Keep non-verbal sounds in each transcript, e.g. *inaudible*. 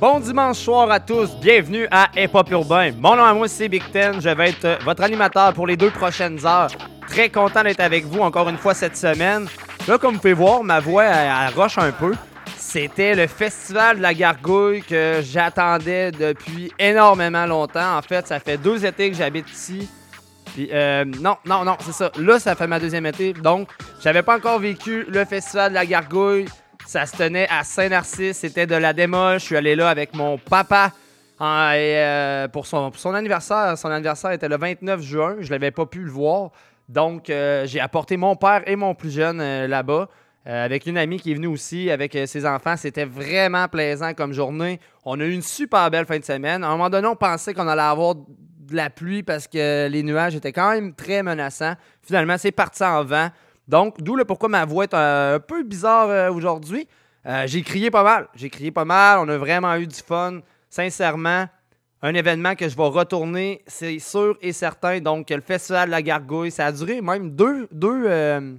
Bon dimanche soir à tous. Bienvenue à Hip Hop Urbain. Mon nom à moi, c'est Big Ten. Je vais être euh, votre animateur pour les deux prochaines heures. Très content d'être avec vous encore une fois cette semaine. Là, comme vous pouvez voir, ma voix, elle, elle roche un peu. C'était le Festival de la Gargouille que j'attendais depuis énormément longtemps. En fait, ça fait deux étés que j'habite ici. Puis, euh, non, non, non, c'est ça. Là, ça fait ma deuxième été. Donc, j'avais pas encore vécu le Festival de la Gargouille. Ça se tenait à Saint-Narcisse. C'était de la démo. Je suis allé là avec mon papa et, euh, pour, son, anniversaire. Son anniversaire était le 29 juin. Je l'avais pas pu le voir. Donc, euh, j'ai apporté mon père et mon plus jeune euh, là-bas. avec une amie qui est venue aussi avec ses enfants. C'était vraiment plaisant comme journée. On a eu une super belle fin de semaine. À un moment donné, on pensait qu'on allait avoir de la pluie parce que les nuages étaient quand même très menaçants. Finalement, c'est parti en vent. Donc, d'où le pourquoi ma voix est un peu bizarre euh, aujourd'hui. Euh, j'ai crié pas mal. J'ai crié pas mal. On a vraiment eu du fun. Sincèrement, un événement que je vais retourner, c'est sûr et certain. Donc, le Festival de la Gargouille, ça a duré même deux, deux, euh,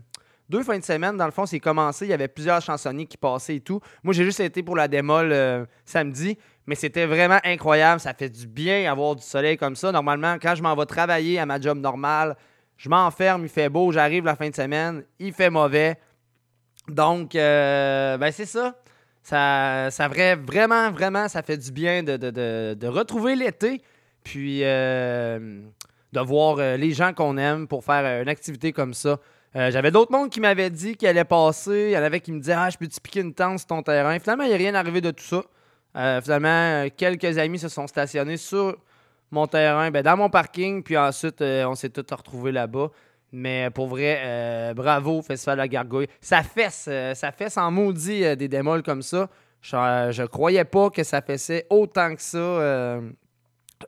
deux fins de semaine. Dans le fond, c'est commencé. Il y avait plusieurs chansonniers qui passaient et tout. Moi, j'ai juste été pour la démol euh, samedi. Mais c'était vraiment incroyable. Ça fait du bien avoir du soleil comme ça. Normalement, quand je m'en vais travailler à ma job normale, je m'enferme, il fait beau, j'arrive la fin de semaine, il fait mauvais. Donc, euh, ben c'est ça. Ça, ça vrai- vraiment, vraiment, ça fait du bien de, de- de- de retrouver l'été, puis euh, de voir euh, les gens qu'on aime pour faire une activité comme ça. J'avais d'autres mondes qui m'avaient dit qu'il allait passer. Il y en avait qui me disaient Ah, je peux-tu piquer une tente sur ton terrain Finalement, il n'y a rien arrivé de tout ça. Finalement, quelques amis se sont stationnés sur mon terrain, ben, dans mon parking, puis ensuite, euh, on s'est tous retrouvés là-bas. Mais pour vrai, euh, bravo, Festival de la Gargouille. Ça fesse, euh, ça fesse en maudit euh, des démols comme ça. Je, euh, je croyais pas que ça fessait autant que ça. euh,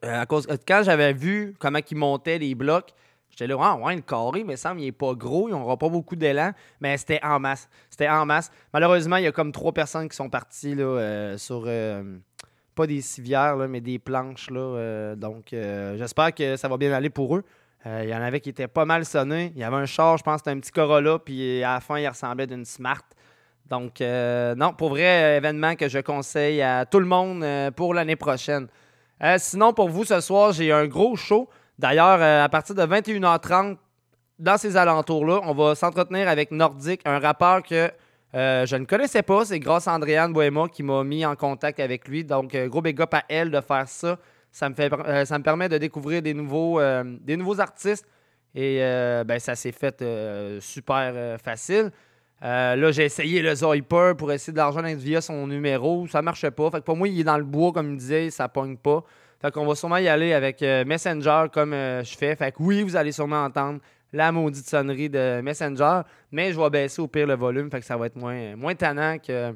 euh, à cause, euh, quand j'avais vu comment ils montaient les blocs, j'étais là, ah ouais, le carré, mais semble, il est pas gros, il n'aura pas beaucoup d'élan. Mais c'était en masse. C'était en masse. Malheureusement, il y a comme trois personnes qui sont parties là, euh, sur. Pas des civières, là, mais des planches. Là, euh, donc, euh, j'espère que ça va bien aller pour eux. Euh, Il y en avait qui étaient pas mal sonnés. Il y avait un char, je pense, c'était un petit Corolla, puis à la fin, il ressemblait d'une Smart. Donc, non, pour vrai, événement que je conseille à tout le monde pour l'année prochaine. Sinon, pour vous, ce soir, j'ai un gros show. D'ailleurs, à partir de 21h30, dans ces alentours-là, on va s'entretenir avec Nordic, un rappeur que euh, je ne connaissais pas. C'est grâce à Andréane Bohéma qui m'a mis en contact avec lui. Donc, euh, gros big up à elle de faire ça. Ça me, fait, euh, ça me permet de découvrir des nouveaux, des nouveaux artistes. Et ben, ça s'est fait super facile. Là, j'ai essayé le Zoiper pour essayer de l'argent via son numéro. Ça marchait pas. Fait que pour moi, il est dans le bois, comme il disait, ça pogne pas. Fait qu'on va sûrement y aller avec Messenger comme je fais. Fait que oui, vous allez sûrement entendre la maudite sonnerie de Messenger, mais je vais baisser au pire le volume, fait que ça va être moins, moins tannant que,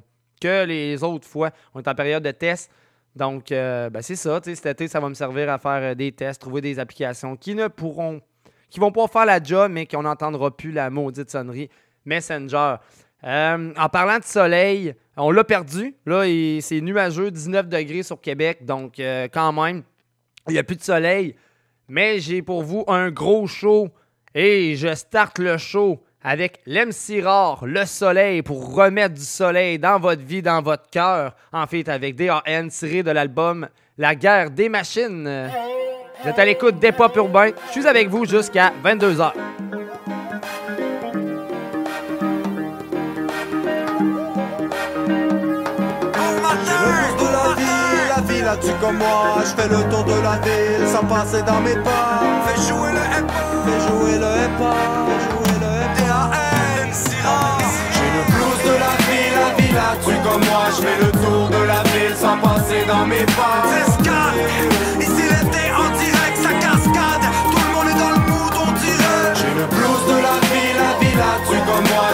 les autres fois. On est en période de test. Donc, euh, ben, c'est ça. Cet été, ça va me servir à faire euh, des tests, trouver des applications qui ne pourront, qui vont pas faire la job, mais qu'on n'entendra plus la maudite sonnerie Messenger. Euh, en parlant de soleil, on l'a perdu. Là, c'est nuageux, 19 degrés sur Québec. Donc, quand même, il n'y a plus de soleil. Mais j'ai pour vous un gros show. Et je starte le show avec l'MC Rare, le soleil, pour remettre du soleil dans votre vie, dans votre cœur. En fait, avec DAN tiré de l'album La guerre des machines. Vous êtes à l'écoute des pop urbains. Je suis avec vous jusqu'à 22h. de la ville, la ville a-tu comme moi Je fais le tour de la ville sans passer dans mes pas Fais jouer le hip Fais jouer le Fais jouer le J'ai le blues de la ville, la ville a-tu comme moi Je fais le tour de la ville sans passer dans mes pas. Ici l'été en direct, ça cascade. Tout le monde est dans le mood, on dirait. J'ai le blues de la ville, la ville a-tu comme moi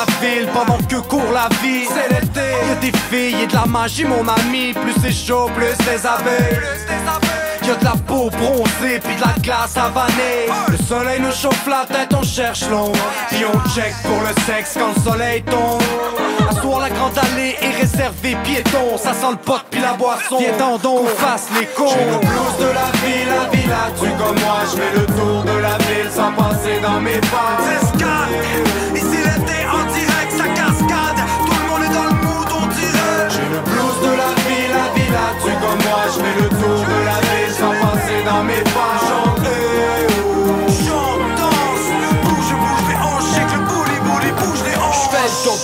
la ville pendant que court la vie. C'est l'été, y'a des filles et de la magie, mon ami. Plus c'est chaud, plus les abeilles. Y'a de la peau bronzée puis de la glace avanée. Le soleil nous chauffe la tête, on cherche l'ombre. Puis on check pour le sexe quand le soleil tombe. À soir la grande allée est réservée piéton Ça sent le pot puis la boisson. Viens donc. Fasse les cons. J'ai le blues de la ville, la ville a tu comme moi Je fais le tour de la ville sans passer dans mes pas le tour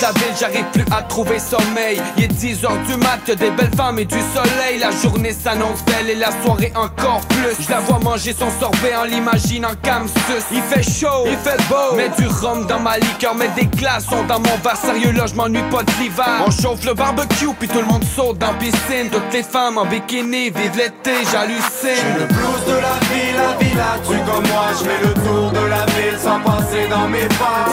la ville, j'arrive plus à trouver sommeil. Il est 10h du mat, que des belles femmes et du soleil. La journée s'annonce belle et la soirée encore plus. Je la vois manger son sorbet en l'imagine en camsus. Il fait chaud, il fait beau. Mets du rhum dans ma liqueur, mets des glaçons dans mon bar. Sérieux là, je m'ennuie pas de l'hiver. On chauffe le barbecue, puis tout le monde saute dans la piscine. Toutes les femmes en bikini vivent l'été, j'hallucine. Le blues de la ville, la ville a tu comme moi Je fais le tour de la ville sans passer dans mes pas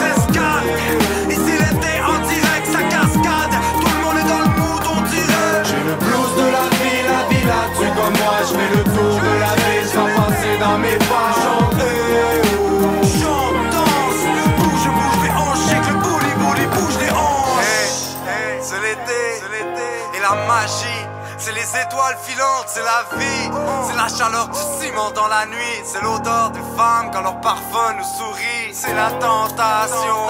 les étoiles filantes, c'est la vie, c'est la chaleur du ciment dans la nuit, c'est l'odeur des femmes quand leur parfum nous sourit, c'est la tentation,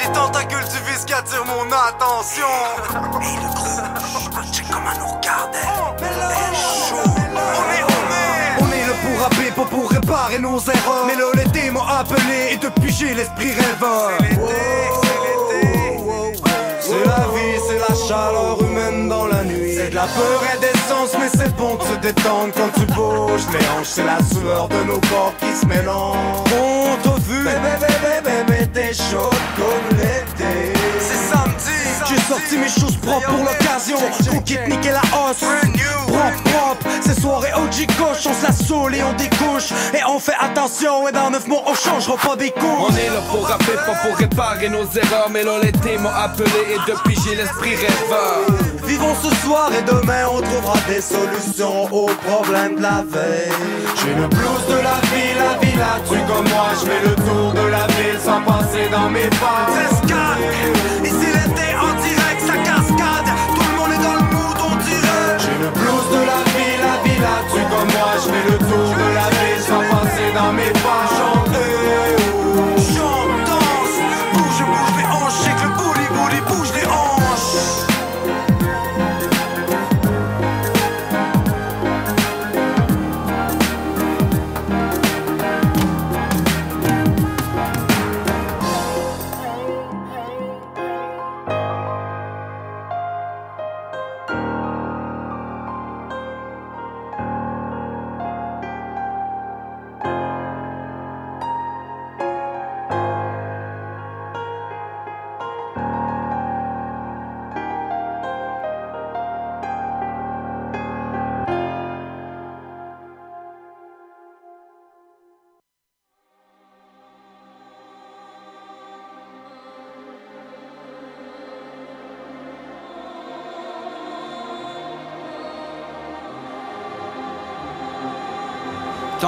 les tentacules du vice qui attirent mon attention. *laughs* Et le groupe, check nous regardait, est, on est, on est là pour rapper, pas pour réparer nos erreurs. Mais là l'été m'a appelé et depuis j'ai l'esprit rêveur. C'est l'été, c'est l'été. C'est la vie, c'est la chaleur humaine dans la nuit. C'est de la peur et des sens, mais c'est bon de se détendre quand tu bouges les hanches. C'est la sueur de nos corps qui se mélangent. On t'a vu, bébé, bébé, bébé, t'es chaud comme l'été. Sorti mes choses propres pour l'occasion. Qu'on quitte niquer la hausse. Propre, propre, c'est soirée OG gauche, on se la saoule et on découche. Et on fait attention, et dans 9 mois on changera pas des couches. On est là pour rapper, pas pour réparer nos erreurs. Mais là, l'été m'a appelé et depuis j'ai l'esprit rêveur. Vivons ce soir et demain on trouvera des solutions aux problèmes de la veille. J'ai le blues de la ville, la ville a tu comme moi. Je fais le tour de la ville sans passer dans mes pas. Je fais le tour de la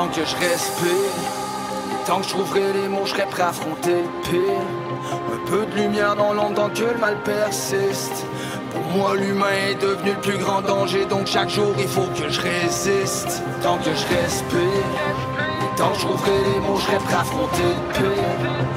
Tant que je respire, tant que je trouverai les mots, je serai prêt à affronter le pire. Un peu de lumière dans l'ombre que le mal persiste. Pour moi, l'humain est devenu le plus grand danger, donc chaque jour il faut que je résiste. Tant que je respire, tant que je trouverai les mots, je serai prêt à affronter le pire.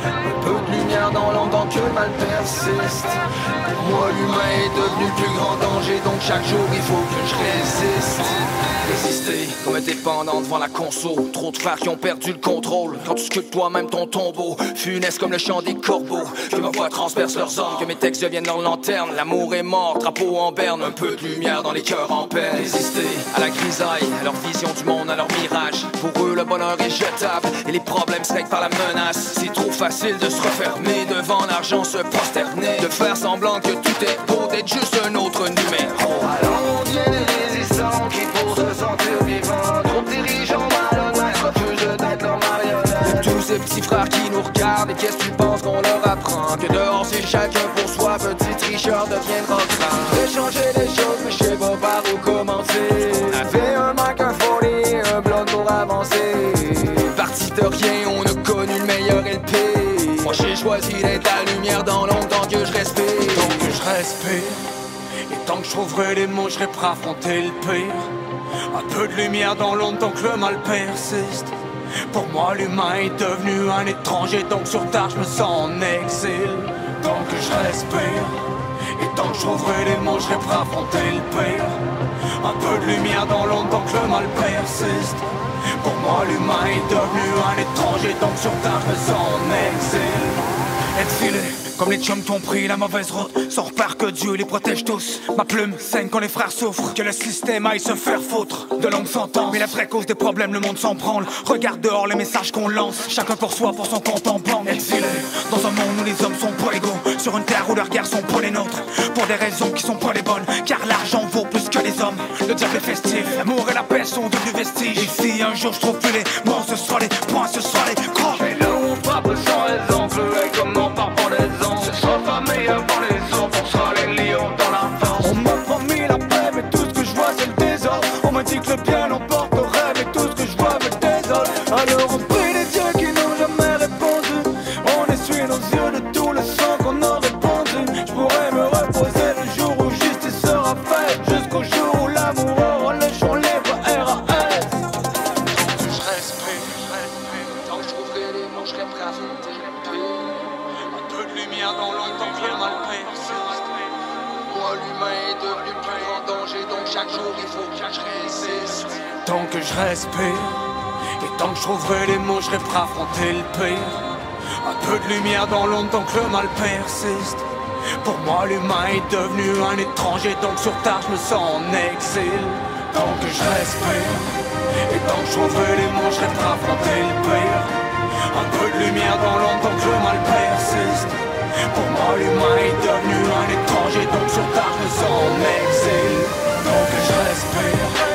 Un peu de lumière dans l'ombre que le mal persiste. Pour moi, l'humain est devenu le plus grand danger, donc chaque jour il faut que je résiste. Résister comme un dépendant devant la console. Trop de frères qui ont perdu le contrôle. Quand tu sculptes toi-même ton tombeau, funeste comme le chant des corbeaux. Que ma voix transperce leurs hommes, que mes textes deviennent leur lanterne. L'amour est mort, drapeau en berne, un peu de lumière dans les cœurs en peine. Résister à la grisaille, à leur vision du monde, à leur mirage. Pour eux, le bonheur est jetable et les problèmes se par la menace. C'est trop facile de se refermer devant l'argent, se prosterner, de faire semblant que tout est beau, d'être juste un autre numéro. Qui pour se sentir vivants. Trop de dirigeants malhonnêtes refusent d'être leurs marionnettes. De tous ces petits frères qui nous regardent Et qu'est-ce que tu penses qu'on leur apprend? Que dehors c'est chacun pour soi Petit tricheur deviendra grand. J'ai changé les choses mais je sais pas par où commencer. Avait un Mac, un folie, un blog pour avancer. Parti de rien, on a connu le meilleur LP Moi j'ai choisi d'être la lumière dans l'ombre que je respire. Tant que je respire. Et tant que je trouverai les mots, je serai prêt affronter le pire. Un peu de lumière dans l'ombre tant que le mal persiste. Pour moi l'humain est devenu un étranger Donc sur terre je me sens en exil. Tant que je respire Et tant que je trouverai les mots, je serai prêt affronter le pire. Un peu de lumière dans l'ombre tant que le mal persiste. Pour moi l'humain est devenu un étranger Donc sur terre je me sens en exil Exilé comme les chums t'ont pris la mauvaise route. Sans repère que Dieu les protège tous. Ma plume saigne quand les frères souffrent. Que le système aille se faire foutre De longues sentences. Mais la vraie cause des problèmes le monde s'en branle. Regarde dehors les messages qu'on lance. Chacun pour soi pour son compte en banque. Exilé dans un monde où les hommes sont pas égaux. Sur une terre où leurs guerres sont pas les nôtres. Pour des raisons qui sont pas les bonnes. Car l'argent vaut plus que les hommes. Le diable est festif. L'amour et la paix sont devenus vestiges. Si un jour je trouve plus les mots ce sera les points ce sera les crocs. Et là on frappe raison sera je respire. Et tant que je trouverai les mots, je prêt à affronter le pire. Un peu de lumière dans l'ombre tant que le mal persiste. Pour moi l'humain est devenu un étranger Donc sur terre je me sens en exil. Tant que je respire Et tant que je trouverai les mots, je prêt à affronter le pire. Un peu de lumière dans l'ombre tant que le mal persiste. Pour moi l'humain est devenu un étranger Donc sur terre je me sens en exil. Tant que je respire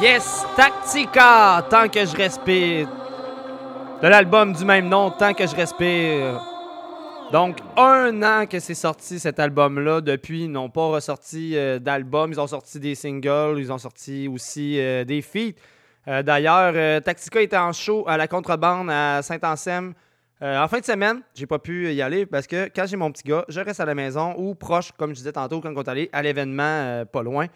Yes, Tactica, tant que je respire. De l'album du même nom, tant que je respire. Donc, un an que c'est sorti cet album-là. Depuis, ils n'ont pas ressorti euh, d'album. Ils ont sorti des singles, ils ont sorti aussi euh, des feats. Euh, D'ailleurs, Tactica était en show à la contrebande à Saint-Anselme en fin de semaine. J'ai pas pu y aller parce que quand j'ai mon petit gars, je reste à la maison ou proche, comme je disais tantôt, quand on est allé à l'événement pas loin.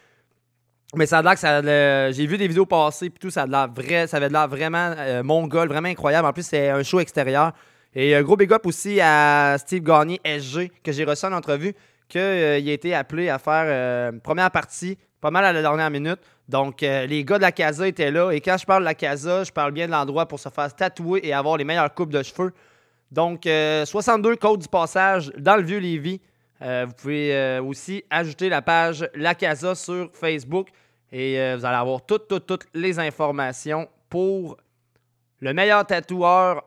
Mais ça a l'air que ça J'ai vu des vidéos passer puis tout, ça a l'air vrai, ça avait l'air vraiment euh, mongol, vraiment incroyable. En plus, c'est un show extérieur. Et un gros big up aussi à Steve Gagné SG, que j'ai reçu en entrevue, qu'il a été appelé à faire euh, première partie, pas mal à la dernière minute. Donc, euh, les gars de la Casa étaient là. Et quand je parle de la Casa, je parle bien de l'endroit pour se faire tatouer et avoir les meilleures coupes de cheveux. Donc, euh, 62 Côte du Passage dans le vieux Lévis. Euh, vous pouvez euh, aussi ajouter la page La Casa sur Facebook et euh, vous allez avoir toutes, toutes, toutes les informations pour le meilleur tatoueur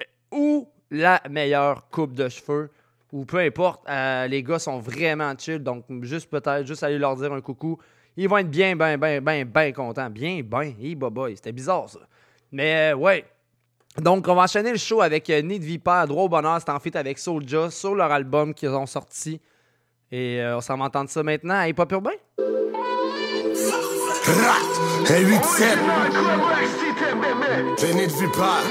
euh, ou la meilleure coupe de cheveux ou peu importe. euh, les gars sont vraiment chill, donc juste peut-être, juste aller leur dire un coucou. Ils vont être bien, bien, bien, bien, bien contents. Bien, bien, hi, boy, c'était bizarre ça. Mais ouais, donc, on va enchaîner le show avec Nid Viper, Droit au bonheur, c'est en fait avec Soulja sur leur album qu'ils ont sorti. Et on s'en va entendre ça maintenant Hip Hop Urbain? Rat, et 8 7 Béni de Vipar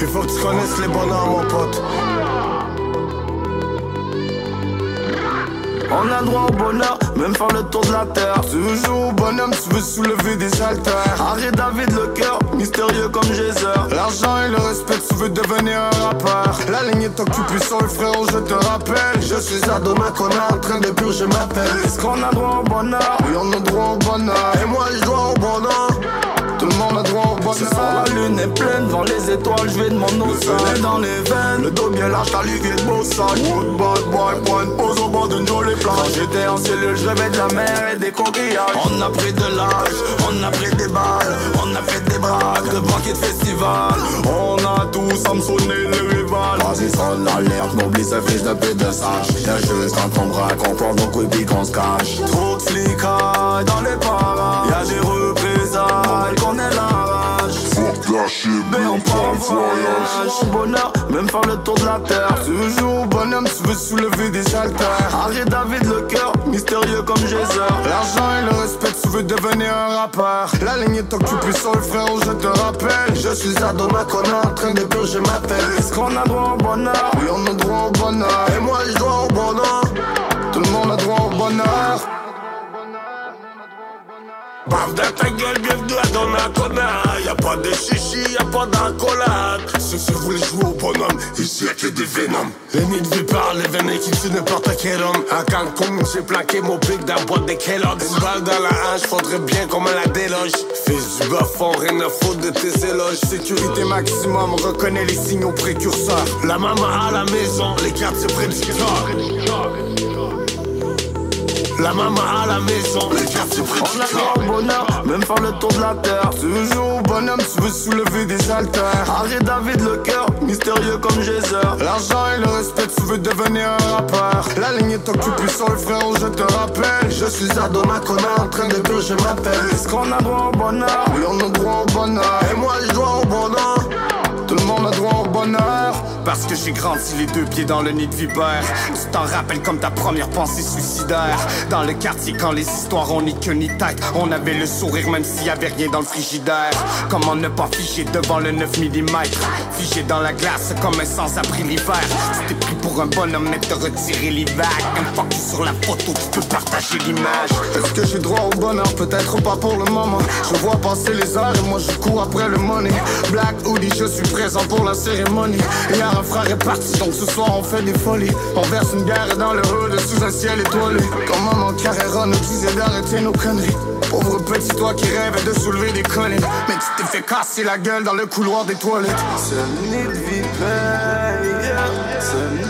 Il faut que tu connaisses les bonheurs mon pote On a droit au bonheur, même faire le tour de la terre. Tu veux jouer au bonhomme, tu veux soulever des haltères Arrête David le cœur, mystérieux comme Geyser. L'argent et le respect, tu veux devenir un rappeur La ligne est occupée sur le frérot, je te rappelle Je suis demain qu'on est en train de purger ma peine. Est-ce qu'on a droit au bonheur? Oui, on a droit au bonheur Et moi je dois au bonheur. Ce soir la lune est pleine, devant les étoiles, je vais de mon Le océan soleil dans les veines, le dos bien large, Olivier de Beausac. Good bad boy, point pause au bord d'une jolie Quand plage. j'étais en cellule, je rêvais de la mer et des coquillages On a pris de l'âge, on a pris des balles On a fait des braques, de banquets de festival On a tous Samsonné le rival. Vas-y, sonne l'alerte, n'oublie ce fils de pute de sage. Y'a juste quand on braque, on porte nos couilles puis qu'on se cache. Trop de flicailles dans les parages Y'a des représailles qu'on est rage Mais on part en voyage Bonheur, même faire le tour de la terre Tu veux jouer au bonhomme, tu veux soulever des haltères. Harry David le cœur, mystérieux comme Geyser L'argent et le respect, tu veux devenir un rappeur. La ligne est occupée sur le frérot, je te rappelle. Je suis à Donnacona en train de purger ma peine. Est-ce qu'on a droit au bonheur? Oui, on a droit au bonheur. Et moi, je dois au bonheur. Tout le monde a droit au bonheur. Bave dans ta gueule, bienvenue à Donnacona Y'a pas de chichi, y'a pas d'encolade. Si tu voulais jouer au bonhomme, ici y'a que des vénoms Les nids de vipères, les venin qui tuent n'importe quel homme. À Cancun, j'ai plaqué mon pic dans la boîte des Kellogg's. Une balle dans la hanche, faudrait bien qu'on me la déloge. Fils du bas-fond, rien à foutre de tes éloges. Sécurité maximum, reconnais les signaux précurseurs. La maman à la maison, les près du cœur La maman à la maison, les quartiers près On du a droit cœur au bonheur, même faire le tour de la terre jouer au bonhomme, tu veux soulever des haltères. Harry David le cœur, mystérieux comme Geyser L'argent et le respect, tu veux devenir un rappeur. La ligne est occupée sur le frérot, je te rappelle. Je suis à Donnacona en train de purger ma peine. Est-ce qu'on a droit au bonheur? Oui, on a droit au bonheur. Et moi, je dois au bonheur. Tout le monde a droit au bonheur. Parce que j'ai grandi les deux pieds dans le nid de vipère. Tu t'en rappelles comme ta première pensée suicidaire. Dans le quartier, quand les histoires ont ni queue ni tête, on avait le sourire même s'il y avait rien dans le frigidaire. Comment ne pas figer devant le 9 mm? Figé dans la glace comme un sans-abri l'hiver. Tu t'es pris pour un bonhomme, mais te retirer que tu es sur la photo, tu peux partager l'image. Est-ce que j'ai droit au bonheur? Peut-être pas pour le moment. Je vois passer les heures et moi je cours après le money. Black Hoodie, je suis présent pour la cérémonie. Un frère est parti, donc ce soir on fait des folies. On verse une guerre dans le hood sous un ciel étoilé. Comme maman Carrera nous disait d'arrêter nos conneries. Pauvre petit toi qui rêve de soulever des collines. Mais tu t'es fait casser la gueule dans le couloir des toilettes. De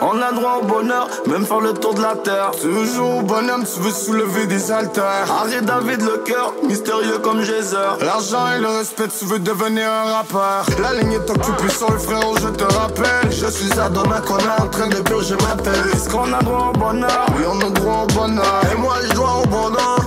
On a droit au bonheur, même faire le tour de la terre. Au bonhomme, tu veux soulever des haltères. Harry David le cœur, mystérieux comme Geyser L'argent et le respect, tu veux devenir un rappeur. La ligne est occupée sur le frérot, je te rappelle. Je suis à Donnacona en train de purger ma peine. Est-ce qu'on a droit au bonheur? Oui, on a droit au bonheur. Et moi, je dois au bonheur.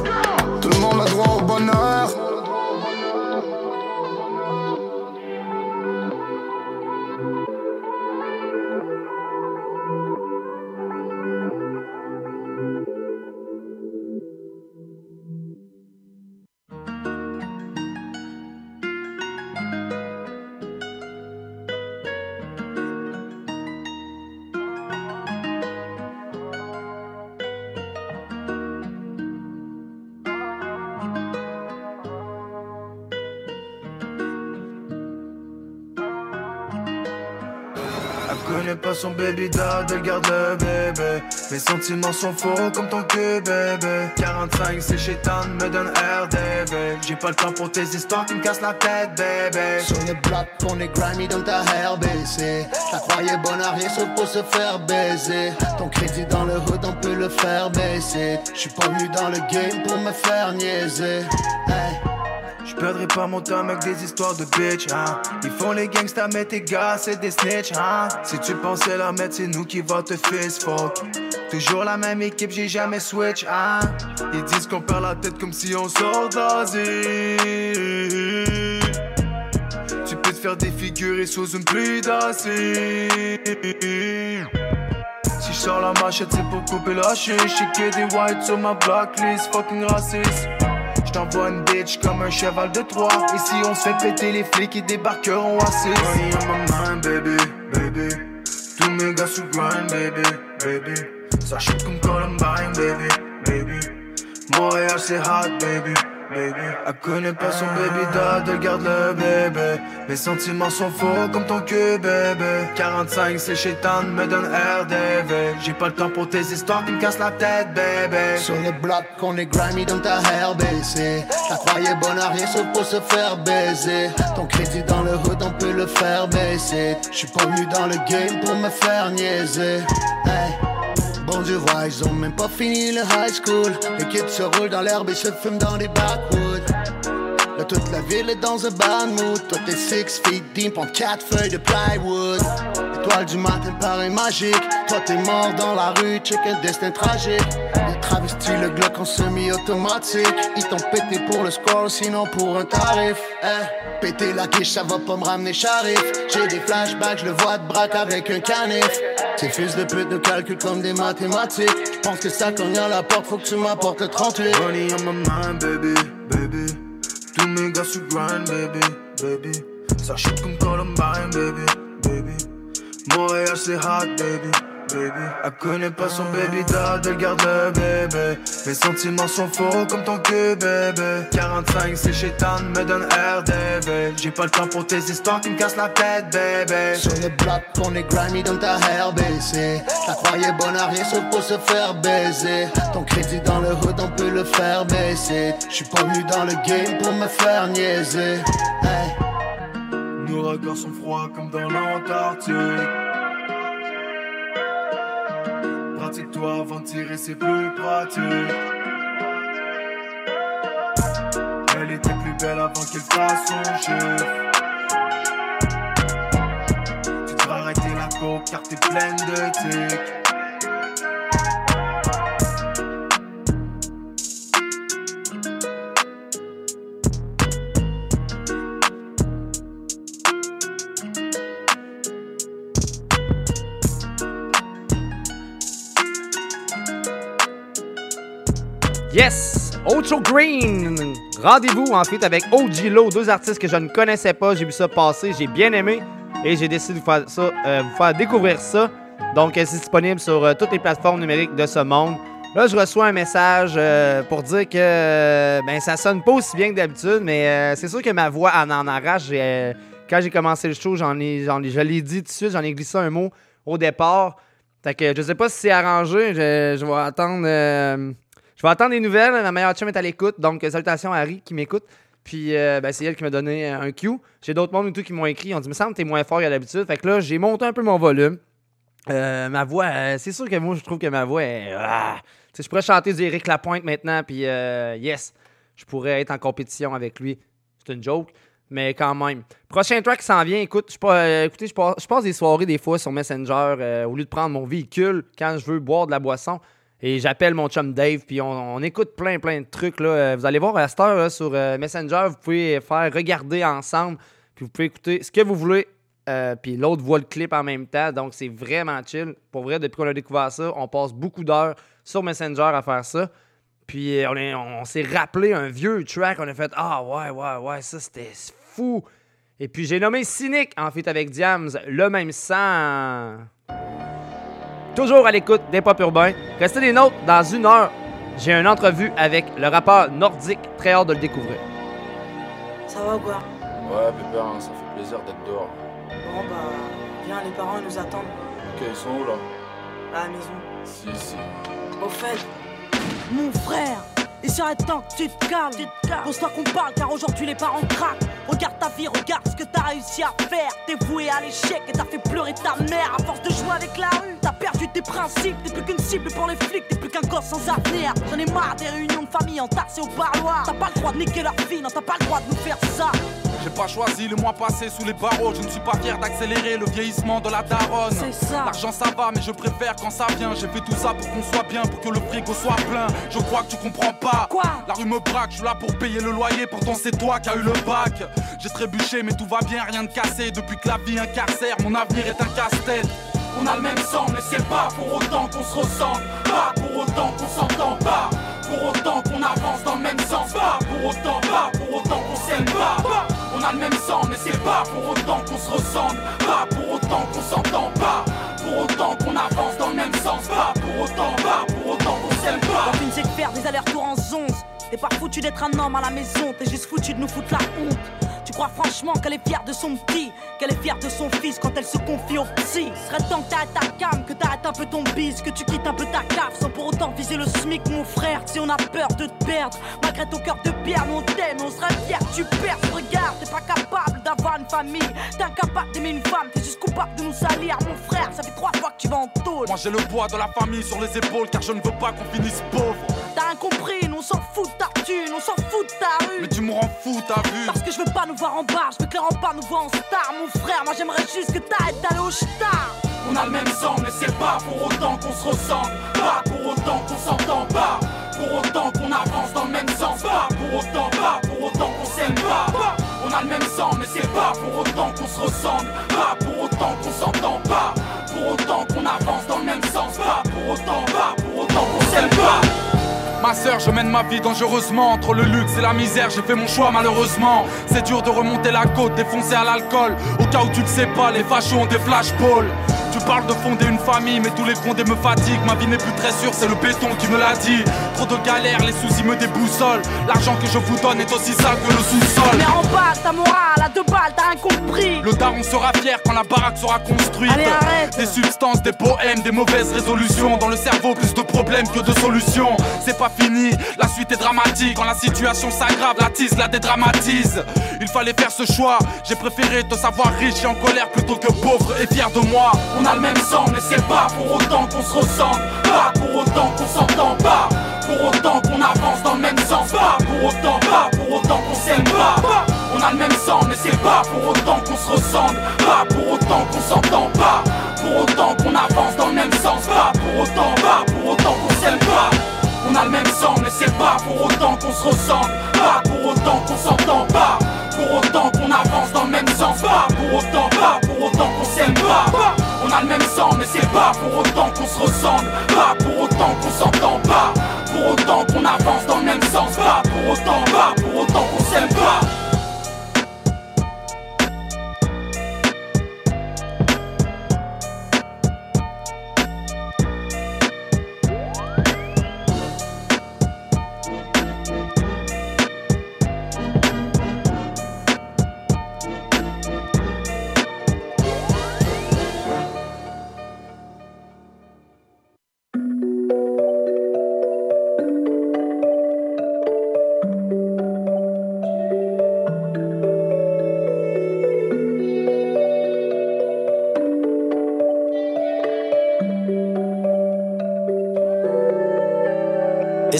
Son baby dad, elle garde le bébé. Mes sentiments sont faux comme ton cul, bébé. 45, c'est chétan, me donne RDV. J'ai pas le temps pour tes histoires qui me cassent la tête, bébé. Sur le bloc, on est grimy dans ta RBC. La croyais bonne à rien sauf pour se faire baiser. Ton crédit dans le hood, on peut le faire baisser. J'suis pas venu dans le game pour me faire niaiser. Je perdrai pas mon temps avec des histoires de bitch, hein. Ils font les gangsters, mais tes gars, c'est des snitch, hein. Si tu pensais la mettre, c'est nous qui va te fist fuck. Toujours la même équipe, j'ai jamais switch, hein. Ils disent qu'on perd la tête comme si on sort d'Asie. Tu peux te faire défigurer sous une pluie d'acide. Si je sors la machette, c'est pour couper la chiche. J'ai des whites sur ma blacklist, fucking raciste. J't'envoie une bitch comme un cheval de Troie. Ici on se fait péter les flics et débarqueront à 6 Money on my mind, baby, baby. Tous mes gars sous grind, baby, baby. Ça chute comme Columbine, baby, baby. Montréal c'est hot, baby, baby. Elle connaît pas son baby dad, garde le bébé. Mes sentiments sont faux comme ton cul, bébé. 45, c'est chétan, me donne RDV. J'ai pas le temps pour tes histoires qui me cassent la tête, bébé. Sur le bloc, on est grimy dans ta hair baissée. La croyais bonne à rien sauf pour se faire baiser. Ton crédit dans le hood, on peut le faire baisser. J'suis pas venu dans le game pour me faire niaiser. Hey. Ils ont même pas fini le high school. Les kids se roulent dans l'herbe et se fument dans les backwoods. Là, toute la ville est dans un bad mood. Toi, t'es six feet deep en quatre feuilles de plywood. L'étoile du matin paraît magique. Toi, t'es mort dans la rue, check un destin tragique. Les travestis, le Glock en semi-automatique. Ils t'ont pété pour le score, sinon pour un tarif. Eh, péter la quiche, ça va pas me ramener charif. J'ai des flashbacks, je le vois de braque avec un canif. Ces fils de pute nous calculent comme des mathématiques. J'pense que ça cogne à la porte, faut que tu m'apportes le 38. Money on my mind, baby, baby. Tous mes gars sur grind, baby, baby. Ça shoot comme Columbine, baby, baby. Montréal c'est hot, baby, baby. Elle connaît pas son baby dad, elle garde le bébé. Mes sentiments sont faux comme ton cul, bébé. 45, c'est chétan, me donne RDV. J'ai pas le temps pour tes histoires qui me cassent la tête, bébé. Sur le bloc, on est grimy dans ta hair baissée. La croyais bonne à rien sauf pour se faire baiser. Ton crédit dans le hood, on peut le faire baisser. J'suis pas venu dans le game pour me faire niaiser. Hey. Nos regards sont froids comme dans l'Antarctique. Pratique-toi avant de tirer, c'est plus pratique. Elle était plus belle avant qu'elle fasse son chef. Tu devrais arrêter la coke car t'es pleine de tics. Yes! Ocho Green! Rendez-vous ensuite avec OG Lo, deux artistes que je ne connaissais pas. J'ai vu ça passer, j'ai bien aimé et j'ai décidé de vous faire, euh, découvrir ça. Donc, euh, c'est disponible sur euh, toutes les plateformes numériques de ce monde. Là, je reçois un message pour dire que ben, ça sonne pas aussi bien que d'habitude, mais c'est sûr que ma voix en, en arrache. Quand j'ai commencé le show, j'en ai, j'en ai- je l'ai dit tout de suite, j'en ai glissé un mot au départ. Fait que je sais pas si c'est arrangé, je vais attendre. Je vais attendre des nouvelles. Ma meilleure chum est à l'écoute. Donc, salutations à Harry qui m'écoute. Puis, euh, ben, c'est elle qui m'a donné un cue. J'ai d'autres mondes et tout qui m'ont écrit. Ils ont dit, me semble t'es moins fort qu'à d'habitude. Fait que là, j'ai monté un peu mon volume. Euh, ma voix, euh, c'est sûr que moi, je trouve que ma voix est. ah! Je pourrais chanter du Eric Lapointe maintenant. Puis, euh, yes, je pourrais être en compétition avec lui. C'est une joke. Mais quand même. Prochain track qui s'en vient, écoute, je, euh, écoutez, je passe, des soirées des fois sur Messenger au lieu de prendre mon véhicule quand je veux boire de la boisson. Et j'appelle mon chum Dave, puis on, écoute plein, plein de trucs. Là. Euh, Vous allez voir à cette heure sur euh, Messenger, vous pouvez faire regarder ensemble, puis vous pouvez écouter ce que vous voulez. euh, puis l'autre voit le clip en même temps, donc c'est vraiment chill. Pour vrai, depuis qu'on a découvert ça, on passe beaucoup d'heures sur Messenger à faire ça. Puis on s'est rappelé un vieux track, on a fait Ah ouais, ouais, ouais, ça c'était fou. Et puis j'ai nommé Cynic en fait avec Diams, le même sang. Toujours à l'écoute des pop urbains. Restez des nôtres, dans une heure, j'ai une entrevue avec le rappeur nordique. Très hâte de le découvrir. Ça va ou quoi? Ouais, pépère, hein, ça fait plaisir d'être dehors. Bon bah, viens, les parents ils nous attendent Ok, ils sont où là? À la maison. Si, si. Au fait, mon frère, il serait temps que tu te calmes. Pose-toi qu'on parle car aujourd'hui les parents craquent. Regarde ta vie, regarde ce que t'as réussi à faire. T'es voué à l'échec et t'as fait pleurer ta mère. À force de jouer avec la rue, t'as perdu tes principes. T'es plus qu'une cible pour les flics, t'es plus qu'un gosse sans avenir. J'en ai marre des réunions de famille entassées au parloir. T'as pas le droit de niquer leur fille, non, t'as pas le droit de nous faire ça. J'ai pas choisi le mois passé sous les barreaux. Je ne suis pas fier d'accélérer le vieillissement de la daronne. C'est ça. L'argent ça va, mais je préfère quand ça vient. J'ai fait tout ça pour qu'on soit bien, pour que le frigo soit plein. Je crois que tu comprends pas. Quoi La rue me braque, je suis là pour payer le loyer. Pourtant c'est toi qui as eu le bac. J'ai trébuché, mais tout va bien, rien de cassé. Depuis que la vie incarcère, mon avenir est un casse-tête. On a le même sang, mais c'est pas pour autant qu'on se ressemble. Pas pour autant qu'on s'entend pas. Pour autant qu'on avance dans le même sens. Pas pour autant, pas pour autant qu'on s'aime pas. Pas. On a le même sang, mais c'est pas pour autant qu'on se ressemble. Pas pour autant qu'on s'entend pas. Pour autant qu'on avance dans le même sens. Pas pour autant, pas pour autant qu'on s'aime pas. Quand une des allers-retours en 11 T'es pas foutu d'être un homme à la maison, t'es juste foutu de nous foutre la honte. Tu crois franchement qu'elle est fière de son petit, qu'elle est fière de son fils quand elle se confie au psy. Serait temps que t'arrêtes ta cam, que t'arrêtes un peu ton bise, que tu quittes un peu ta cave sans pour autant viser le SMIC, mon frère. Si on a peur de te perdre, malgré ton cœur de pierre, on t'aime, on serait fier tu perds. Regarde, t'es pas capable d'avoir une famille, t'es incapable d'aimer une femme, t'es juste coupable de nous salir, mon frère. Ça fait trois fois que tu vas en tôle. Moi j'ai le poids de la famille sur les épaules car je ne veux pas qu'on finisse pauvre. T'as rien compris, nous on s'en fout de ta thune, on s'en fout de ta rue. Mais tu me rends fou, t'as vu Parce que je veux pas nous voir en bar, je veux clairement pas nous voir en star, mon frère. Moi j'aimerais juste que t'arrêtes d'aller au star. On a le même sang, mais c'est pas pour autant qu'on se ressemble. Pas pour autant qu'on s'entend pas. Pour autant qu'on avance dans le même sens. Pas pour autant, pas pour autant qu'on s'aime pas. On a le même sang, mais c'est pas pour autant qu'on se ressemble. Pas pour autant qu'on s'entend pas. Pour autant qu'on avance dans le même sens. Pas pour autant, Ma sœur, je mène ma vie dangereusement Entre le luxe et la misère, j'ai fait mon choix malheureusement C'est dur de remonter la côte, défoncer à l'alcool Au cas où tu ne sais pas, les fachos ont des flashballs tu parles de fonder une famille, mais tous les fondés me fatiguent. Ma vie n'est plus très sûre, c'est le béton qui me l'a dit. Trop de galères, les soucis me déboussolent. L'argent que je vous donne est aussi sale que le sous-sol. Mais en bas, ta morale, à deux balles, t'as rien compris. Le daron sera fier quand la baraque sera construite. Allez, arrête. Des substances, des poèmes, des mauvaises résolutions. Dans le cerveau, plus de problèmes que de solutions. C'est pas fini, la suite est dramatique. Quand la situation s'aggrave, la tise la dédramatise. Il fallait faire ce choix. J'ai préféré te savoir riche et en colère plutôt que pauvre et fier de moi. On a le même sang, mais c'est pas pour autant qu'on se ressemble. Pas pour autant qu'on s'entend pas. Pour autant qu'on avance dans le même sens. Pas pour autant, pas pour autant qu'on s'aime pas. On a le même sang, mais c'est pas pour autant qu'on se ressemble. Pas pour autant qu'on s'entend pas. Pour autant qu'on avance dans le même sens. Pas pour autant, pas pour autant qu'on s'aime pas. On a le même sang, mais c'est pas pour autant qu'on se ressemble. Pas pour autant qu'on s'entend pas. Pour autant qu'on avance dans le même sens. Pas pour autant, pas pour autant qu'on s'aime pas. On a le même sang, mais c'est pas pour autant qu'on se ressemble. Pas pour autant qu'on s'entend pas. Pour autant qu'on avance dans le même sens. Pas pour autant, pas pour autant qu'on s'aime pas.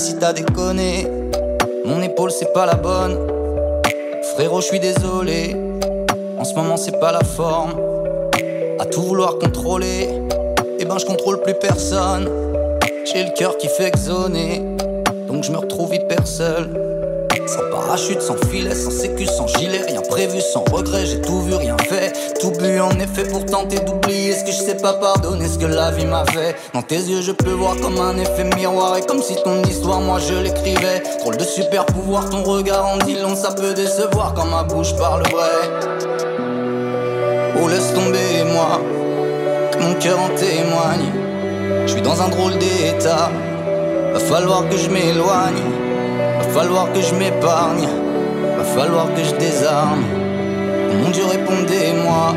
Si t'as déconné, mon épaule c'est pas la bonne. Frérot, je suis désolé, en ce moment c'est pas la forme. À tout vouloir contrôler, eh ben je contrôle plus personne. J'ai le cœur qui fait exoner, donc je me retrouve hyper seul. Parachute, sans filet, sans sécu, sans gilet, rien prévu, sans regret, j'ai tout vu, rien fait. Tout bu en effet pour tenter d'oublier ce que je sais pas pardonner, ce que la vie m'a fait. Dans tes yeux, je peux voir comme un effet miroir, et comme si ton histoire, moi je l'écrivais. Drôle de super pouvoir, ton regard en dit long, ça peut décevoir quand ma bouche parle vrai. Oh, laisse tomber, moi, mon cœur en témoigne. Je suis dans un drôle d'état, va falloir que je m'éloigne. Falloir que je m'épargne, va falloir que je désarme. Mon Dieu, répondez-moi.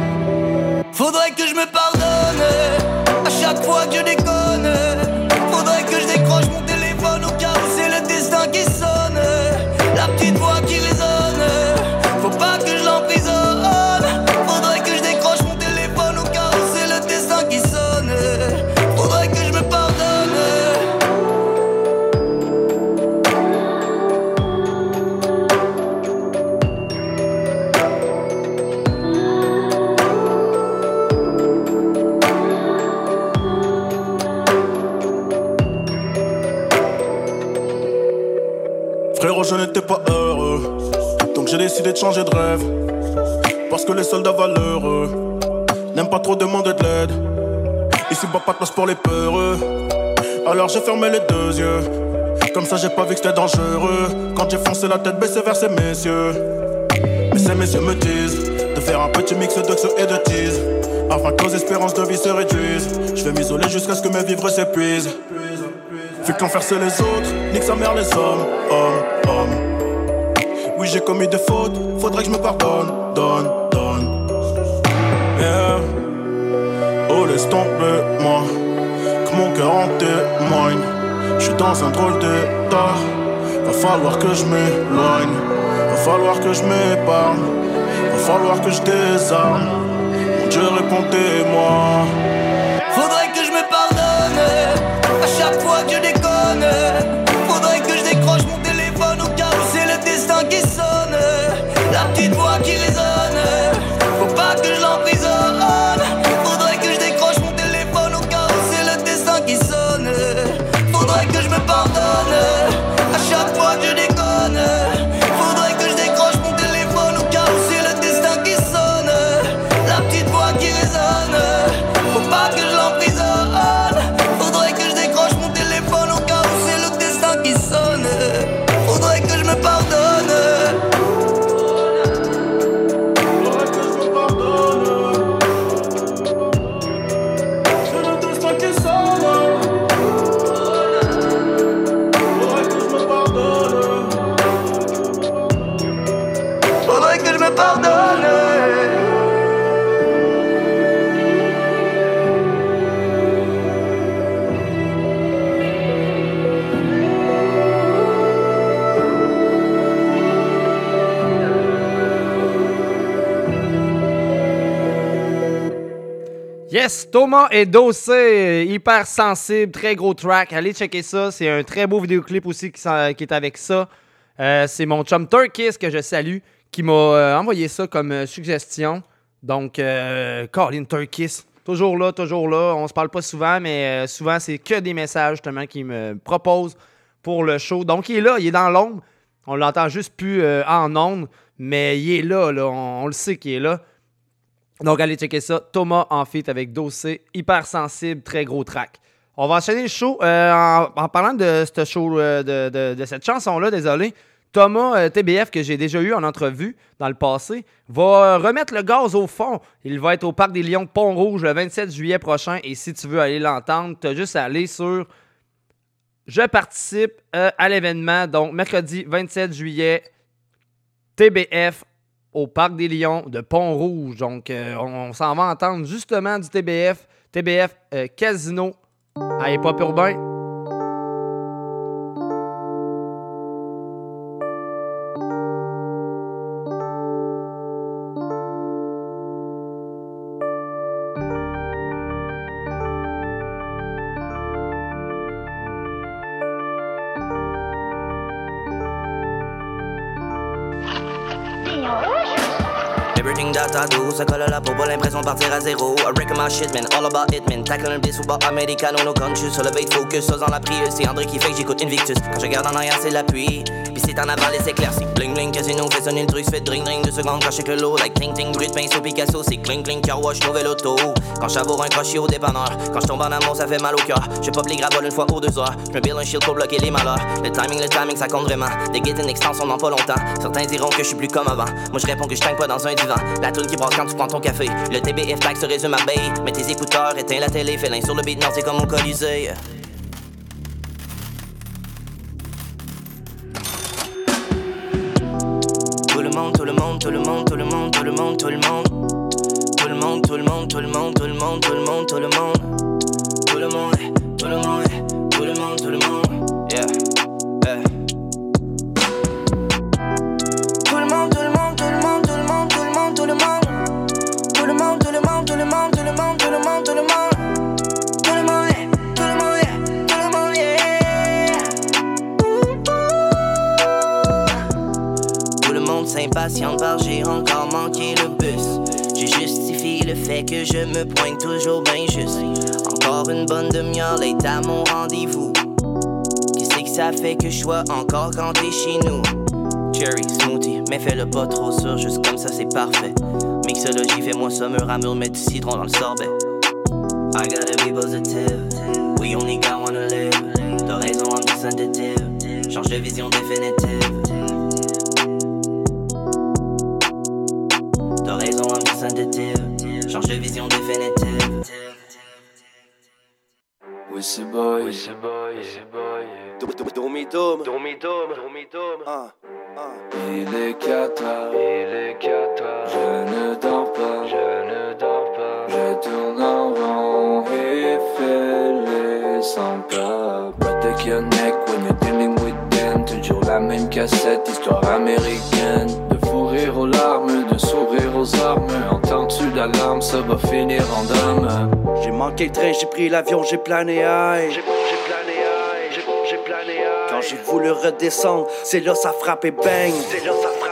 Faudrait que je me pardonne à chaque fois que je déconne. Pas heureux. Donc j'ai décidé de changer de rêve. Parce que les soldats valeureux n'aiment pas trop demander de l'aide. Ici, pas de place pour les peureux. Alors j'ai fermé les deux yeux. Comme ça, j'ai pas vu que c'était dangereux. Quand j'ai foncé la tête baissée vers ces messieurs. Mais ces messieurs me disent de faire un petit mix d'oxo et de tease. Afin que nos espérances de vie se réduisent. Je vais m'isoler jusqu'à ce que mes vivres s'épuisent. Fait qu'en faire c'est les autres, nique sa mère les hommes, hommes, hommes. J'ai commis des fautes, faudrait que je me pardonne, donne, donne. Oh, laisse tomber, moi, que mon cœur en témoigne. Je suis dans un drôle d'état, va falloir que je m'éloigne, va falloir que je m'épargne, va falloir que je désarme. Mon Dieu, répondez-moi. Faudrait que je me pardonne à chaque fois que je déconne. Yes, Thomas est dossé, hyper sensible, très gros track. Allez checker ça. C'est un très beau vidéoclip aussi qui, est avec ça. Euh, c'est mon chum Turkis que je salue qui m'a euh, envoyé ça comme euh, suggestion. Donc, euh, Colin Turkis, toujours là, toujours là. On se parle pas souvent, mais souvent c'est que des messages justement qu'il me propose pour le show. Donc, il est là, il est dans l'ombre. On l'entend juste plus en ondes, mais il est là, là. On le sait qu'il est là. Donc, allez checker ça. Thomas en feat avec Dossé. Hyper sensible, très gros track. On va enchaîner le show. Euh, en, parlant de ce show, euh, de, cette chanson-là, désolé. Thomas euh, TBF, que j'ai déjà eu en entrevue dans le passé, va remettre le gaz au fond. Il va être au Parc des Lions Pont-Rouge le 27 juillet prochain. Et si tu veux aller l'entendre, tu as juste à aller sur Je participe à l'événement. Donc, mercredi 27 juillet, TBF au Parc des Lions de Pont-Rouge. Donc, euh, on, s'en va entendre justement du TBF. TBF euh, Casino à Hip-Hop Urbain. Ça colle à la peau, pas l'impression de partir à zéro. I wreck my shit, man, all about it, man. Tackle un bis ou bar americano, no conscious. Sur le bait focus, dans la prière. C'est André qui fait que j'écoute Invictus. Quand je regarde en arrière, c'est l'appui. Puis c'est en avant, les éclaircies. Bling bling, casino, fait sonner le truc, fait drink drink. Deux secondes, quand je que l'eau, like ting ting, brut, pinceau, Picasso. C'est cling cling, car wash, nouvel auto. Quand j'avoue un crochet au dépanneur. Quand je tombe en amour, ça fait mal au cœur. Je pop les gravoles une fois aux deux heures. Je me build un shield pour bloquer les malheurs. Le timing, le timing, ça compte vraiment. Des gates une extension dans pas longtemps. Certains diront que je suis plus comme avant. Moi, je réponds que je traîne pas dans un divan. La tune qui brasse quand tu prends ton café. Le TBF pack se résume à baie. Mets tes écouteurs, éteins la télé, fais sur le beat, non, c'est comme au Colisée. Tout le monde, tout le monde, tout le monde, tout le monde, tout le monde. Tout le monde, tout le monde, tout le monde, tout le monde, tout le monde, tout le monde. Tout le monde, tout le monde, tout le monde, tout le monde. Monde s'impatiente car j'ai encore manqué le bus. Je justifie le fait que je me pointe toujours bien juste. Encore une bonne demi-heure late à mon rendez-vous. Qu'est-ce que ça fait que je sois encore quand chez nous? Cherry smoothie, mais fais-le pas trop sûr, juste comme ça c'est parfait. Mixologie, fais-moi ça mur à mur, mets du citron dans le sorbet. I gotta be positive, we only got one to live. T'as raison, I'm sensitive, change de vision définitive. Too sensitive, change de vision définitive. Oui, c'est boy. C'est boy. Boy. Il est 4 heures. Il est 4 heures. Je ne dors pas. Je ne dors pas. Je tourne en rond et fais les 100 pas. Protect your neck when you're dealing with them. Toujours la même cassette, histoire américaine. De fou rire aux larmes, de sourire aux armes. L'alarme, ça va finir en drame. J'ai manqué le train, j'ai pris l'avion, j'ai plané high. J'ai plané high, j'ai j'ai plané high. Quand j'ai voulu redescendre, c'est là ça frappait bang. C'est là ça frappait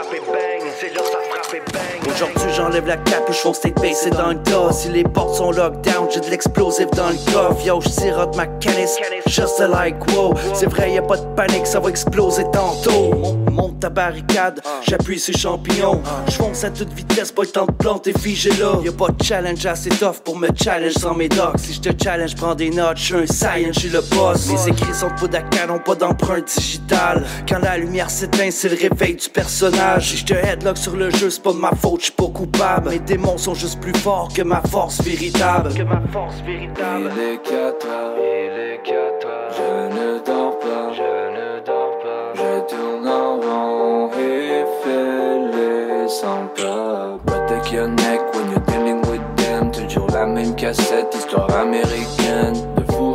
Aujourd'hui j'enlève la capuche, fonce tête baissée dans le tas. Si les portes sont lockdown, j'ai de l'explosif dans le coffre. Yo, j'sirote ma canisse, just like wow. C'est vrai, y a pas de panique, ça va exploser tantôt. Monte ta barricade, j'appuie sur champignon. J'fonce à toute vitesse, pas le temps de planter figé là. Y'a pas de challenge assez tough pour me challenge sans mes docs. Si j'te challenge, prends des notes, j'suis un science, j'suis le boss. Mes écrits sont d'accal, ont pas d'empreinte digitale. Quand la lumière s'éteint, c'est le réveil du personnage. Si j'te headlock sur le jeu, c'est pas de ma faute, pas coupable. Mes démons sont juste plus forts que ma force véritable. Que ma force véritable. Il est 4 heures, il est 4 heures. Je ne dors pas, je ne dors pas. Je tourne en rond et fais les 100 pas. Protect your neck when you're dealing with them. Toujours la même cassette, histoire américaine.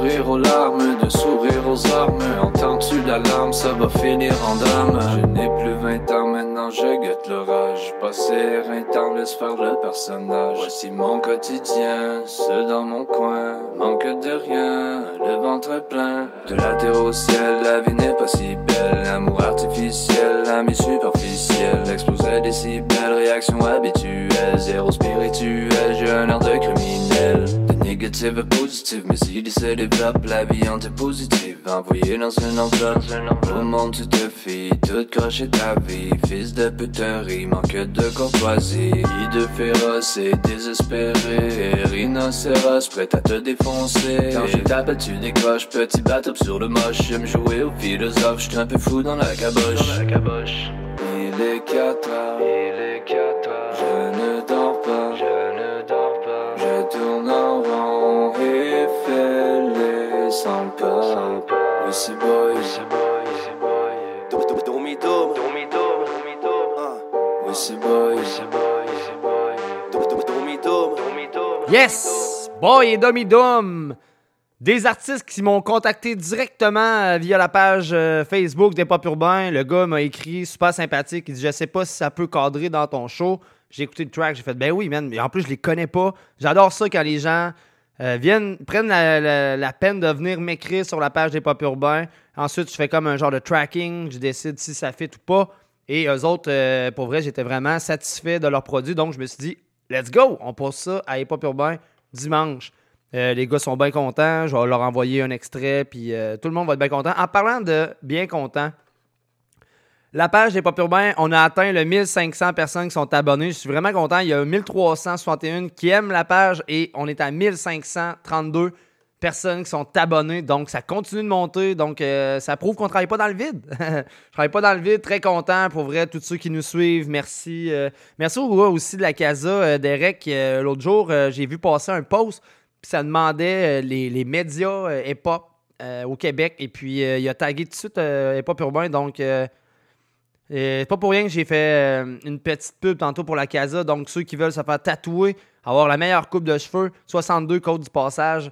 De fou rire aux larmes, de sourire aux armes. Entends-tu l'alarme, ça va finir en drame. Je n'ai plus 20 ans maintenant, je guette l'orage. Passé un temps, laisse faire le personnage. Voici mon quotidien, seul dans mon coin. Manque de rien, le ventre plein. De la terre au ciel, la vie n'est pas si belle. L'amour artificiel, l'ami superficiel. Exploser des si belles réactions habituelles. Zéro spirituel, j'ai un air de criminel. Négative à positive, mais si se développe, la vie en est positive. Envoyé dans une enveloppe, au monde tu te fies, tout croche ta vie. Fils de puterie, manque de courtoisie. Idée féroce et désespéré. Rhinocéros prêt à te défoncer. Quand je t'appelle, tu décroches, petit bateau sur le moche. J'aime jouer au philosophe, j'suis un peu fou dans la caboche. Il est 4 heures, il est 4 heures. Je ne dors pas, je Boy, dom. Yes! Boy et Domi Dom! Des artistes qui m'ont contacté directement euh, via la page euh, Facebook des Pop Urbains. Le gars m'a écrit, super sympathique. Il dit Je sais pas si ça peut cadrer dans ton show. J'ai écouté le track, j'ai fait Ben oui, man. Mais en plus, je les connais pas. J'adore ça quand les gens euh, viennent, prennent la, la- peine de venir m'écrire sur la page des Pop Urbains. Ensuite, je fais comme un genre de tracking. Je décide si ça fit ou pas. Et eux autres, euh, pour vrai, j'étais vraiment satisfait de leur produit. Donc, je me suis dit Let's go! On passe ça à Hip Urbain dimanche. Euh, les gars sont bien contents. Je vais leur envoyer un extrait, puis tout le monde va être bien content. En parlant de bien content, la page des Pop Urbains, on a atteint le 1500 personnes qui sont abonnées. Je suis vraiment content. Il y a 1361 qui aiment la page et on est à 1532 personnes qui sont abonnées. Donc, ça continue de monter. Donc, euh, ça prouve qu'on ne travaille pas dans le vide. *laughs* Je travaille pas dans le vide. Très content pour vrai, tous ceux qui nous suivent. Merci. euh, merci au gars aussi de la Casa, euh, Derek. L'autre jour, j'ai vu passer un post. Puis ça demandait les, les médias hip-hop au Québec. Et puis, il a tagué tout de suite hip-hop urbain. Donc, et c'est pas pour rien que j'ai fait euh, une petite pub tantôt pour la Casa. Donc, ceux qui veulent se faire tatouer, avoir la meilleure coupe de cheveux, 62 Côte du Passage,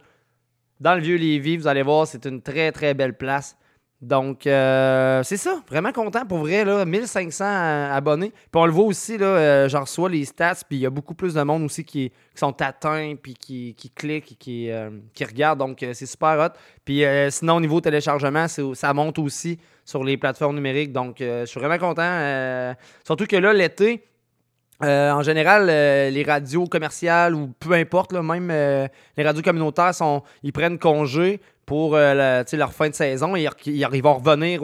dans le vieux Lévis, vous allez voir, c'est une très très belle place. Donc, euh, c'est ça. Vraiment content pour vrai, là. 1500 abonnés. Puis on le voit aussi, là, euh, j'en reçois les stats, puis il y a beaucoup plus de monde aussi qui, sont atteints, puis qui, cliquent, qui, euh, qui regardent. Donc, c'est super hot. Puis sinon, au niveau téléchargement, ça monte aussi sur les plateformes numériques. Donc, je suis vraiment content. surtout que là, l'été, euh, en général, euh, les radios commerciales ou peu importe, même euh, les radios communautaires, ils prennent congé pour leur fin de saison et ils, vont revenir,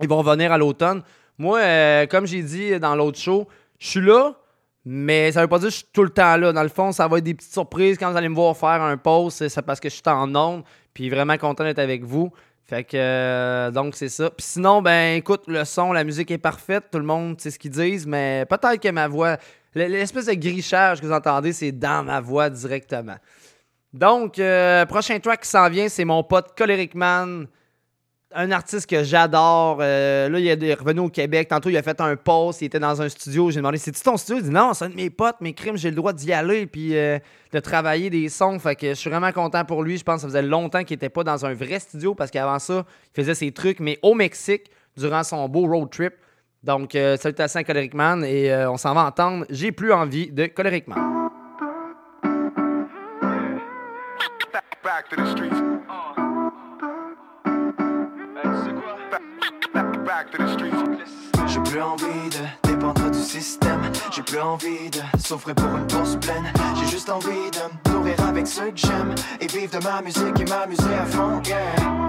ils vont revenir à l'automne. Moi, comme j'ai dit dans l'autre show, je suis là, mais ça veut pas dire que je suis tout le temps là. Dans le fond, ça va être des petites surprises quand vous allez me voir faire un post. C'est parce que je suis en onde, puis vraiment content d'être avec vous. Fait que, euh, donc, c'est ça. Puis sinon, ben, écoute, le son, la musique est parfaite. Tout le monde sait ce qu'ils disent, mais peut-être que ma voix, l'espèce de grichage que vous entendez, c'est dans ma voix directement. Donc, euh, prochain track qui s'en vient, c'est mon pote Choleric Man. Un artiste que j'adore. Euh, là, il est revenu au Québec. Tantôt, il a fait un post. Il était dans un studio. J'ai demandé C'est-tu ton studio? Il dit Non, c'est un de mes potes, mes crimes. J'ai le droit d'y aller puis euh, de travailler des sons. Fait que je suis vraiment content pour lui. Je pense que ça faisait longtemps qu'il n'était pas dans un vrai studio parce qu'avant ça, il faisait ses trucs, mais au Mexique, durant son beau road trip. Donc, euh, salutations à Choleric Man. Et euh, on s'en va entendre J'ai plus envie de Choleric Man. Back, to the streets. Plus envie de dépendre du système. J'ai plus envie de souffrir pour une course pleine. J'ai juste envie de me nourrir avec ceux que j'aime. Et vivre de ma musique et m'amuser à fond. Yeah,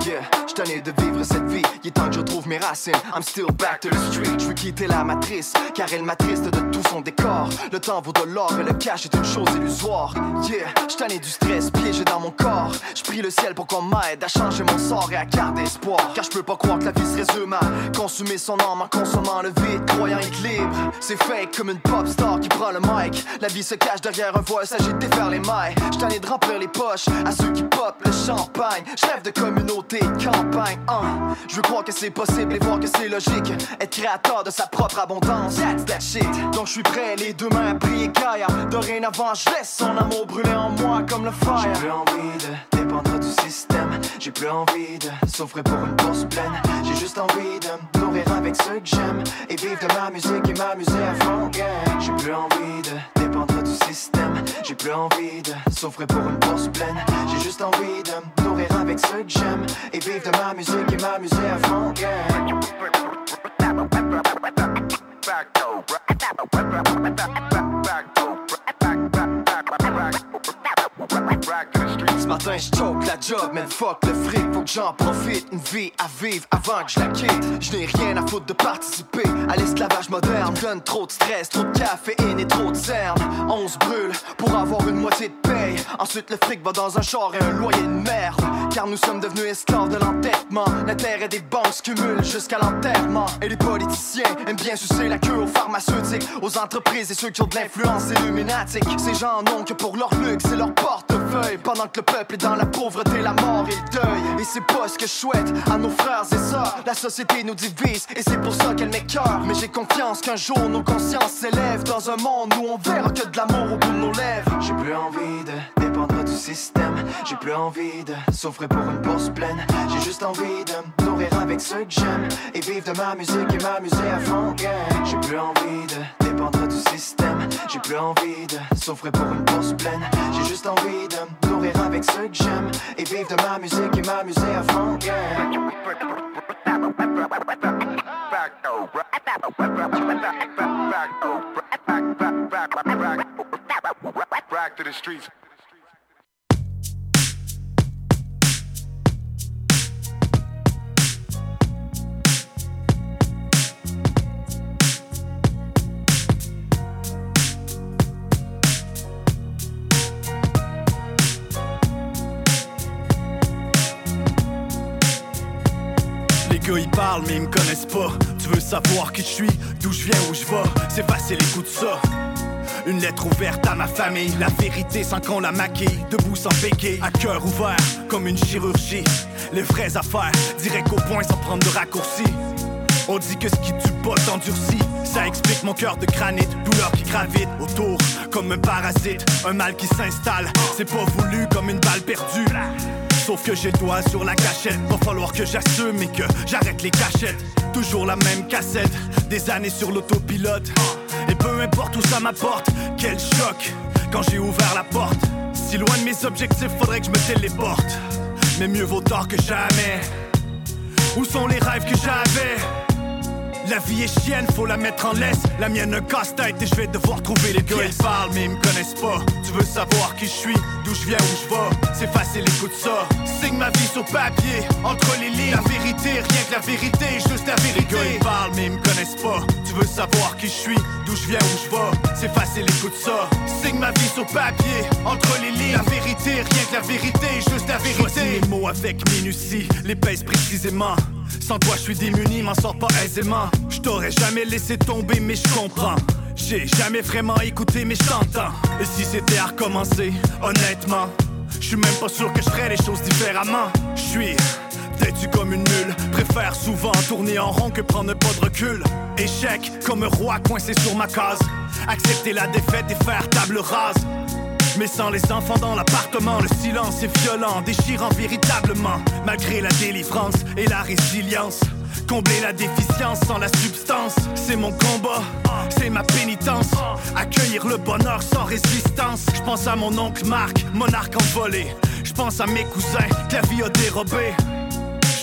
yeah. J'suis tanné de vivre cette vie. Il est temps que je retrouve mes racines. I'm still back to the street. Je veux quitter la matrice. Car elle m'attriste de tout son décor. Le temps vaut de l'or et le cash est une chose illusoire. Yeah, j'suis tanné du stress piégé dans mon corps. J'prie le ciel pour qu'on m'aide à changer mon sort et à garder espoir. Car je peux pas croire que la vie se résume à consumer son âme en consommant le vide, croyant être libre. C'est fake comme une pop star qui prend le mic. La vie se cache derrière un voile, il s'agit de défaire les mailles. J't'en de remplir les poches à ceux qui pop le champagne. Je rêve de communauté, campagne. Hein. Je veux croire que c'est possible et voir que c'est logique. Être créateur de sa propre abondance. That's that shit. Donc je suis prêt, les deux mains à prier Gaïa. Dorénavant, je laisse son amour brûler en moi comme le fire. J'ai plus envie de dépendre du système. J'ai plus envie de souffrir pour une course pleine. J'ai juste envie de me nourrir avec ceux que j'aime. Et vivre de ma musique et à fond. J'ai plus envie de dépendre du système. J'ai plus envie de souffrir pour une course pleine. J'ai juste envie de nourrir avec ceux que j'aime. Et vivre de ma musique et m'amuser à fond. Ce matin, je choke la job, man, fuck le fric. Faut que j'en profite, une vie à vivre avant que je la quitte. Je n'ai rien à foutre de participer à l'esclavage moderne. Donne trop de stress, trop de caféine et trop de cernes. On se brûle pour avoir une moitié de paye. Ensuite, le fric va dans un char et un loyer de merde. Car nous sommes devenus esclaves de l'entêtement. L'intérêt des banques se cumule jusqu'à l'enterrement. Et les politiciens aiment bien sucer la queue aux pharmaceutiques, aux entreprises et ceux qui ont de l'influence illuminatique. Ces gens n'ont que pour leur luxe et leur portefeuille. Pendant que le peuple est dans la pauvreté, la mort et le deuil. Et c'est pas ce que je souhaite à nos frères et sœurs. La société nous divise et c'est pour ça qu'elle m'écœure. Mais j'ai confiance qu'un jour nos consciences s'élèvent dans un monde où on verra que de l'amour au bout de nos lèvres. J'ai plus envie de dépendre J'ai plus envie de souffrir pour une bourse pleine. J'ai juste envie de nourrir avec ceux que j'aime. Et vivre de ma musique et m'amuser à fond. J'ai plus envie de dépendre du système. J'ai plus envie de souffrir pour une bourse pleine. J'ai juste envie de nourrir avec ceux que j'aime. Et vivre de ma musique et m'amuser à fond. Back to the. Gars ils parlent mais ils me connaissent pas. Tu veux savoir qui je suis, d'où je viens, où je vais? C'est facile, écoute ça. Une lettre ouverte à ma famille, la vérité sans qu'on la maquille, debout sans béquille, à cœur ouvert comme une chirurgie. Les vraies affaires, direct au point sans prendre de raccourcis. On dit que ce qui tue pas t'endurcit, ça explique mon cœur de granit, douleur qui gravite autour comme un parasite, un mal qui s'installe, c'est pas voulu comme une balle perdue. Sauf que j'ai le doigt sur la cachette, va falloir que j'assume et que j'arrête les cachettes. Toujours la même cassette, des années sur l'autopilote. Et peu importe où ça m'apporte, quel choc quand j'ai ouvert la porte. Si loin de mes objectifs, faudrait que je me téléporte. Mais mieux vaut tard que jamais. Où sont les rêves que j'avais? La vie est chienne, faut la mettre en laisse. La mienne casse-tête et je vais devoir trouver les gars. Ils parlent mais ils me connaissent pas. Tu veux savoir qui je suis, d'où je viens, où je vais? C'est facile, écoute ça. Ma vie sur papier, entre les lignes. La vérité, rien que la vérité, juste la vérité. Les gars, ils parlent mais ils me connaissent pas. Tu veux savoir qui je suis, d'où je viens, où je vais? C'est facile, écoute ça. Signe ma vie sur papier, entre les lignes. La vérité, rien que la vérité, juste la vérité. Mes mots avec minutie, les pèse précisément. Sans toi, je suis démuni, m'en sors pas aisément. Je t'aurais jamais laissé tomber, mais je comprends. J'ai jamais vraiment écouté, mais je t'entends. Et si c'était à recommencer, honnêtement, Je suis même pas sûr que je ferais les choses différemment. Je suis têtu comme une mule. Préfère souvent tourner en rond que prendre pas de recul. Échec comme un roi coincé sur ma case. Accepter la défaite et faire table rase. Mais sans les enfants dans l'appartement, le silence est violent, déchirant véritablement. Malgré la délivrance et la résilience. Combler la déficience sans la substance, c'est mon combat, c'est ma pénitence. Accueillir le bonheur sans résistance. Je pense à mon oncle Marc, monarque envolé. Je pense à mes cousins que la vie a dérobé.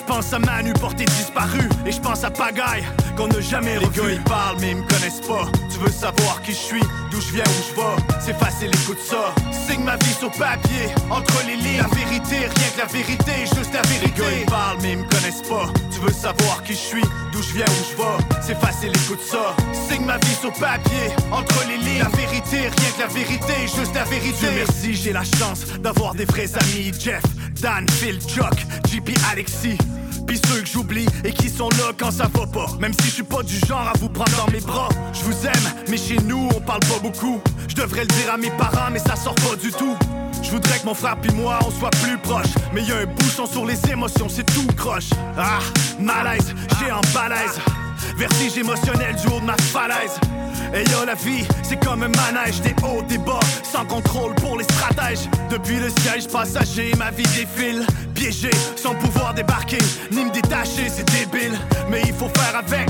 Je pense à Manu porté disparu et je pense à Pagaille qu'on n'a jamais revu. Les gars ils parlent mais ils me connaissent pas. Tu veux savoir qui je suis, d'où je viens, où je vais? C'est facile, écoute ça. Signe ma vie sur papier, entre les lignes. La vérité, rien que la vérité, juste la vérité. Les gars ils parlent mais ils me connaissent pas. Tu veux savoir qui je suis, d'où je viens, où je vais? C'est facile, écoute ça. Signe ma vie sur papier, entre les lignes. La vérité, rien que la vérité, juste la vérité. Dieu merci, j'ai la chance d'avoir des vrais amis. Jeff, Dan, Phil, Chuck, JP, Alexis. Pis ceux que j'oublie et qui sont là quand ça va pas. Même si je suis pas du genre à vous prendre dans mes bras. Je vous aime, mais chez nous on parle pas beaucoup. Je devrais le dire à mes parents, mais ça sort pas du tout. Je voudrais que mon frère puis moi on soit plus proches. Mais y a un bouchon sur les émotions, c'est tout croche. Ah, malaise, j'ai en balaise. Vertige émotionnel du haut de ma falaise. Et yo, la vie, c'est comme un manège, des hauts, des bas, sans contrôle pour les stratèges. Depuis le siège passager, ma vie défile, piégé, sans pouvoir débarquer, ni me détacher, c'est débile, mais il faut faire avec.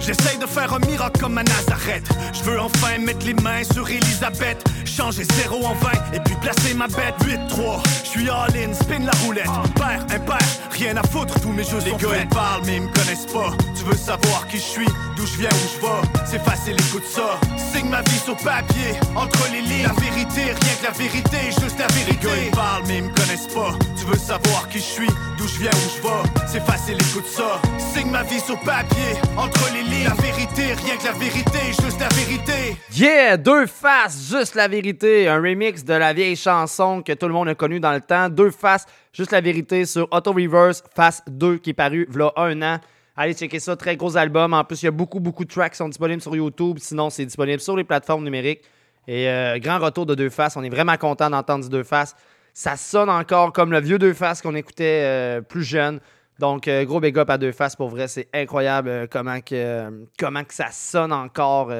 J'essaye de faire un miracle comme à Nazareth. Je veux enfin mettre les mains sur Elisabeth. Changer 0 en 20 et puis placer ma bête 8-3. Je suis all-in, spin la roulette. Père, impair, rien à foutre, tous mes jeux les sont gars, ils parlent mais ils me connaissent pas. Tu veux savoir qui je suis, d'où je viens, où je vais? C'est facile, écoute ça. Signe ma vie sur papier, entre les lignes. La vérité, rien que la vérité, juste la vérité. Les gars, ils parlent mais ils me connaissent pas. Tu veux savoir qui je suis, je viens, où je vais. C'est facile, écoute ça. Signe ma vie sur papier, entre les lignes. La vérité, rien que la vérité, juste la vérité. Yeah, deux faces, juste la vérité. Un remix de la vieille chanson que tout le monde a connue dans le temps. Deux faces, juste la vérité sur Auto Reverse, face 2 qui est paru v'là un an. Allez checker ça, très gros album. En plus, il y a beaucoup, beaucoup de tracks qui sont disponibles sur YouTube. Sinon, c'est disponible sur les plateformes numériques. Et euh, grand retour de Deux Faces. On est vraiment content d'entendre Deux Faces. Ça sonne encore comme le vieux Deux Faces qu'on écoutait euh, plus jeune. Donc, euh, gros big up à Deux Faces. Pour vrai, c'est incroyable euh, comment, ça sonne encore.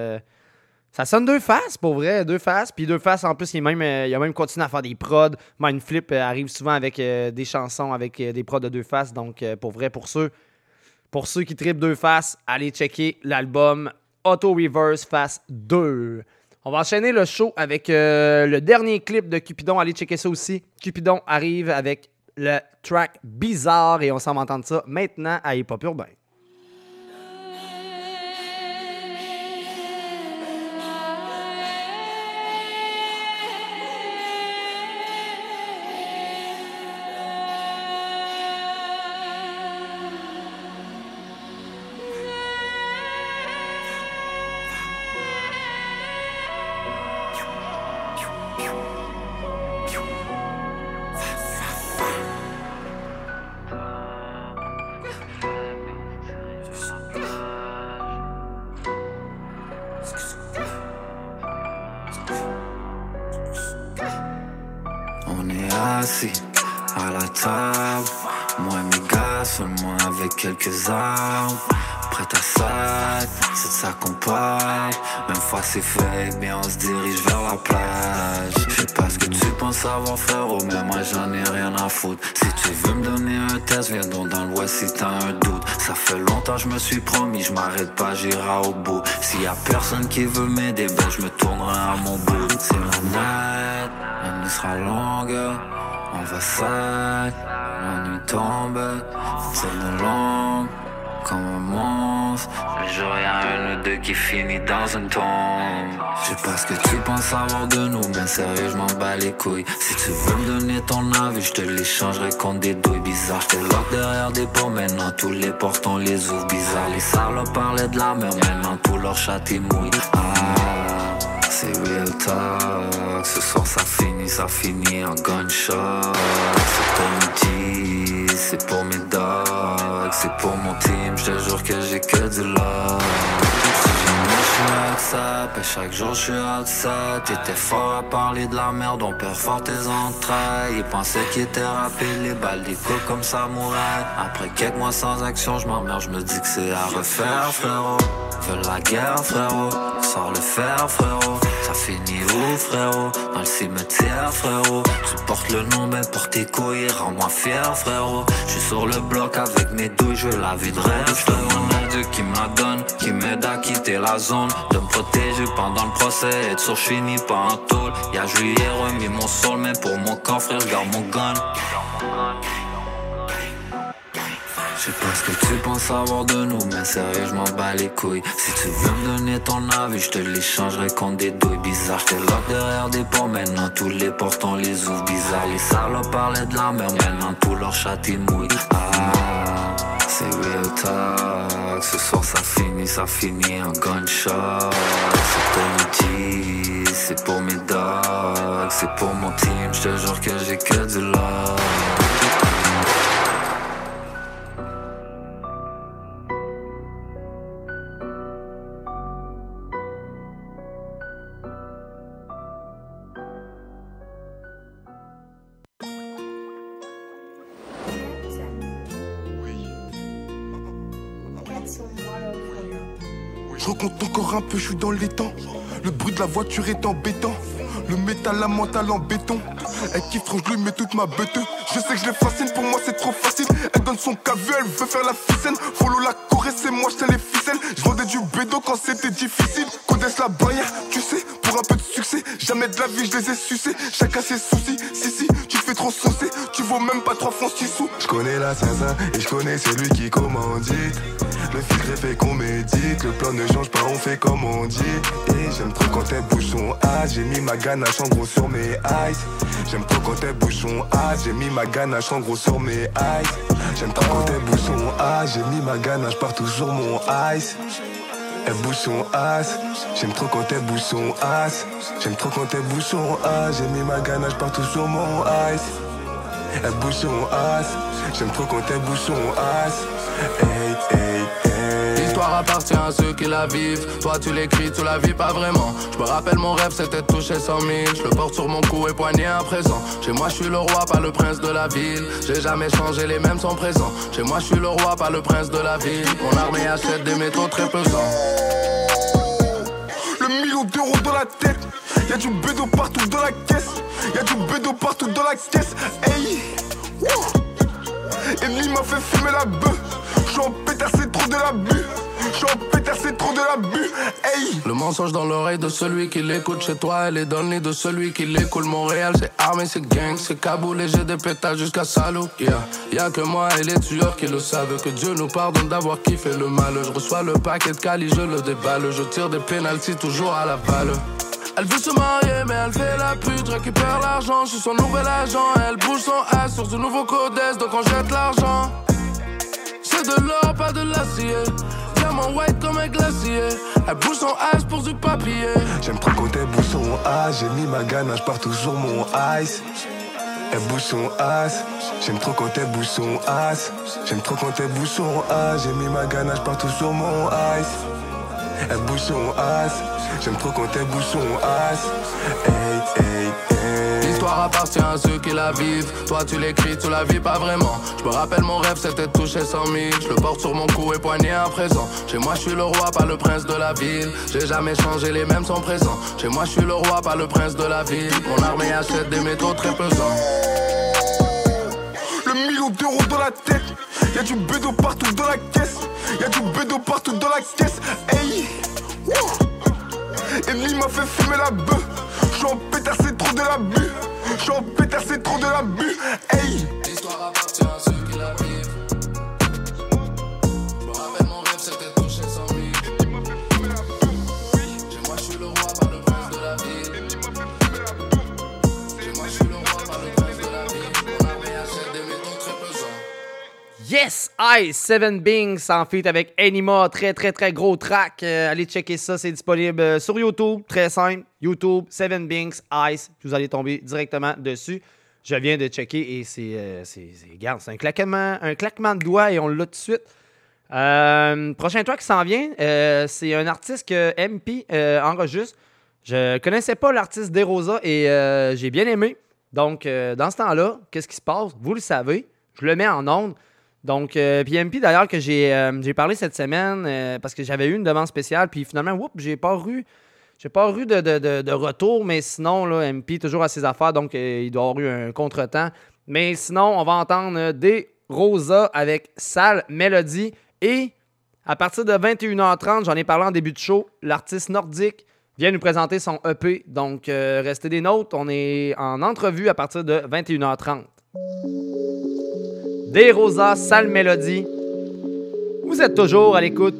ça sonne Deux Faces, pour vrai. Deux Faces. Puis Deux Faces, en plus, il, même, il a même continué à faire des prods. Mindflip arrive souvent avec des chansons, avec des prods de Deux Faces. Donc, pour vrai, pour ceux, pour ceux qui tripent Deux Faces, allez checker l'album Auto Reverse Face 2. On va enchaîner le show avec euh, le dernier clip de Cupidon. Allez checker ça aussi. Cupidon arrive avec le track Bizarre et on s'en va entendre ça maintenant à Hip Hop Urbain. Assis à la table, moi et mes gars seulement avec quelques armes. Prêt à ça, c'est de ça qu'on parle. Même fois c'est fait, bien on se dirige vers la plage. Je sais pas ce que tu penses savoir faire, oh, mais moi j'en ai rien à foutre. Si tu veux me donner un test, viens donc dans l'ouest si t'as un doute. Ça fait longtemps je me suis promis, je m'arrête pas, j'irai au bout. S'il y a personne qui veut m'aider, ben je me tournerai à mon bout. C'est la night, la nuit sera longue. On va sac, la nuit tombe, c'est de longue comme un monstre. Le jour un ou deux qui finit dans une tombe. Je sais pas ce que tu penses savoir de nous, mais sérieux, je m'en bats les couilles. Si tu veux me donner ton avis, je te l'échangerai contre des douilles bizarres. Je lock derrière des portes, maintenant tous les portes on les ouvre bizarres. Les salopes parlaient de la mer, maintenant tout leur chat est mouille. Ah, c'est real talk. Ce soir ça finit, ça finit en gunshot. C'est pour mes c'est pour mes dogs, c'est pour mon team. Je te jure que j'ai que du love. Suis chaque jour je suis outside T'étais fort à parler de la merde, on perd fort tes entrailles. Ils pensaient qu'ils étaient rapide, les balles des coups comme samouraï Après quelques mois sans action, je m'emmerde, je me dis que c'est à refaire frérot. Veulent la guerre frérot, sors le fer frérot. Ça finit où frérot? Dans le cimetière frérot. Tu portes le nom mais pour tes couilles, rends-moi fier frérot. Je suis sur le bloc avec mes douilles, je veux la vie de Je demande Dieu qui me la donne, qui m'aide à quitter la zone De me protéger pendant le procès, être sûr je finis pas en tôle Y'a juillet remis mon sol mais pour mon corps frère, je garde mon gun je sais pas ce que tu penses savoir de nous, mais sérieux, je m'en bats les couilles. Si tu veux me donner ton avis, je te l'échangerai contre des douilles bizarres. J'te lock derrière des ports, maintenant tous les portes on les ouvre bizarres. Les salopes parlaient de la mer, maintenant tous leurs chats mouillent. Ah, c'est real talk. Ce soir ça finit, ça finit en gunshot. C'est Tony G, c'est pour mes dogs, c'est pour mon team. Je te jure que j'ai que du love. Un peu, je suis dans les temps. Le bruit de la voiture est embêtant. Le métal, la mentale en béton. Elle kiffe trop, je lui mets toute ma bête. Je sais que je les fascine, pour moi c'est trop facile. Elle donne son cavu, elle veut faire la ficelle. Follow la Corée, c'est moi, je les ficelles. Je vendais du bédo quand c'était difficile. Connaissent la barrière, tu sais, pour un peu de succès. Jamais de la vie, je les ai sucés. Chacun ses soucis. Si, si, fais trop saucer. Tu vaux même pas trois francs, six sous. Je connais l'assassin et je connais celui qui commandite. Le filtre est fait qu'on médite, le plan ne change pas, on fait comme on dit. Et j'aime trop quand elle bouge son hâte, j'ai mis ma ganache en gros sur mes eyes. J'aime trop quand elle bouge son hâte, j'ai mis ma ganache en gros sur mes eyes. J'aime trop quand elle bouge son hâte, j'ai mis ma ganache partout sur mon ice. Elle bouge son ass, j'aime trop quand elle bouge son ass. J'aime trop quand elle bouge son ass, j'ai mis ma ganache partout sur mon ice. Elle bouge son ass, j'aime trop quand elle bouge son ass. Hey, hey, hey. Appartient à ceux qui la vivent. Toi, tu l'écris, tu la vis pas vraiment. Je me rappelle mon rêve, c'était de toucher 100 000. Je le porte sur mon cou et poignet à présent. Chez moi, je suis le roi, pas le prince de la ville. J'ai jamais changé, les mêmes sont présents. Chez moi, je suis le roi, pas le prince de la ville. Mon armée achète des métaux très pesants. Le million d'euros dans la tête. Y'a du bédo partout dans la caisse. Y'a du bédo partout dans la caisse. Hey, Et lui m'a fait fumer la bœuf. J'suis en pétard, c'est trop de la bu. J'suis en pétard, c'est trop de la bu. Hey. Le mensonge dans l'oreille de celui qui l'écoute chez toi, elle est dans de celui qui l'écoute. Montréal, c'est armé, c'est gang, c'est Kaboul et j'ai des pétages jusqu'à Salou. Yeah. Y'a que moi et les tueurs qui le savent. Que Dieu nous pardonne d'avoir kiffé le mal. Je reçois le paquet de Cali, je le déballe. Je tire des pénalties toujours à la balle. Elle veut se marier, mais elle fait la pute, récupère l'argent. Je suis son nouvel agent. Elle bouge son ass sur ce nouveau codex, donc on jette l'argent. C'est de l'or, pas de l'acier. Diamant white comme un glacier. Elle bouge son ass pour du papier. J'aime trop quand elle bouge son ass. J'ai mis ma ganache partout sur mon ice. Elle bouge son ass. J'aime trop quand elle bouge son ass. J'aime trop quand elle bouge son ass. J'ai mis ma ganache partout sur mon ice. Elle bouge son ass. J'aime trop quand elle bouge son. Hey, hey, hey. L'histoire appartient à ceux qui la vivent. Toi, tu l'écris, tu la vis pas vraiment. Je me rappelle mon rêve, c'était de toucher 100 000. Je le porte sur mon cou et poignet à présent. Chez moi, je suis le roi, pas le prince de la ville. J'ai jamais changé, les mêmes sont présents. Chez moi, je suis le roi, pas le prince de la ville. Mon armée achète des métaux très pesants. Le million d'euros dans la tête. Y'a du bédo partout dans la caisse. Y'a du bédo partout dans la caisse. Hey, lui m'a fait fumer la bœuf. J'suis en pétard, c'est trop de la bu. J'suis en pétard, c'est trop de la bu. Hey. L'histoire appartient à ceux Yes! I, Seven Bings en feat avec Anima. Très, très, très gros track. Euh, allez checker ça. C'est disponible euh, sur YouTube. Très simple. YouTube, Seven Bings, Ice. Vous allez tomber directement dessus. Je viens de checker et c'est. euh, c'est c'est- un claquement, un claquement de doigts et on l'a tout de suite. Euh, prochain track qui s'en vient, c'est un artiste que MP enregistre. Je connaissais pas l'artiste Derosa et euh, j'ai bien aimé. Donc, dans ce temps-là, qu'est-ce qui se passe? Vous le savez, je le mets en onde. Donc, euh, puis MP d'ailleurs que j'ai euh, j'ai parlé cette semaine euh, parce que j'avais eu une demande spéciale, puis finalement, whoop, j'ai pas eu, j'ai pas eu de, retour, mais sinon, là, MP toujours à ses affaires, donc il doit avoir eu un contretemps. Mais sinon, on va entendre des Rosa avec Sale Mélodie et à partir de 21h30, j'en ai parlé en début de show, l'artiste nordique vient nous présenter son EP. Donc, restez des notes. On est en entrevue à partir de 21h30. Des Rosas, sale mélodie. Vous êtes toujours à l'écoute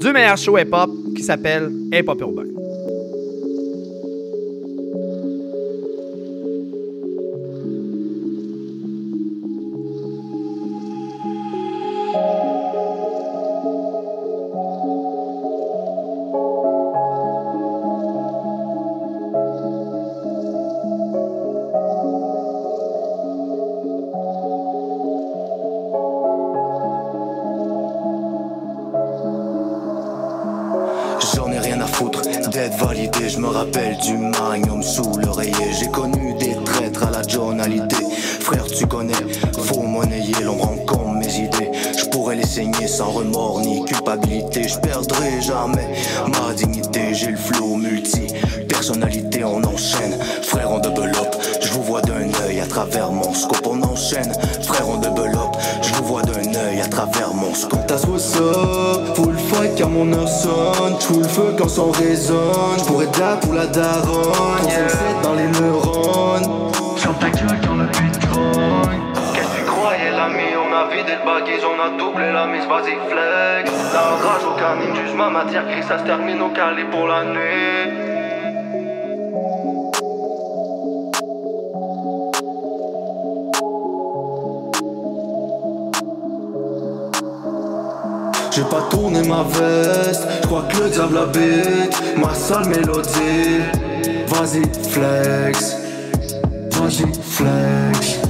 du meilleur show hip-hop qui s'appelle Hip-Hop Urbain. soon. Travers mon scope. T'as what's up, full fight car mon heure sonne. J'fous le feu quand son résonne. J'pourrais être là pour la daronne. Yeah. dans les neurones. Sur ta gueule dans le bitcoin Qu'est-ce que tu croyais l'ami On a vidé le baguise, on a doublé la mise, vas-y flex. La rage au canine, juge ma matière grise Ça se termine au calé pour la nuit J'ai pas tourné ma veste, j'crois que le diable habite Ma sale mélodie Vas-y flex Vas-y flex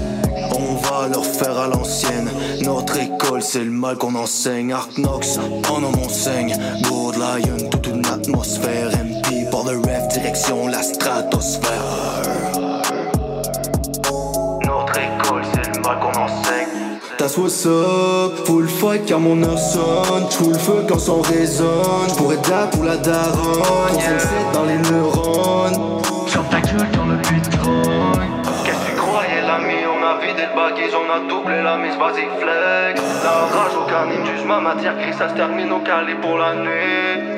On va leur faire à l'ancienne. Notre école, c'est le mal qu'on enseigne. Arc Knox, en homme on saigne. Good Lion, toute une atmosphère. MP, pour le rêve, direction la stratosphère. T'as what's full fight car mon heure sonne. J'fous le feu quand son résonne. J'pourrais être là pour la daronne. Yeah. dans les neurones. Sur ta gueule dans le bitcoin Qu'est-ce que tu croyais l'ami? On a vidé le baguise, on a doublé la mise, vas-y flex. La rage au canine, juge ma matière grise. Ça se termine au calé pour la nuit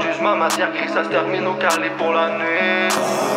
juge ma matière grise Ça se termine au calé pour la nuit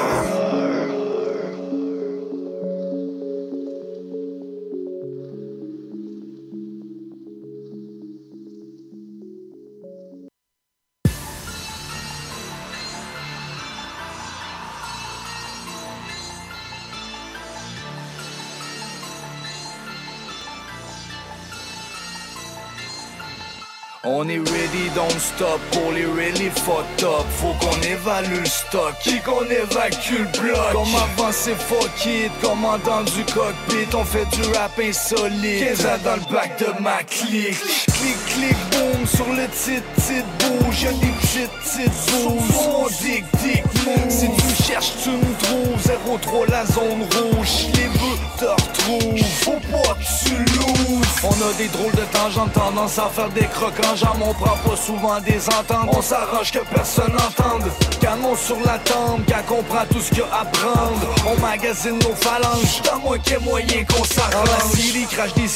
On est ready, don't stop pour les really fucked up. Faut qu'on évalue le stock, qui qu'on évacue le bloc? Comme avancer fuck it, commandant du cockpit. On fait du rap insolite. 15 ans dans le bac de ma clique? Clic, clic, boom, sur le titre, titre, bouge. Y'a des petites, petites bouses. On dick, dick. Si tu cherches, tu me trouves. 03 la zone rouge. Les veux, te retrouve. Faut pas que tu loses. On a des drôles de tangentes, tendance à faire des croquants. Jambe, on prend pas souvent des ententes. On s'arrange que personne n'entende. Canon sur la tombe, qu'à comprend tout ce qu'il y a à prendre. On magasine nos phalanges. Dans moins qu'il moyen qu'on s'arrange. La City crache des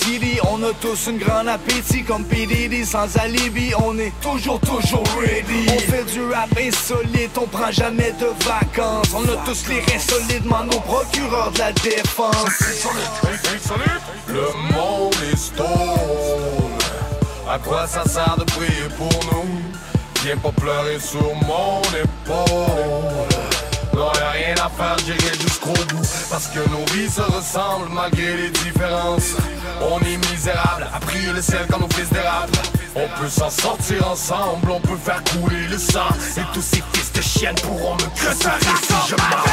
on a tous une grande appétit. Comme PDD sans alibi, on est toujours, toujours ready. On fait du rap insolite, on prend jamais de vacances. On a tous les reins solides, nos procureurs de la défense. Le monde est stone. À quoi ça sert de prier pour nous? Viens pas pleurer sur mon épaule. Non, y'a rien à faire, j'irai jusqu'au bout. Parce que nos vies se ressemblent malgré les différences. On est misérables, à prier le ciel quand nos fils dérapent. On peut s'en sortir ensemble, on peut faire couler le sang. Et tous ces fils de chiennes pourront me cresser si je meurs.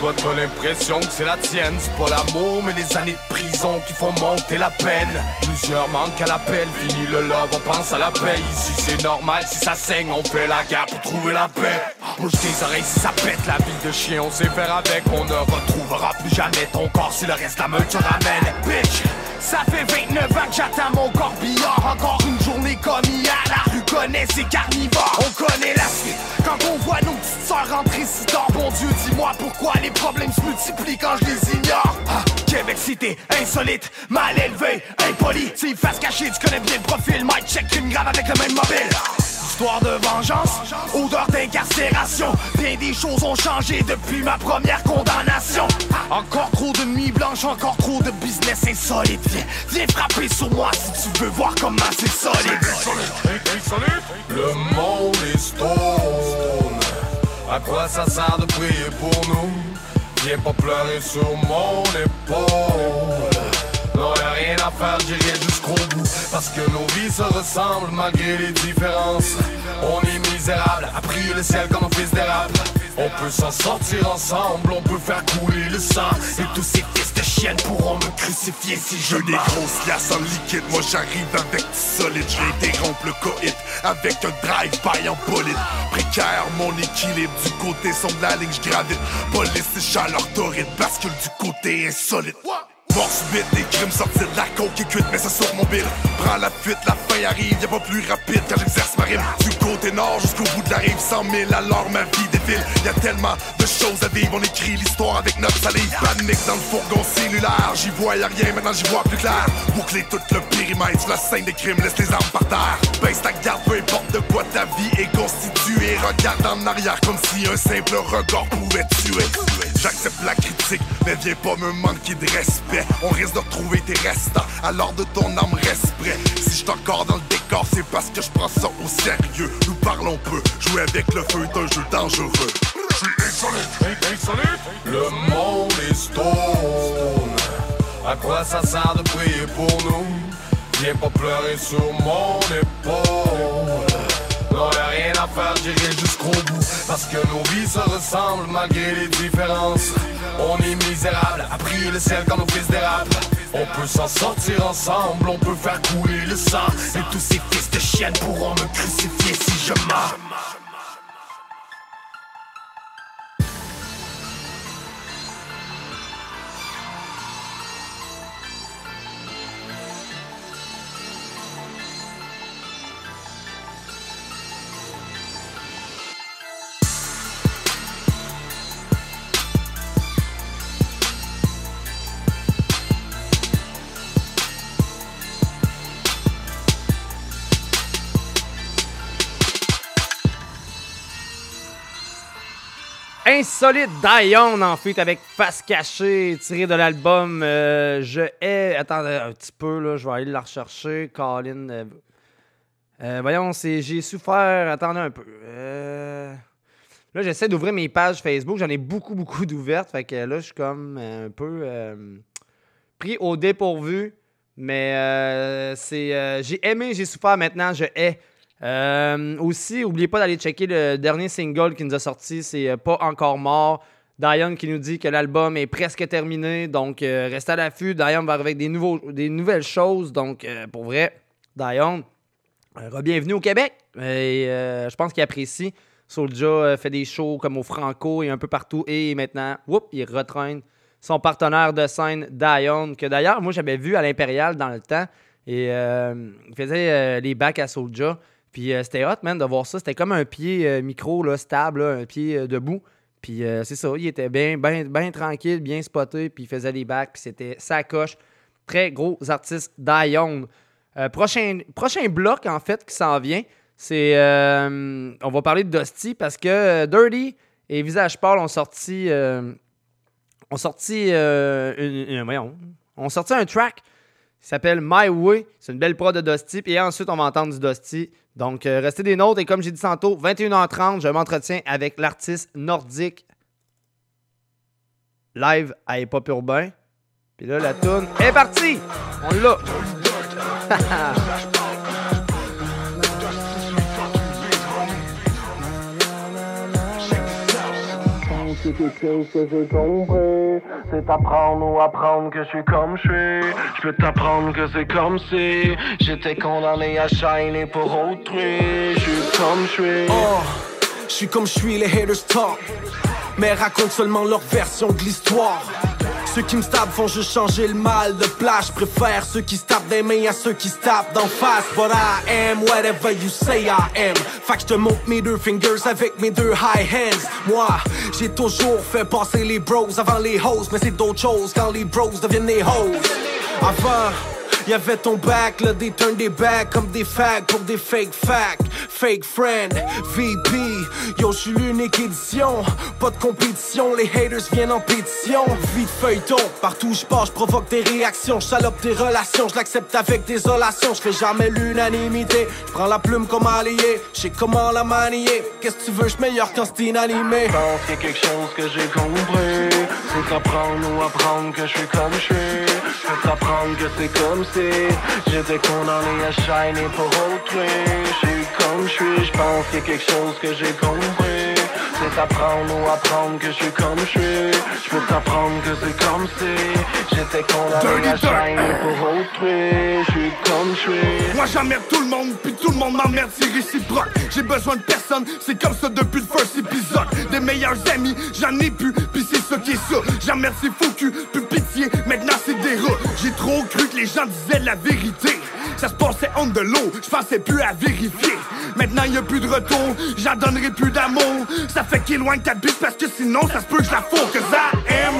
Toi t'as l'impression que c'est la tienne. C'est pas l'amour mais les années de prison qui font monter la peine. Plusieurs manquent à l'appel, fini le love, on pense à la paix. Ici c'est normal, si ça saigne, on fait la guerre pour trouver la paix. Bouge tes oreilles si ça pète la vie de chien On sait faire avec, on ne retrouvera plus jamais ton corps Si le reste de la meute te ramène. Bitch ça fait 29 ans que j'attends mon corbillard. Encore une journée comme hier La rue connaît ses carnivores. On connaît la suite. Quand on voit nos petites sœurs rentrer si tard Bon Dieu dis-moi pourquoi les problèmes se multiplient quand je les ignore. Ah, Québec cité, insolite, mal élevé, impoli. C'est face cachée, tu connais bien le profil. Mike check une grave avec le même mobile Histoire de vengeance, odeur d'incarcération. Bien des choses ont changé depuis ma première condamnation. Encore trop de nuits blanches, encore trop de business insolite. Viens, viens frapper sur moi si tu veux voir comment c'est solide. Le monde est stone. À quoi ça sert de prier pour nous? Viens pas pleurer sur mon épaule y'a rien à faire, j'irai jusqu'au bout Parce que nos vies se ressemblent malgré les différences On est misérables, a prier le ciel comme un fils d'érable On peut s'en sortir ensemble, on peut faire couler le sang Et tous ces fils de chiennes pourront me crucifier si je meurs grosses glaces en liquide, moi j'arrive avec du solide, je interrompre le coït avec un drive-by en bolide. Précaire mon équilibre, du côté sombre la ligne, je gravite. Police et chaleur torride, bascule du côté insolite. Mort subite, des crimes sortis de la coke et cuite, mais ça sur mon bill. Prends la fuite, la fin arrive, y'a pas plus rapide quand j'exerce ma rime. Du côté nord jusqu'au bout de la rive, 100 000 alors ma vie défile. Y'a tellement de choses à vivre, on écrit l'histoire avec notre salive. Panique dans le fourgon cellulaire, j'y vois y'a rien, maintenant j'y vois plus clair. Boucler tout le périmètre sur la scène des crimes, laisse les armes par terre. Baisse ta garde, peu importe de quoi ta vie est constituée. Regarde en arrière comme si un simple regard pouvait tuer. J'accepte la critique, mais viens pas me manquer de respect. On risque de retrouver tes restants, alors de ton âme reste prêt. Si je encore dans le décor, c'est parce que je prends ça au sérieux. Nous parlons peu, jouer avec le feu est un jeu dangereux. Je suis insolite, insolite? Le monde est stone À quoi ça sert de prier pour nous? Viens pas pleurer sur mon épaule Non y'a rien à faire, j'irai Parce que nos vies se ressemblent malgré les différences. On est misérables, à prier le ciel quand nos fils dérapent On peut s'en sortir ensemble, on peut faire couler le sang. Et tous ces fils de chiennes pourront me crucifier si je meurs Insolite Dion en fait avec Face Cachée tiré de l'album euh, Je hais. Attendez un petit peu là, je vais aller la rechercher. Colin. euh, euh, voyons, c'est J'ai souffert. Attendez un peu. Euh, Là, j'essaie d'ouvrir mes pages Facebook. J'en ai beaucoup, beaucoup d'ouvertes. Fait que là, je suis comme euh, un peu euh, pris au dépourvu. Mais euh, c'est. euh, j'ai aimé, j'ai souffert maintenant, je hais. Euh, aussi, n'oubliez pas d'aller checker le dernier single qui nous a sorti, c'est euh, Pas encore mort. Diane qui nous dit que l'album est presque terminé, donc euh, restez à l'affût. Diane va avec des, nouvelles choses, donc pour vrai, Diane, bienvenue au Québec. Et je pense qu'il apprécie. Soulja fait des shows comme au Franco et un peu partout. Et maintenant, whoop, il retraîne son partenaire de scène, Diane, que d'ailleurs, moi, j'avais vu à l'Impérial dans le temps. Et il faisait les bacs à Soulja. Puis euh, c'était hot, man, de voir ça. C'était comme un pied euh, micro, là, stable, un pied euh, debout. Puis c'est ça, il était bien bien bien tranquille, bien spoté, puis il faisait les bacs, puis c'était sa coche. Très gros artiste Dion. Prochain, prochain bloc, en fait, qui s'en vient, c'est. on va parler de Dusty parce que Dirty et Visage Paul ont sorti. ont sorti. euh, une- une- voyons, ont sorti un track qui s'appelle My Way. C'est une belle prod de Dusty. Et ensuite, on va entendre du Dusty. Donc, euh, restez des nôtres. Et comme j'ai dit tantôt, 21h30, je m'entretiens avec l'artiste nordique live à Hip Hop Urbain. Puis là, la toune est partie! On l'a! *laughs* c'est quelque chose que j'ai compris. C'est apprendre ou apprendre que je suis comme je suis. Je peux t'apprendre que c'est comme si j'étais condamné à shiner pour autrui. Je suis comme je suis. Oh, je suis comme je suis, les haters talk. Mais racontent seulement leur version de l'histoire. Ceux qui me tapent font juste changer le mal de place. Préfère ceux qui se des mains à ceux qui se tapent d'en face. But I am whatever you say I am. Fait que te montre mes deux fingers avec mes deux high hands. Moi, j'ai toujours fait passer les bros avant les hoes. Mais c'est d'autres choses quand les bros deviennent les hoes. Avant. Y'avait ton back, là des turn des back comme des fags pour des fake facts. Fake friend, VP, yo j'suis l'unique édition. Pas de compétition, les haters viennent en pétition. Vite feuilleton, partout j'passe, j'provoque des réactions. J'salope tes relations, j'l'accepte avec désolation. J'fais jamais l'unanimité, j'prends la plume comme allié. J'sais comment la manier, qu'est-ce que tu veux, j'suis meilleur quand c'est inanimé. pense qu'il y a quelque chose que j'ai compris. C'est apprendre ou apprendre que je suis comme je suis. Je peux t'apprendre que c'est comme si j'étais condamné à shiner pour autrui. Je suis comme je suis, je pense qu'il y a quelque chose que j'ai compris. C'est apprendre ou apprendre que je suis comme je suis. Je peux t'apprendre que c'est comme si j'étais condamné à shiner pour autrui. Je suis comme je suis. Moi j'emmerde tout le monde, puis tout le monde m'emmerde, c'est réciproque. J'ai besoin de personne, c'est comme ça depuis le first épisode. Des meilleurs amis, j'en ai plus, puis c'est ça qui est ça. J'emmerde ces faux culs, maintenant c'est des. J'ai trop cru que les gens disaient la vérité. Ça se passait on de l'eau, je pensais plus à vérifier. Maintenant y a plus de retour, j'en donnerai plus d'amour. Ça fait qu'il éloigne ta bite parce que sinon ça se peut que je la fous. Cause I am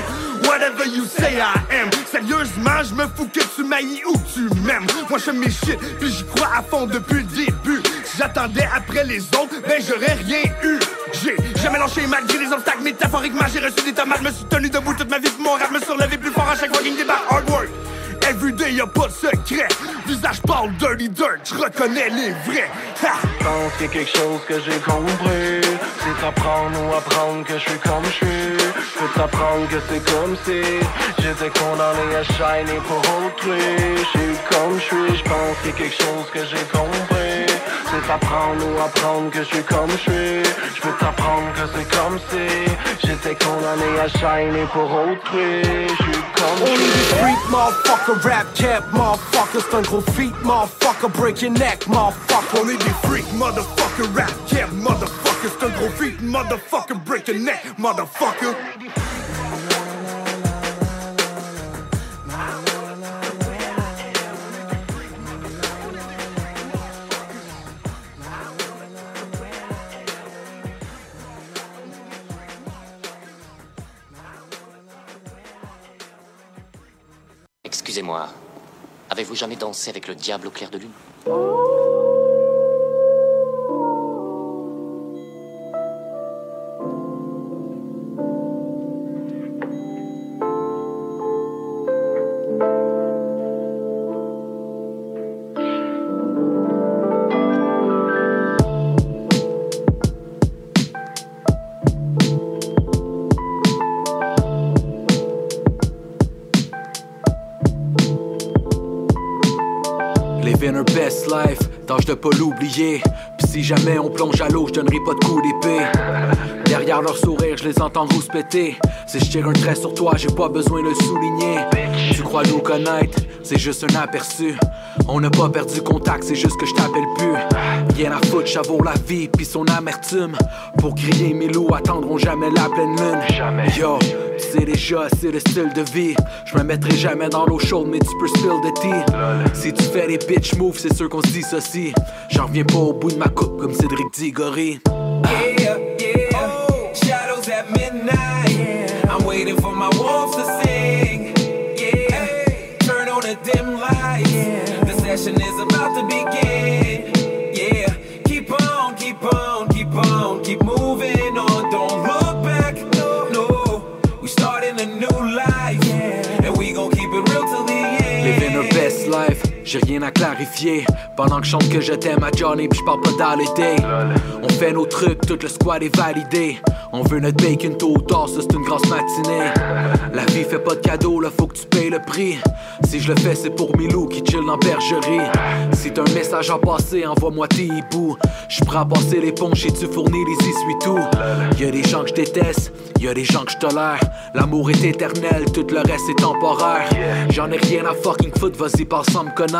whatever you say I am. Sérieusement, je me fous que tu m'ailles ou que tu m'aimes. Moi je mes shit, puis j'y crois à fond depuis le début. Si j'attendais après les autres, ben j'aurais rien eu. J'ai jamais lâché malgré les obstacles métaphoriquement. J'ai reçu des tomates, me suis tenu debout toute ma vie. Mon rap me surlevait plus fort à chaque me débat. Hard work. Everyday y'a pas de secret. Visage parle dirty dirt, je reconnais les vrais. Ha! Pense qu'il y a quelque chose que j'ai compris. C'est apprendre ou apprendre que je suis comme je suis. Je peux t'apprendre que c'est comme si j'étais condamné à shiner pour autrui. Je suis comme je suis, je pense qu'il y a quelque chose que j'ai compris. C'est apprendre ou apprendre que je suis comme je suis. Je peux t'apprendre que c'est comme si j'étais condamné à shiner pour autrui. Je suis comme suis. the freak, motherfucker, rap cap, motherfucker, c'est un gros feat, motherfucker, break your neck, motherfucker. On est des freaks, motherfucker, rap cap, motherfucker. C'est un gros feat, motherfucker, break your neck, motherfucker. Excusez-moi, avez-vous jamais dansé avec le diable au clair de lune? De pas l'oublier. Si jamais on plonge à l'eau, je donnerai pas de coup d'épée. Derrière leur sourire, je les entends vous péter. Si je tire un trait sur toi, j'ai pas besoin de le souligner. Tu crois nous connaître, c'est juste un aperçu. On n'a pas perdu contact, c'est juste que je t'appelle plus. Rien à foutre, ça vaut la vie, puis son amertume. Pour crier, mes loups attendront jamais la pleine lune. Yo, tu sais déjà, c'est le style de vie. Je me mettrai jamais dans l'eau chaude, mais tu peux spill de tea. Si tu fais des bitch moves, c'est sûr qu'on se dissocie. J'en reviens pas au bout de ma coupe comme Cédric Diggory. J'ai rien à clarifier. Pendant que je chante que je t'aime à Johnny, puis je parle pas d'holiday. On fait nos trucs, tout le squad est validé. On veut notre bacon tôt ou tard, ça c'est une grosse matinée. La vie fait pas de cadeau, là faut que tu payes le prix. Si je le fais, c'est pour Milou qui chill dans bergerie. Si t'as un message à passer, envoie-moi tes hiboux. J'suis prêt à passer l'éponge et tu fournis les essuie-tout? Y'a des gens que je déteste, y'a des gens que je tolère. L'amour est éternel, tout le reste est temporaire. J'en ai rien à fucking foot, vas-y, passe sans me connaître.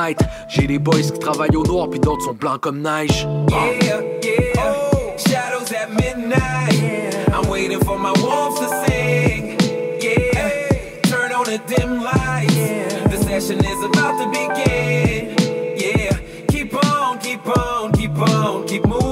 J'ai des boys qui travaillent au noir, puis d'autres sont blancs comme neige. Yeah, yeah. Shadows at midnight. I'm waiting for my wolves to sing. Yeah. Turn on the dim lights. The session is about to begin. Yeah. Keep on, keep on, keep on, keep moving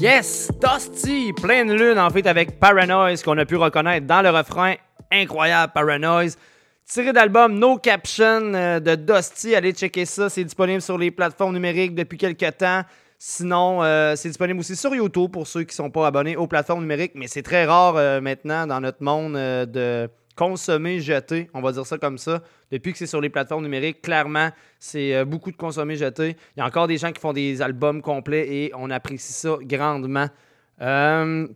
Yes! Dusty, pleine lune en fait avec Paranoise qu'on a pu reconnaître dans le refrain. Incroyable Paranoise. Tiré d'album No Caption euh, de Dusty, allez checker ça. C'est disponible sur les plateformes numériques depuis quelques temps. Sinon, euh, c'est disponible aussi sur YouTube pour ceux qui ne sont pas abonnés aux plateformes numériques. Mais c'est très rare euh, maintenant dans notre monde de consommer, jeter. On va dire ça comme ça. Depuis que c'est sur les plateformes numériques, clairement, c'est euh, beaucoup de consommer, jeter. Il y a encore des gens qui font des albums complets et on apprécie ça grandement. Euh,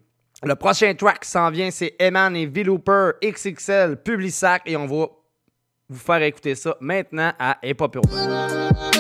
le prochain track qui s'en vient, c'est Eman et V-Looper XXL Publisac et on va vous faire écouter ça maintenant à Hip Hop Urbain.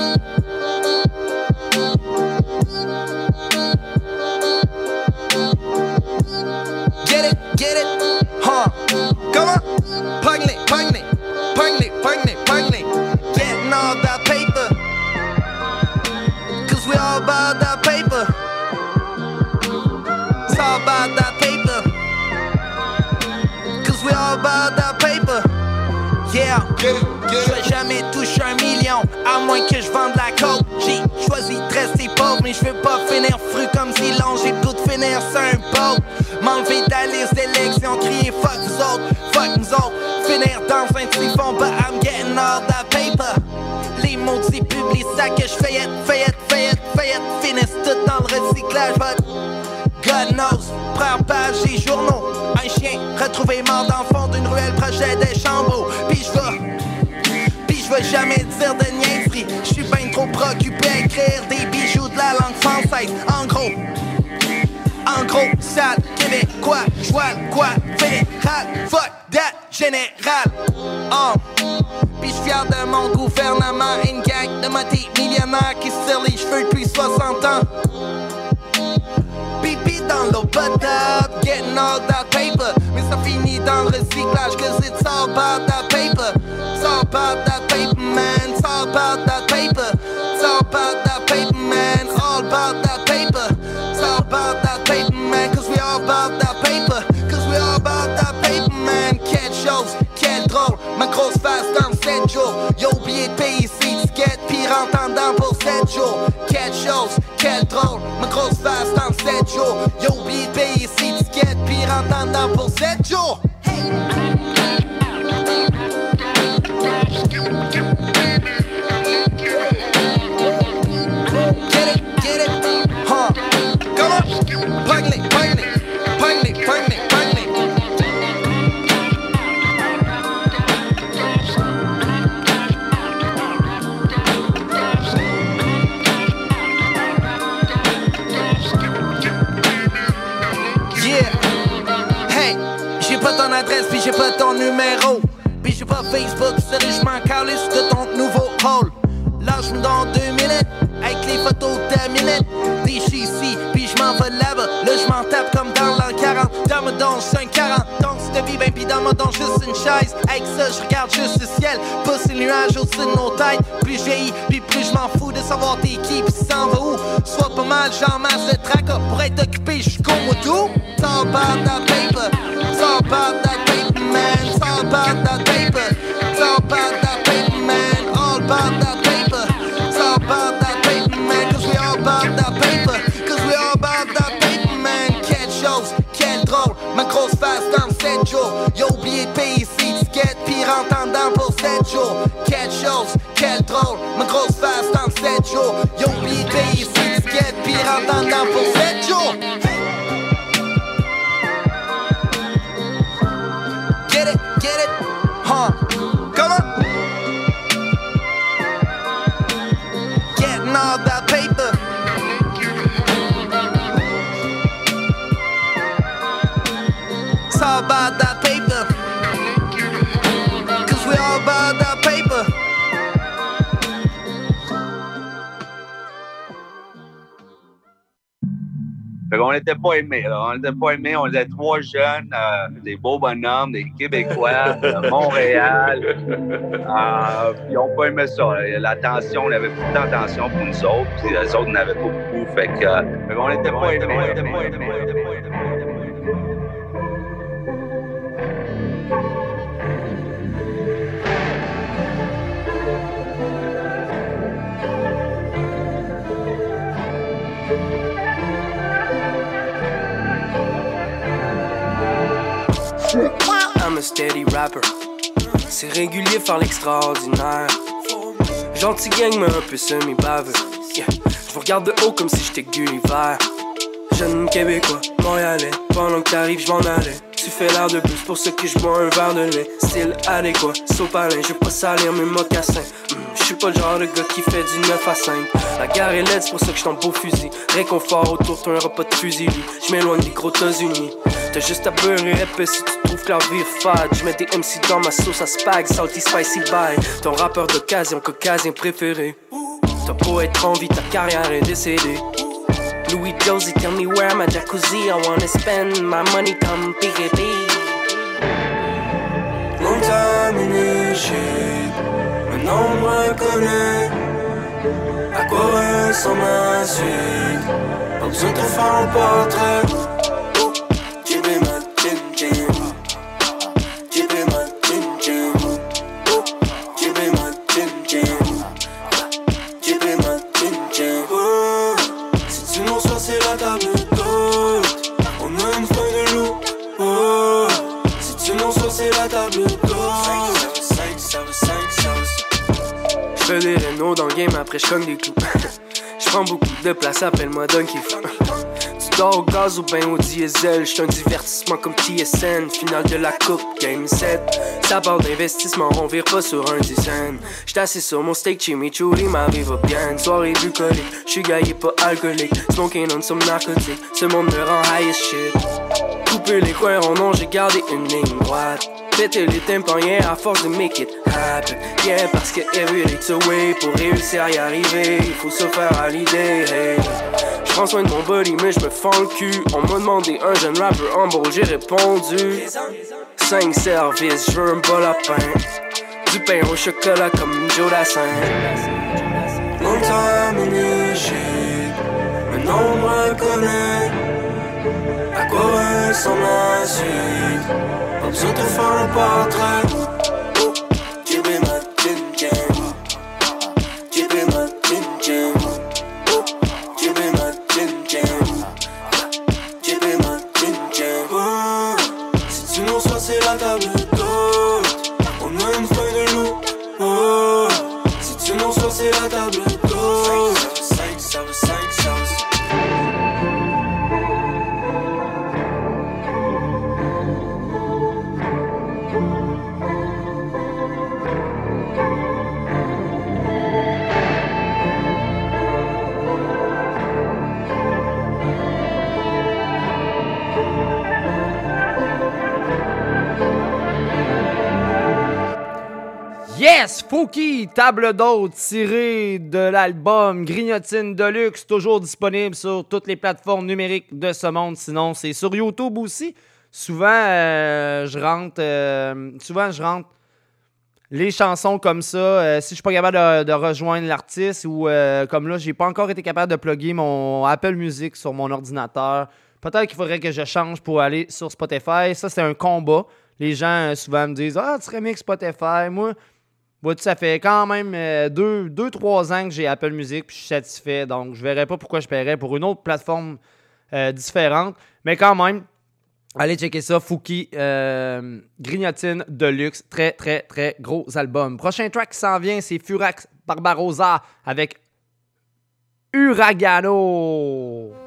Je vais jamais toucher un million, à moins que je vende la coke. J'ai choisi de rester pauvre, mais je veux pas finir fru comme Zilon. J'ai tout de finir sur un boat. M'enlever de la liste d'élections, crier fuck vous autres, fuck nous autres. Finir dans un typhon, but I'm getting all that paper. Les maudits publics, ça que je fayette, fayette, fayette, fayette, finissent tout dans le recyclage, but God knows, première page des journaux. Un chien retrouvé mort dans le fond d'une ruelle projet des chambeaux. Vais jamais dire de niaiserie. Je suis bien trop préoccupé à écrire des bijoux de la langue française. En gros, en gros, sale québécois, joie quoi, fédéral, fuck that, général. Oh. Puis je fier de mon gouvernement, une gang de motifs millionnaires qui se tire les cheveux depuis 60 ans. Pipi dans l'eau potable, getting all that paper. Ça finit dans le recyclage, cause it's all about that paper. It's all about that paper, man. It's all about that paper. It's all about that paper, man. All about that paper. It's all about that paper, man. Cause we all about that paper. Cause we all about that. Quelle chose, quel drôle. Ma grosse face dans 7 jours. Y'a oublié de payer ses rentre en pour 7 jours. Quelle chose, quel drôle. Ma grosse face dans 7 jours. Y'a oublié de payer rentre en pour 7 jours. J'ai pas ton numéro. Puis j'ai pas Facebook, sérieux, je m'en calisse de ton nouveau rôle. Lâche-moi dans deux minutes avec les photos de. Des ici, je m'en vais là-bas. Là, je m'en tape comme dans l'an 40. Dans mon don, un 40. Donc, vis ben, puis dans mon don, juste une chaise. Avec ça, je regarde juste le ciel. Pousse les nuages au-dessus de nos têtes. Plus vieillis, puis plus je m'en fous de savoir t'es qui, puis s'en va où. Soit pas mal, j'en masse de tracas. Pour être occupé, je suis con au tout. It's all about that paper. About that paper, man. It's all about that paper. About that paper, man. All about that paper. It's all about that paper, man. Cause we all about that paper. 7 jours. Y'a oublié de payer ses tickets, pis rentre en dedans pour 7 jours. Quelle chose, quel drôle, ma grosse face dans 7 jours. Y'a oublié de payer ses tickets, pour 7. Fait qu'on n'était pas aimés. là. On n'était pas aimés. On était trois jeunes, euh, des beaux bonhommes, des Québécois *laughs* de Montréal. Euh, ils n'ont pas aimé ça. L'attention, on avait beaucoup d'attention pour nous autres. Puis les autres n'avaient pas beaucoup. Fait que, euh, fait qu'on n'était pas aimés. Steady rapper. C'est régulier faire l'extraordinaire. Gentil gang, mais un peu semi-baveux. Je vous regarde de haut comme si j'étais Gulliver. Jeune québécois, montréalais. Pendant que t'arrives, je allais. Tu fais l'air de plus pour ce que je bois un verre de lait. Style adéquat, sopalin, je pas salir mes mocassins. Je suis pas le genre de gars qui fait du 9 à 5. La gare est laide, c'est pour ça que je beau fusil. Réconfort autour, t'as un repas de fusil. Je m'éloigne des gros États-Unis. T'as juste à beurrer épais si tu trouves que la vie fade. Je mets des MC dans ma sauce à spag, salty spicy bye. Ton rappeur d'occasion, caucasien préféré. T'as beau être en vie, ta carrière est décédée. Louis Josie, tell me where my jacuzzi. I wanna spend my money comme PGP. Long time initié, moi connaît À quoi ressemble la suite Pas besoin de te faire un après je des. *laughs* Je prends beaucoup de place, appelle-moi Donkey. Tu dors au gaz ou ben au diesel, j'suis un divertissement comme TSN. Finale de la coupe, game 7. Ça parle d'investissement, on vire pas sur un dizaine. J'suis assis sur mon steak chimichurri, ma vie va bien. Soirée bucolique, j'suis gaillé pas alcoolique. Smoking on some narcotique, ce monde me rend high as shit. Couper les coins en non, j'ai gardé une ligne droite. Péter les tympans, à force de make it happen. Yeah, parce que every it's a way. Pour réussir à y arriver, il faut se faire à l'idée. Hey. J'prends soin de mon body, mais j'me fends le cul. On m'a demandé un jeune rapper beau, j'ai répondu. 5 services, j'veux un bol à pain. Du pain au chocolat comme Joe Dassin. Long time initié, maintenant moi connaît À quoi ressemble la suite? Besoin de faire un portrait Yes! Fouki, table d'hôte tirée de l'album Grignotine Deluxe, toujours disponible sur toutes les plateformes numériques de ce monde. Sinon, c'est sur YouTube aussi. Souvent, euh, je rentre. euh, souvent, je rentre les chansons comme ça. euh, si je suis pas capable de, rejoindre l'artiste ou comme là, j'ai pas encore été capable de plugger mon Apple Music sur mon ordinateur. Peut-être qu'il faudrait que je change pour aller sur Spotify. Ça, c'est un combat. Les gens souvent me disent Ah, tu remixes Spotify. Moi, vois-tu, ça fait quand même 2-3 ans que j'ai Apple Music puis je suis satisfait. Donc, je verrais pas pourquoi je paierais pour une autre plateforme euh, différente. Mais quand même, allez checker ça. Fouki, euh, Grignotine Deluxe. Très, très, très gros album. Prochain track qui s'en vient, c'est Furax Barbarossa avec Uragano.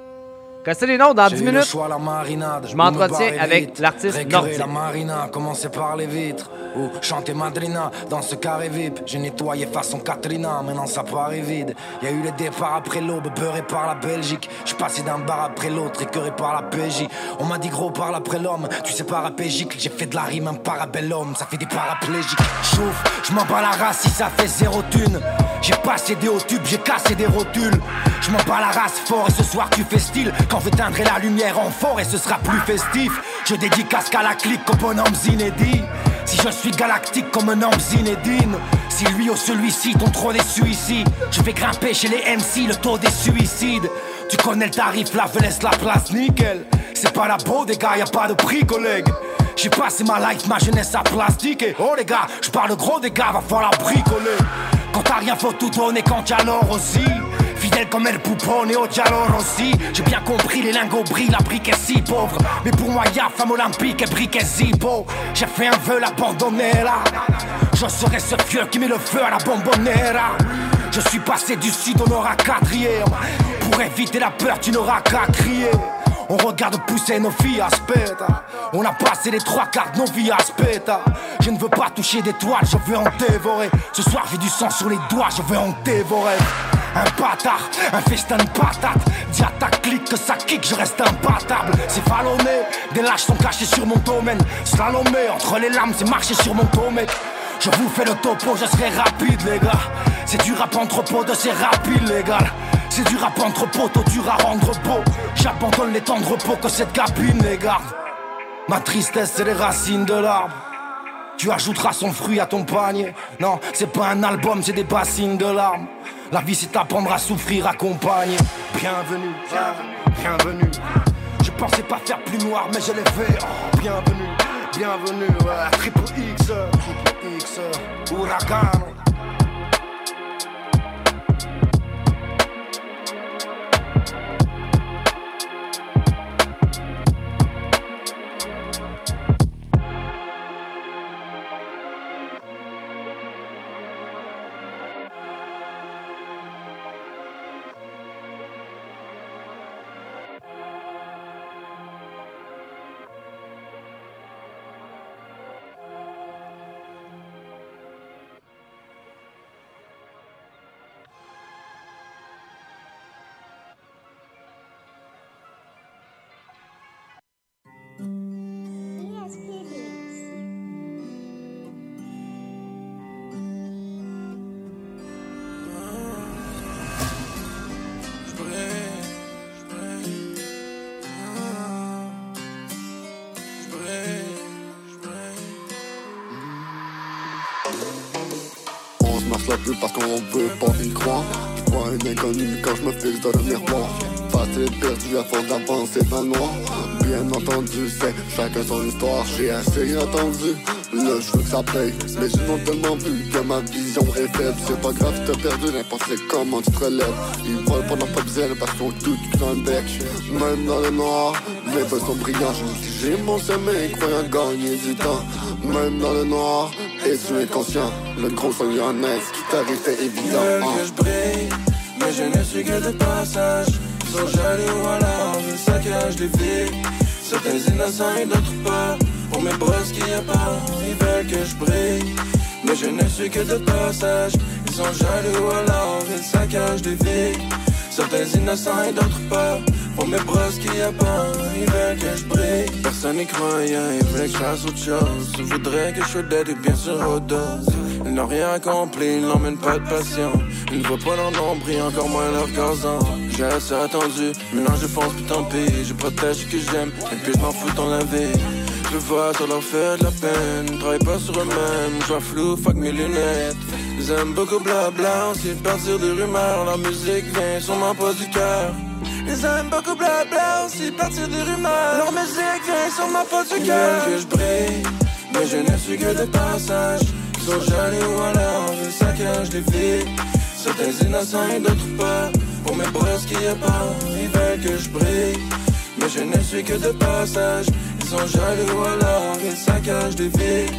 Restez les noms dans J'ai 10 eu le minutes. choix, la marinade, Je m'entretiens avec l'artiste nordique. la marina, commencer par les vitres. Ou chanter Madrina dans ce carré VIP. J'ai nettoyé façon Katrina, maintenant ça paraît vide. Y a eu le départ après l'aube, beurré par la Belgique. J'suis passé d'un bar après l'autre, écœuré par la PJ On m'a dit gros parle après l'homme, tu sais parapégique J'ai fait de la rime un parabellum, ça fait des paraplégiques. Chouf, j'm'en bats la race si ça fait zéro thune. J'ai passé des hauts tubes, j'ai cassé des rotules. Je m'en bats la race fort et ce soir tu fais style. Quand j'éteindrai la lumière en fort et ce sera plus festif. Je dédicace qu'à la clique comme bonhomme Zinedine. Si je suis galactique comme un homme Zinedine. Si lui ou celui-ci t'ont trop déçu ici. Je vais grimper chez les MC le taux des suicides. Tu connais le tarif, je laisse la place, nickel. C'est pas la beau des gars, y a pas de prix, collègue. J'ai passé ma life, ma jeunesse à plastique. Oh les gars, je parle gros des gars, va falloir bricoler. Quand t'as rien, faut tout donner quand y'a l'or aussi. Fidèle comme El Poupon et au dialor aussi. J'ai bien compris, les lingots brillent, la brique est si pauvre. Mais pour moi, y'a femme olympique et brique est zippo. J'ai fait un vœu, l'abandonnera. Je serai ce vieux qui met le feu à la bombonera. Je suis passé du sud au nord à quatrième. Pour éviter la peur, tu n'auras qu'à crier. On regarde pousser nos filles à speta. On a passé les trois quarts de nos vies à speta. Je ne veux pas toucher des toiles, je veux en dévorer. Ce soir j'ai du sang sur les doigts, je veux en dévorer. Un bâtard, un festin de patates. Dis à ta clique que ça kick, je reste imbattable. C'est vallonné, des lâches sont cachés sur mon domaine. Slalomé, entre les lames, c'est marcher sur mon tomate. Je vous fais le topo, je serai rapide, les gars. C'est du rap entrepôt de ces les gars. C'est du rap entrepôt, tôt dur à rendre beau. J'abandonne les temps de repos que cette capine les. Ma tristesse, c'est les racines de l'arbre. Tu ajouteras son fruit à ton panier. Non, c'est pas un album, c'est des bassines de larmes. La vie, c'est apprendre à souffrir accompagné. Bienvenue, bienvenue, bienvenue. Je pensais pas faire plus noir, mais je l'ai fait. Oh, bienvenue, bienvenue. Ouais, triple X, triple X, huracan. Parce qu'on veut pas y croire. Je vois un inconnu quand je me fixe dans le miroir. Facile perdu à force d'avancer dans le noir. Bien entendu, c'est chacun son histoire. J'ai assez entendu. Là, je veux que ça paye. Mais ils m'ont tellement vu que ma vision est faible. C'est pas grave, t'as perdu n'importe comment tu te relèves. Ils volent pendant pas besoin parce qu'on tout dans le bec. Même dans le noir, les feux sont brillants. J'ai mon sommeil, croyant gagner du temps. Même dans le noir, et tu es conscient. Le gros son lyonnais qui t'arrive est évident. Ils veulent que je brille, mais je ne suis que de passage. Ils sont jaloux alors ils saccagent les vies. Certains innocents et d'autres pas. Pour mes brosses qu'il y a pas, ils veulent que je brille. Mais je ne suis que de passage. Ils sont jaloux alors ils saccagent les vies. Certains innocents et d'autres pas. Pour mes brosses qu'il y a pas, ils veulent que je brille. Personne n'y croyait, ils voulaient que je fasse autre chose. Ils voudraient que je sois dead et bien sûr au dos. Ils n'ont rien accompli, ils n'emmènent pas de passion. Ils ne voient pas leur nombril, encore moins leur gazon. J'ai assez attendu, maintenant je fonce, puis tant pis. Je protège ce que j'aime, et puis je m'en fous dans la vie. Je vois ça leur fait de la peine, travaille pas sur eux-mêmes, je vois flou, fuck mes lunettes. Ils aiment beaucoup blabla, aussi partir des rumeurs, la musique vient sûrement pas du cœur. Ils aiment beaucoup blabla, aussi partir des rumeurs, leur musique vient sûrement pas du cœur. Que je brille, mais je ne suis que de passage. Ils sont jaloux alors je saccage les vies. Certains innocents et d'autres pas. Pour mes brosses qu'il y a pas, ils veulent que je brille. Mais je ne suis que de passage. Ils sont jaloux alors ils saccagent des vies.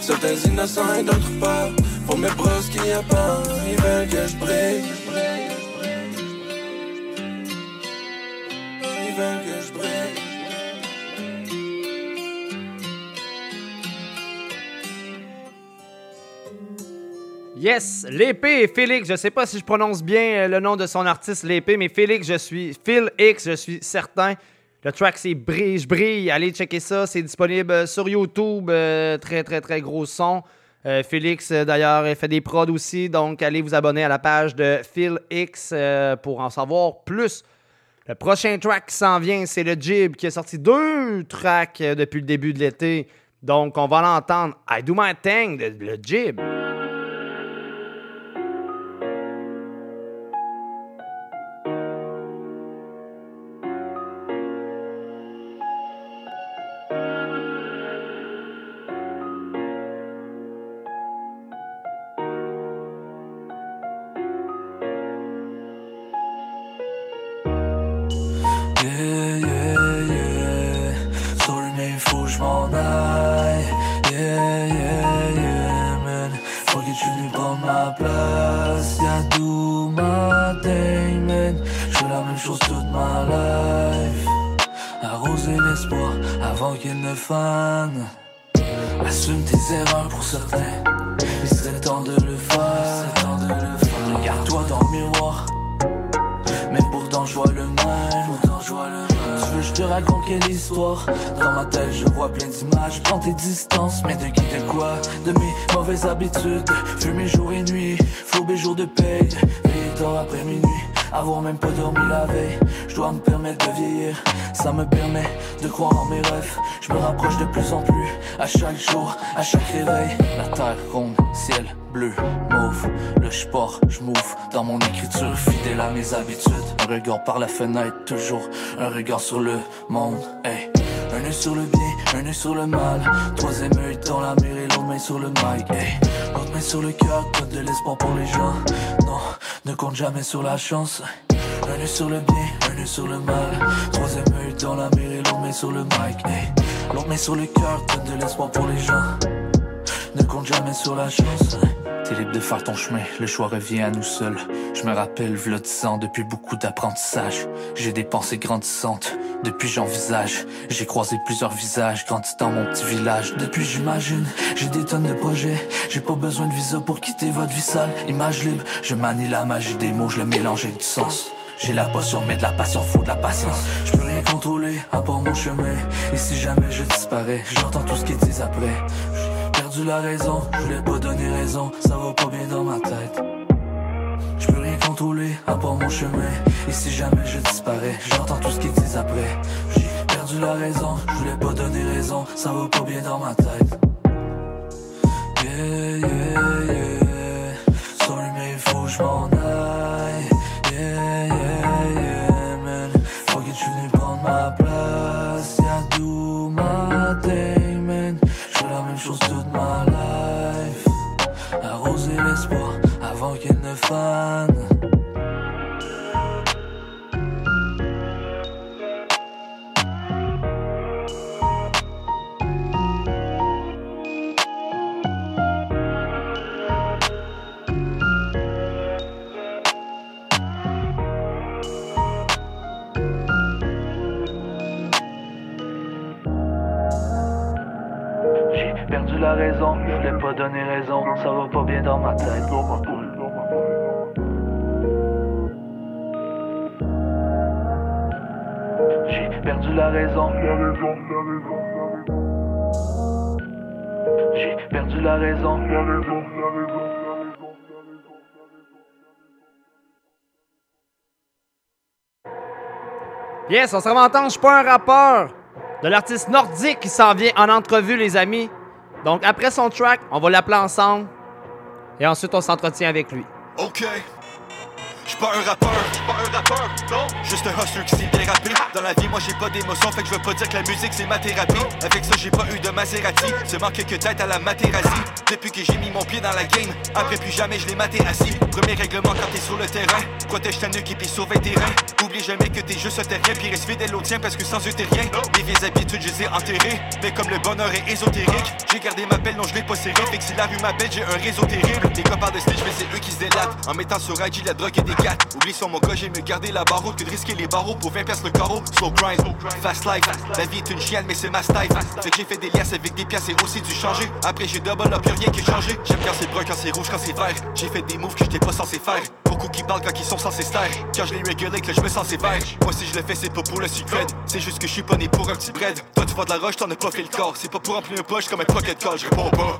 Certains innocents et d'autres pas. Pour mes brosses qu'il y a pas, ils veulent que je brille. Yes, l'épée Félix. Je sais pas si je prononce bien euh, le nom de son artiste, l'épée, mais Félix, je suis Phil X, je suis brille. Le track c'est Brille, je brille. Allez checker ça, c'est disponible euh, sur YouTube. euh, très très très gros son. Félix, d'ailleurs, fait des prods aussi. Donc, allez vous abonner à la page de Phil X pour en savoir plus. Le prochain track qui s'en vient, c'est le Jib qui a sorti deux tracks euh, depuis le début de l'été. Donc, on va l'entendre. I Do My Thing, de- le Jib. Jour, à chaque réveil. La terre ronde, ciel bleu, mauve. Le sport, je move dans mon écriture, fidèle à mes habitudes. Un regard par la fenêtre, toujours un regard sur le monde. Hey. Un œil sur le bien, un œil sur le mal. Troisième œil dans la mer et l'autre main sur le mic. Hey. L'autre main sur le cœur, donne de l'espoir pour les gens. Non, ne compte jamais sur la chance. Un œil sur le bien, un œil sur le mal. Troisième œil dans la mer et l'autre main sur le mic. Hey. L'autre main sur le cœur, donne de l'espoir pour les gens. Ne compte jamais sur la chance. T'es libre de faire ton chemin, le choix revient à nous seuls. Je me rappelle, v'là depuis beaucoup d'apprentissage. J'ai des pensées grandissantes, depuis j'envisage. J'ai croisé plusieurs visages, grandi dans mon petit village. Depuis j'imagine, j'ai des tonnes de projets. J'ai pas besoin de visa pour quitter votre vie sale. Image libre, je manie la magie des mots, je le mélange avec du sens. J'ai la potion, mais de la passion, faut de la patience. Je peux rien contrôler, à part mon chemin. Et si jamais je disparais, j'entends tout ce qu'ils disent après. J'ai perdu la raison, je voulais pas donner raison, ça va pas bien dans ma tête. Je peux rien contrôler, à part mon chemin. Et si jamais je disparais, j'entends tout ce qu'ils disent après. J'ai perdu la raison, je voulais pas donner raison, ça va pas bien dans ma tête. Yeah, yeah, yeah. Sorry, mais il faut que je m'en aille. J'ai perdu la raison, je voulais pas donner raison, ça va pas bien dans ma tête. J'ai perdu la raison. J'ai perdu la raison. Yes, on se remonte, je suis pas un rappeur. De l'artiste nordique qui s'en vient en entrevue, les amis. Donc, après son track, on va l'appeler ensemble. Et ensuite, on s'entretient avec lui. Ok. J'suis pas un rappeur, pas un rappeur, non? Juste un hustler qui sait bien Dans la vie, moi j'ai pas d'émotion, fait que je veux pas dire que la musique c'est ma thérapie. Avec ça, j'ai pas eu de Maserati. Seulement quelques têtes à la Materazzi. Depuis que j'ai mis mon pied dans la game Après plus jamais je l'ai maté assis. Premier règlement quand t'es sur le terrain. Protège ta nuque et puis sauve tes reins Oublie jamais que t'es juste terrien Puis reste fidèle au tien parce que sans eux t'es rien. Mes vieilles habitudes, je les ai enterrées. Mais comme le bonheur est ésotérique J'ai gardé ma belle, non je l'ai pas serré Fait que si la rue m'appelle, j'ai un réseau terrible. Gars parlent de stage, mais c'est eux qui se délatent. En mettant sur IG la drogue et des gars Oublie sur mon gars, j'ai me garder la barreau Que de risquer les barreaux pour 20 pièces le carreau. Slow grind, fast life La vie est une chienne mais c'est ma style. Fait que j'ai fait des liasses avec des pièces et aussi du changer Après j'ai double up, y'a rien qui a changé. J'aime quand c'est brun, quand c'est rouge, quand c'est vert. J'ai fait des moves que j'étais pas censé faire. Beaucoup qui parlent quand ils sont censés se taire. Quand je les régulé que je me sens sévère. Moi si je le fais c'est pas pour le secret. C'est juste que je suis pas né pour un petit bread. Toi tu vois de la roche, t'en as pas fait le corps. C'est pas pour remplir une poche comme un pocket call, je réponds pas.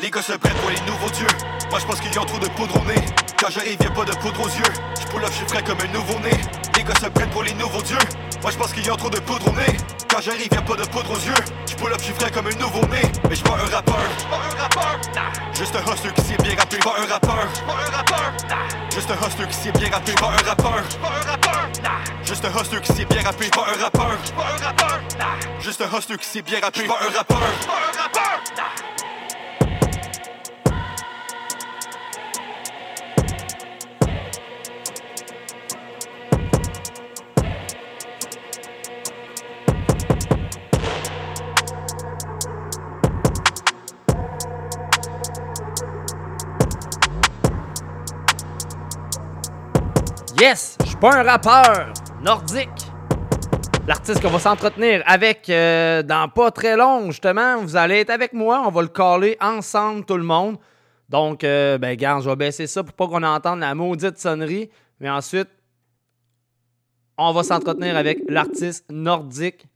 Les gars se prennent pour les nouveaux dieux. Moi je pense qu'ils ont trop de poudre au nez. Quand j'arrive, y'a pas de poudre aux yeux. Je pull up, je suis frais comme un nouveau-né. Les gars se prennent pour les nouveaux dieux. Moi je pense qu'ils ont trop de poudre au nez. Quand j'arrive, y'a pas de poudre aux yeux. Je pull up, je suis frais comme un nouveau-né. Mais je pas un rappeur. Pas un rappeur. Juste un hustler qui sait bien rapper. Pas un rappeur. Pas un rappeur. Juste un hustler qui sait bien rapper. Pas un rappeur. Pas un rappeur. Juste un hustler qui sait bien rapper. Pas un rappeur. Pas un rappeur. Juste un hustler qui sait bien rapper. Pas un rappeur. Pas un rappeur. Yes! Je suis pas un rappeur nordique. L'artiste qu'on va s'entretenir avec euh, dans pas très long, justement, vous allez être avec moi. On va le caller ensemble, tout le monde. Donc, euh, ben, garde, je vais baisser ça pour pas qu'on entende la maudite sonnerie. Mais ensuite, on va s'entretenir avec l'artiste nordique.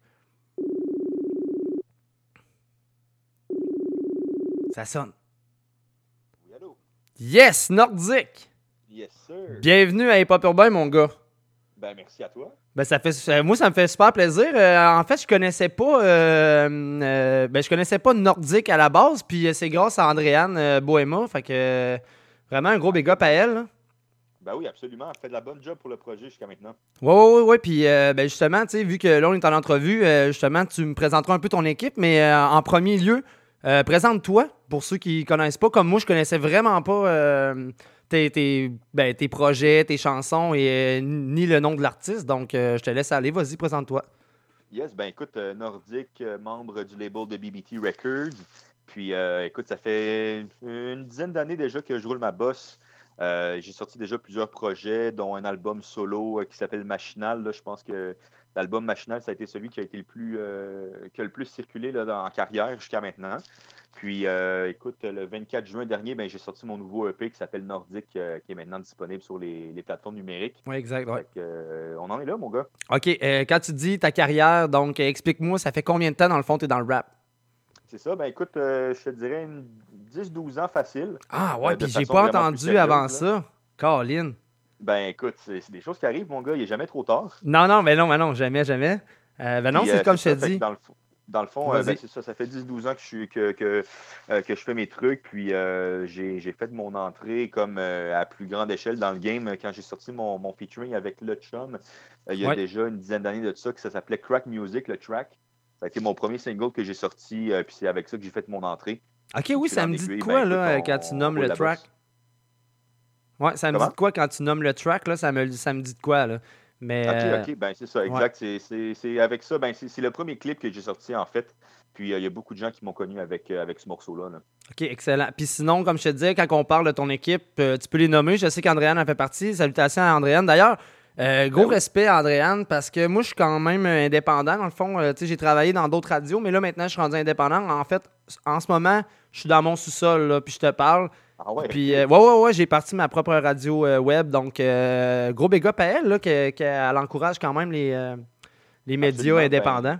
Ça sonne. Yes, nordique! Yes, sir. Bienvenue à Hip Hop Urbain, mon gars. Ben, merci à toi. Ben, ça fait, moi, ça me fait super plaisir. Euh, en fait, je connaissais pas, euh, euh, ben, je connaissais pas Nordique à la base, puis c'est grâce à Andréane Bohéma. Fait que vraiment un gros big up à elle. là. Ben oui, absolument. Elle fait de la bonne job pour le projet jusqu'à maintenant. Ouais, ouais, ouais. Puis euh, ben, justement, tu sais, vu que là, on est en entrevue, euh, justement, tu me présenteras un peu ton équipe, mais euh, en premier lieu, présente-toi pour ceux qui connaissent pas. Comme moi, je connaissais vraiment pas tes, tes- ben, tes projets, tes chansons et euh, ni le nom de l'artiste. Donc, euh, je te laisse aller. Vas-y, présente-toi. Yes, ben écoute, euh, Nordique, membre du label de BBT Records. Puis écoute, ça fait une dizaine d'années déjà que je roule ma bosse. J'ai sorti déjà plusieurs projets, dont un album solo qui s'appelle Machinal. là. Je pense que l'album Machinal, ça a été celui qui a été le plus, euh, qui a le plus circulé là, dans, en carrière jusqu'à maintenant. Puis euh, écoute, le 24 juin dernier, ben, j'ai sorti mon nouveau EP qui s'appelle Nordique, euh, qui est maintenant disponible sur les, les plateformes numériques. Oui, exact. ouais. Fait que, euh, on en est là, mon gars. OK, quand tu dis ta carrière, donc explique-moi, ça fait combien de temps dans le fond tu es dans le rap? C'est ça, ben écoute, je te dirais une 10-12 ans facile. Ah ouais, puis j'ai pas entendu sérieuse, avant là. ça. Colin. Ben écoute, c'est des choses qui arrivent, mon gars, il n'est jamais trop tard. Non, non, mais non, mais non, jamais, jamais. Euh, ben non, c'est euh, comme je te dis. Dans le, fond- dans le fond, euh, ben, c'est ça, ça fait 10-12 ans que je, suis, que, que, euh, que je fais mes trucs, puis euh, j'ai fait mon entrée comme à plus grande échelle dans le game quand j'ai sorti mon, mon featuring avec Le Chum. il y a Ouais. déjà une dizaine d'années de ça, que ça s'appelait Crack Music, le track. Ça a été mon premier single que j'ai sorti, puis c'est avec ça que j'ai fait mon entrée. Ok, oui, ça me dit de quoi, ben, là, quand tu nommes le track? bosse. Ouais, ça me Comment? dit de quoi quand tu nommes le track, là? Ça me, ça me dit de quoi, là? Mais. euh, Ok, ok, ben c'est ça, exact. C'est- avec ça, ben c'est le premier clip que j'ai sorti en fait. Puis euh, il y a beaucoup de gens qui m'ont connu avec, euh, avec ce morceau-là. là. OK, excellent. Puis sinon, comme je te disais, quand on parle de ton équipe, euh, tu peux les nommer. Je sais qu'Andréane en fait partie. Salutations à Andréane. D'ailleurs, euh, gros respect à Andréane parce que moi, je suis quand même indépendant. Dans le fond, tu sais, j'ai travaillé dans d'autres radios, mais là, maintenant, je suis rendu indépendant. En fait, en ce moment, je suis dans mon sous-sol, puis je te parle. Ah ouais? Puis, euh, ouais, ouais, ouais, j'ai parti ma propre radio euh, web. Donc, euh, gros big up à elle, là, qu'elle encourage quand même les, les médias Absolument, ben, indépendants.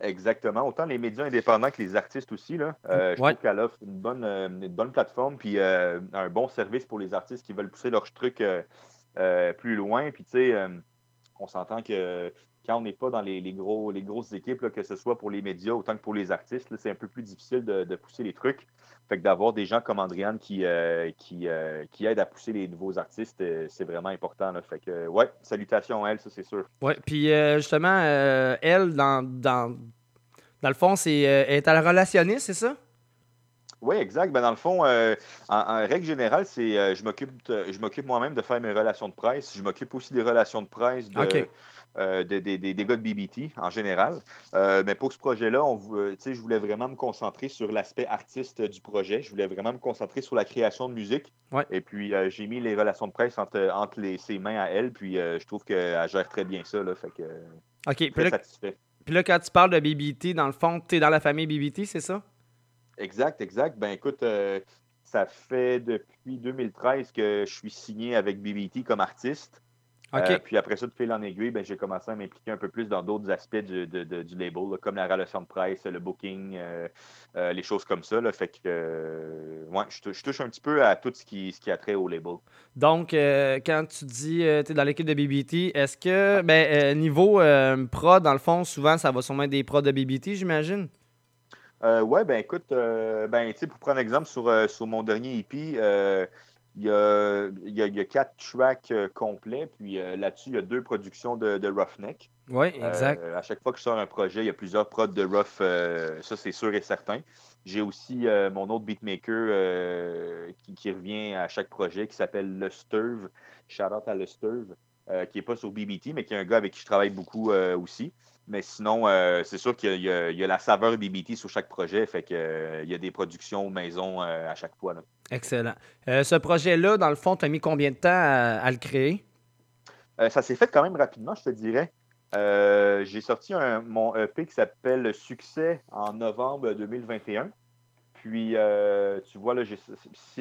Exactement. Autant les médias indépendants que les artistes aussi. Là. Je Ouais. trouve qu'elle offre une bonne, une bonne plateforme puis un bon service pour les artistes qui veulent pousser leurs trucs euh, euh, plus loin. Puis tu sais, on s'entend que quand on n'est pas dans les, les gros, les grosses équipes, là, que ce soit pour les médias autant que pour les artistes, là, c'est un peu plus difficile de, de pousser les trucs. Fait que d'avoir des gens comme Andriane qui, euh, qui, euh, qui aident à pousser les nouveaux artistes, euh, c'est vraiment important. Là. Fait que, ouais, salutations à elle, ça c'est sûr. Ouais, puis justement, elle, dans, dans, dans le fond, c'est, elle est à la relationniste, c'est ça? Oui, exact. Ben, dans le fond, euh, en, en règle générale, c'est euh, je m'occupe je m'occupe moi-même de faire mes relations de presse. Je m'occupe aussi des relations de presse de. Euh, de- des- des- des gars de BBT en général. Euh, mais pour ce projet-là, euh, je voulais vraiment me concentrer sur l'aspect artiste du projet. Je voulais vraiment me concentrer sur la création de musique. Ouais. Et puis, euh, j'ai mis les relations de presse entre, entre les- ses mains à elle. Puis, je trouve qu'elle gère très bien ça. Là, fait que, OK. Puis très là, satisfait. puis là, quand tu parles de BBT, dans le fond, tu es dans la famille BBT, c'est ça? Exact, exact. Ben écoute, ça fait depuis 2013 que je suis signé avec BBT comme artiste. Euh, puis après ça, de fil en aiguille, ben, j'ai commencé à m'impliquer un peu plus dans d'autres aspects du, de- de- du label, là, comme la relation de presse, le booking, euh, euh, les choses comme ça. Là, fait que ouais, je, tou- je touche un petit peu à tout ce qui, ce qui a trait au label. Donc, quand tu dis que tu es dans l'équipe de BBT, est-ce que, ben, niveau prod, dans le fond, souvent, ça va sûrement être des prods de BBT, j'imagine? Euh, ouais, ben écoute, euh, ben, pour prendre un exemple sur, sur mon dernier EP, euh, il y, a, il y a- il y a quatre tracks euh, complets, puis euh, là-dessus, il y a deux productions de, de Roughneck. Oui, exact. Euh, à chaque fois que je sors un projet, il y a plusieurs prods de Rough, ça c'est sûr et certain. J'ai aussi mon autre beatmaker qui, qui revient à chaque projet qui s'appelle Le Sturve. Shout out à Le Sturve, qui n'est pas sur BBT, mais qui est un gars avec qui je travaille beaucoup aussi. Mais sinon, euh, c'est sûr qu'il y, a- y y la saveur BBT sur chaque projet, fait que, euh, il y a des productions maison euh, à chaque fois. là. Excellent. Euh, ce projet-là, dans le fond, tu as mis combien de temps à, à le créer? Euh, ça s'est fait quand même rapidement, je te dirais. Euh, j'ai sorti un- mon EP qui s'appelle Succès en novembre 2021. Puis, euh, tu vois, là,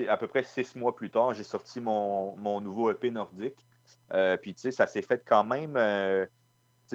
à peu près six mois plus tard, j'ai sorti mon, mon nouveau EP nordique. Euh, puis, tu sais, ça s'est fait quand même. euh,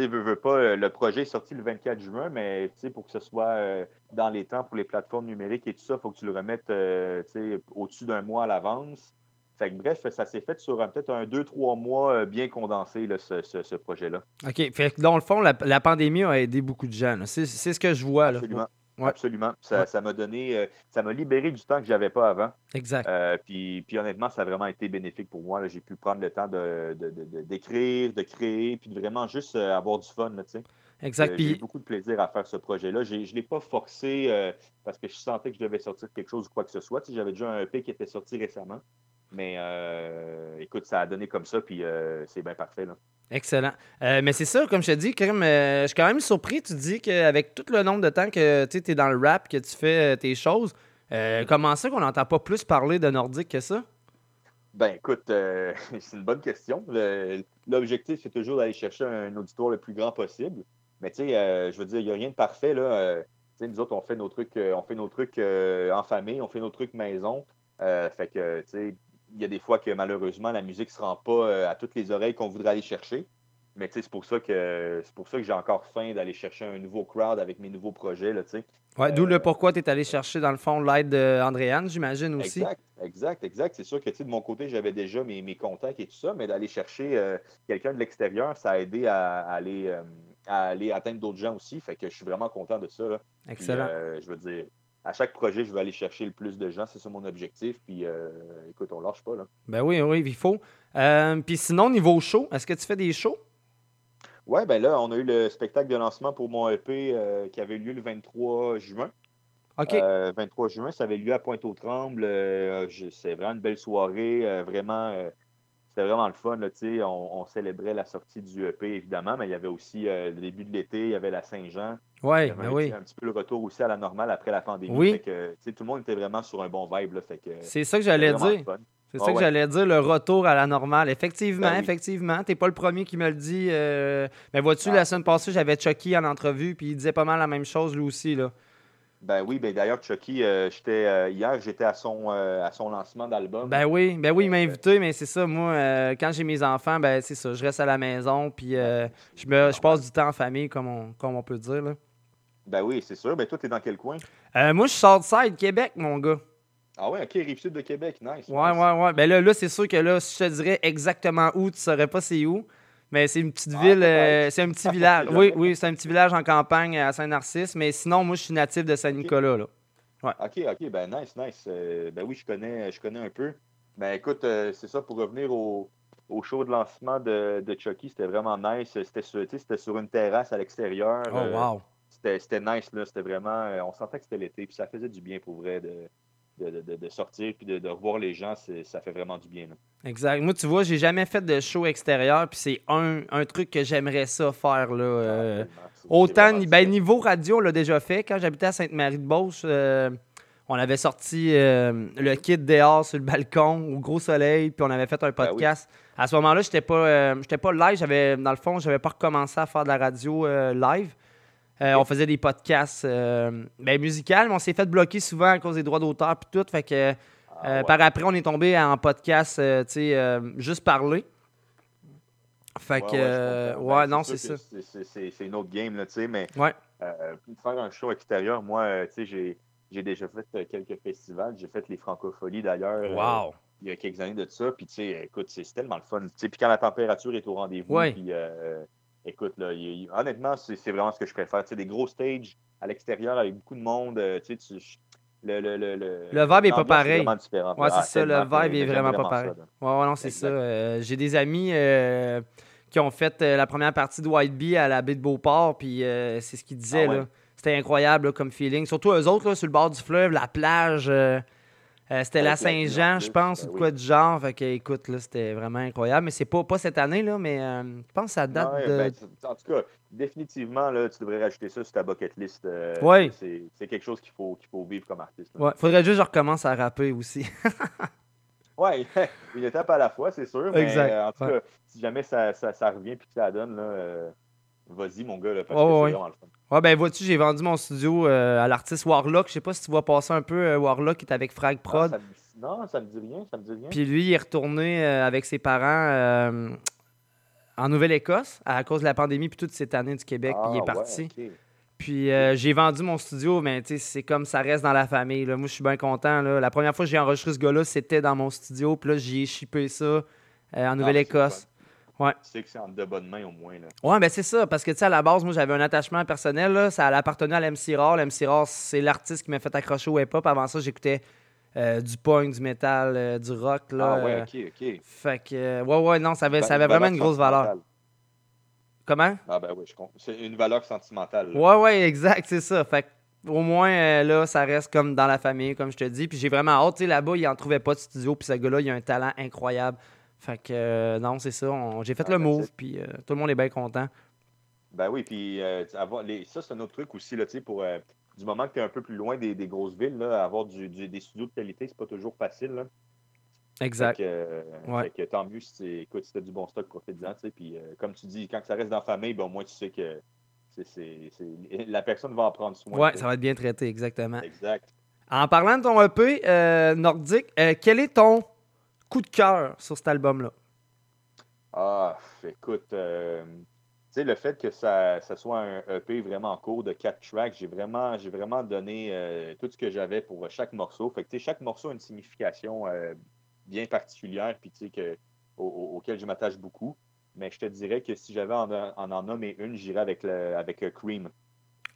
sais, veux, veux pas, euh, le projet est sorti le 24 juin, mais tu sais, pour que ce soit euh, dans les temps pour les plateformes numériques et tout ça, il faut que tu le remettes euh, tu sais, au-dessus d'un mois à l'avance. Fait que bref, ça s'est fait sur peut-être un, deux, trois mois bien condensé, là, ce, ce- ce projet-là. OK. Fait que dans le fond, la, la pandémie a aidé beaucoup de gens. c'est ce que je vois. Là. Absolument. Ouais. Absolument. Ça m'a donné, euh, ça m'a libéré du temps que j'avais pas avant. Exact. Euh, puis, puis honnêtement, ça a vraiment été bénéfique pour moi. J'ai pu prendre le temps de, de- de- de- d'écrire, de, créer, puis de vraiment juste euh, avoir du fun. là. Exact, Euh, J'ai eu beaucoup de plaisir à faire ce projet-là. Je ne l'ai pas forcé euh, parce que je sentais que je devais sortir quelque chose ou quoi que ce soit. J'avais déjà un EP qui était sorti récemment. Mais euh, écoute, ça a donné comme ça, puis euh, c'est bien parfait. Là. Excellent. Euh, mais c'est ça, comme je te dis, Krim, je suis quand même surpris. Tu dis qu'avec tout le nombre de temps que tu es dans le rap, que tu fais tes choses, comment ça qu'on n'entend pas plus parler de Nordique que ça? Ben écoute, euh, *laughs* c'est une bonne question. L'objectif, c'est toujours d'aller chercher un auditoire le plus grand possible. Mais tu sais, je veux dire, il n'y a rien de parfait. Là. Nous autres, on fait nos trucs, on fait nos trucs en famille, on fait nos trucs maison. Fait que, tu sais, il y a des fois que malheureusement, la musique ne se rend pas euh, à toutes les oreilles qu'on voudrait aller chercher. Mais c'est pour ça que c'est pour ça que j'ai encore faim d'aller chercher un nouveau crowd avec mes nouveaux projets. Là. Ouais, D'où le pourquoi tu es allé chercher, dans le fond, l'aide d'Andréane, j'imagine aussi. Exact, exact, exact. C'est sûr que de mon côté, j'avais déjà mes, mes contacts et tout ça, mais d'aller chercher euh, quelqu'un de l'extérieur, ça a aidé à, à aller, euh, à aller atteindre d'autres gens aussi. Fait que je suis vraiment content de ça. là. Excellent. euh, je veux dire, à chaque projet, je vais aller chercher le plus de gens. C'est ça mon objectif. Puis euh, écoute, on lâche pas. Là. Ben oui, oui, il faut. Euh, Puis sinon, niveau show, est-ce que tu fais des shows? Ouais, ben là, on a eu le spectacle de lancement pour mon EP euh, qui avait lieu le 23 juin. OK. Euh, 23 juin, ça avait lieu à Pointe-aux-Trembles. C'est vraiment une belle soirée. vraiment, c'était vraiment le fun. Là, on, on célébrait la sortie du EP, évidemment, mais il y avait aussi le début de l'été, il y avait la Saint-Jean. Ouais, ben oui. un petit peu le retour aussi à la normale après la pandémie. Oui. Fait que, tout le monde était vraiment sur un bon vibe. Que, C'est ça que j'allais dire. C'est Ah ça que ouais. j'allais dire, le retour à la normale. Effectivement, Ben oui. effectivement. T'es pas le premier qui me le dit. euh, Mais vois-tu, Ah. la semaine passée, j'avais Chucky en entrevue, puis il disait pas mal la même chose lui aussi. Là. Ben oui, ben d'ailleurs, Chucky, euh, j'étais, euh, hier, j'étais à son, euh, à son lancement d'album. Ben oui, ben oui, il m'a invité, mais c'est ça, moi, quand j'ai mes enfants, ben c'est ça, je reste à la maison, puis je, me, je passe du temps en famille, comme on, comme on peut dire. Là. Ben oui, c'est sûr. Ben toi, t'es dans quel coin? Euh, moi, je sors de side Québec, mon gars. Ah ouais, ok, Rive-Sud de Québec, nice. Ouais, ouais, ouais. Ben là, là c'est sûr que là, si je te dirais exactement où, tu saurais pas c'est où. Mais c'est une petite Ah, ville, euh, c'est un petit village. *laughs* Oui, oui, c'est un petit village en campagne à Saint-Narcisse. Mais sinon, moi, je suis natif de Saint-Nicolas. Là. Ouais. OK, OK, ben nice, nice. Euh, ben oui, je connais, je connais un peu. Ben écoute, euh, c'est ça, pour revenir au, au show de lancement de, de Chucky, c'était vraiment nice. C'était sur, sur une terrasse à l'extérieur. Oh, wow. C'était nice, là. C'était vraiment. euh, on sentait que c'était l'été, puis ça faisait du bien pour vrai de, de, de- sortir, puis de, de revoir les gens. Ça fait vraiment du bien. là. Exact. Moi, tu vois, j'ai jamais fait de show extérieur, puis c'est un, un truc que j'aimerais ça faire. Là, euh, autant, ben, niveau radio, on l'a déjà fait. Quand j'habitais à Sainte-Marie-de-Beauce, euh, on avait sorti euh, le kit dehors sur le balcon au gros soleil, puis on avait fait un Ben oui. podcast. À ce moment-là, j'étais pas, j'étais pas live. J'avais, dans le fond, j'avais pas recommencé à faire de la radio live. Euh, on faisait des podcasts euh, ben, musicales, mais on s'est fait bloquer souvent à cause des droits d'auteur puis tout. Fait que euh, par après, on est tombé en podcast, tu sais, juste parler. Fait que, Ouais, Ben, non, c'est ça. c'est- une autre game, tu sais, mais Ouais. faire un show extérieur, moi, tu sais, j'ai j'ai déjà fait quelques festivals. J'ai fait les Francopholies, d'ailleurs. euh, il y a quelques années de ça. Puis, tu sais, écoute, c'est tellement le fun. Puis quand la température est au rendez-vous, Ouais. puis, euh, écoute, là, il- il- honnêtement, c'est c'est vraiment ce que je préfère. Tu sais, des gros stages à l'extérieur avec beaucoup de monde, euh, tu sais, tu- le, le, le, le, Le vibe est pas pareil. différente. Ouais, Ah, c'est ça, le vibe est vraiment pas pareil. Ouais, ouais, non, c'est ça. Euh, J'ai des amis euh, qui ont fait euh, la première partie de White Bee à la baie de Beauport, puis c'est ce qu'ils disaient, Ah ouais. C'était incroyable là, comme feeling. Surtout eux autres, là, sur le bord du fleuve, la plage. Euh, c'était la Saint-Jean, je plus, pense, ben ou de oui. quoi du genre. Fait que, écoute, là, c'était vraiment incroyable. Mais c'est pas, pas cette année, là, mais euh, je pense que ça date Ouais, de. ben, en tout cas, définitivement, là, tu devrais rajouter ça sur ta bucket list. euh. C'est quelque chose qu'il faut, qu'il faut vivre comme artiste. là. Ouais, faudrait juste que je recommence à rapper aussi. *laughs* Ouais, *laughs* une étape à la fois, c'est sûr. Mais Exact, euh, en tout ouais. cas, si jamais ça, ça, ça revient et que ça donne, là, vas-y, mon gars, là, parce que c'est vraiment le fun. Ouais, ben vois-tu, j'ai vendu mon studio euh, à l'artiste Warlock. Je sais pas si tu vois passer un peu euh, Warlock qui est avec Frag Prod. Ah, ça me- non, ça me dit rien, ça me dit rien. Puis lui, il est retourné euh, avec ses parents en Nouvelle-Écosse à cause de la pandémie puis toute cette année du Québec. puis il Ah, est parti. ouais, ok. Puis j'ai vendu mon studio, mais tu sais, c'est comme ça reste dans la famille. Là. Moi, je suis bien content. Là. La première fois que j'ai enregistré ce gars-là, c'était dans mon studio. Puis là, j'y ai shippé ça en Nouvelle-Écosse. Ouais. Tu sais que c'est en de bonnes mains au moins. Là. Ouais, ben c'est ça, parce que tu sais, à la base, moi j'avais un attachement personnel, là, ça appartenait à l'MC Rare. L'MC Rare, c'est l'artiste qui m'a fait accrocher au hip-hop. Avant ça, j'écoutais euh, du punk, du métal, euh, du rock. Là, Ah ouais, ok, ok. Fait que, euh, ouais, ouais, non, ça avait, Ben, ça avait vraiment une grosse valeur. Comment? Ah ben oui, je comprends. C'est une valeur sentimentale. là. Ouais, ouais, exact, c'est ça. Fait que, au moins, euh, là, ça reste comme dans la famille, comme je te dis. Puis j'ai vraiment hâte, tu sais, là-bas, il en trouvait pas de studio. Puis ce gars-là, il a un talent incroyable. Fait que, euh, non, c'est ça. J'ai fait Ah, le move, puis euh, tout le monde est bien content. Ben oui, puis euh, les... ça, c'est un autre truc aussi, là, tu sais, pour du moment que tu es un peu plus loin des, des grosses villes, là, avoir du, du- des studios de qualité, c'est pas toujours facile. Là. Exact. Fait que, Ouais. fait que tant mieux si tu écoute, si t'as du bon stock, profite-en, tu sais. Puis comme tu dis, quand ça reste dans la famille, ben, au moins tu sais que *laughs* la personne va en prendre soin. Sais. ça va être bien traité, exactement. Exact. En parlant de ton EP nordique, quel est ton coup de cœur sur cet album-là? Ah, écoute, euh, tu sais, le fait que ça, ça soit un EP vraiment court de quatre tracks, j'ai vraiment, j'ai vraiment donné euh, tout ce que j'avais pour chaque morceau. Fait que, tu sais, chaque morceau a une signification euh, bien particulière, puis tu sais, que, au- au- auquel je m'attache beaucoup. Mais je te dirais que si j'avais en, en, en nommer une, j'irais avec, le, avec euh, Cream.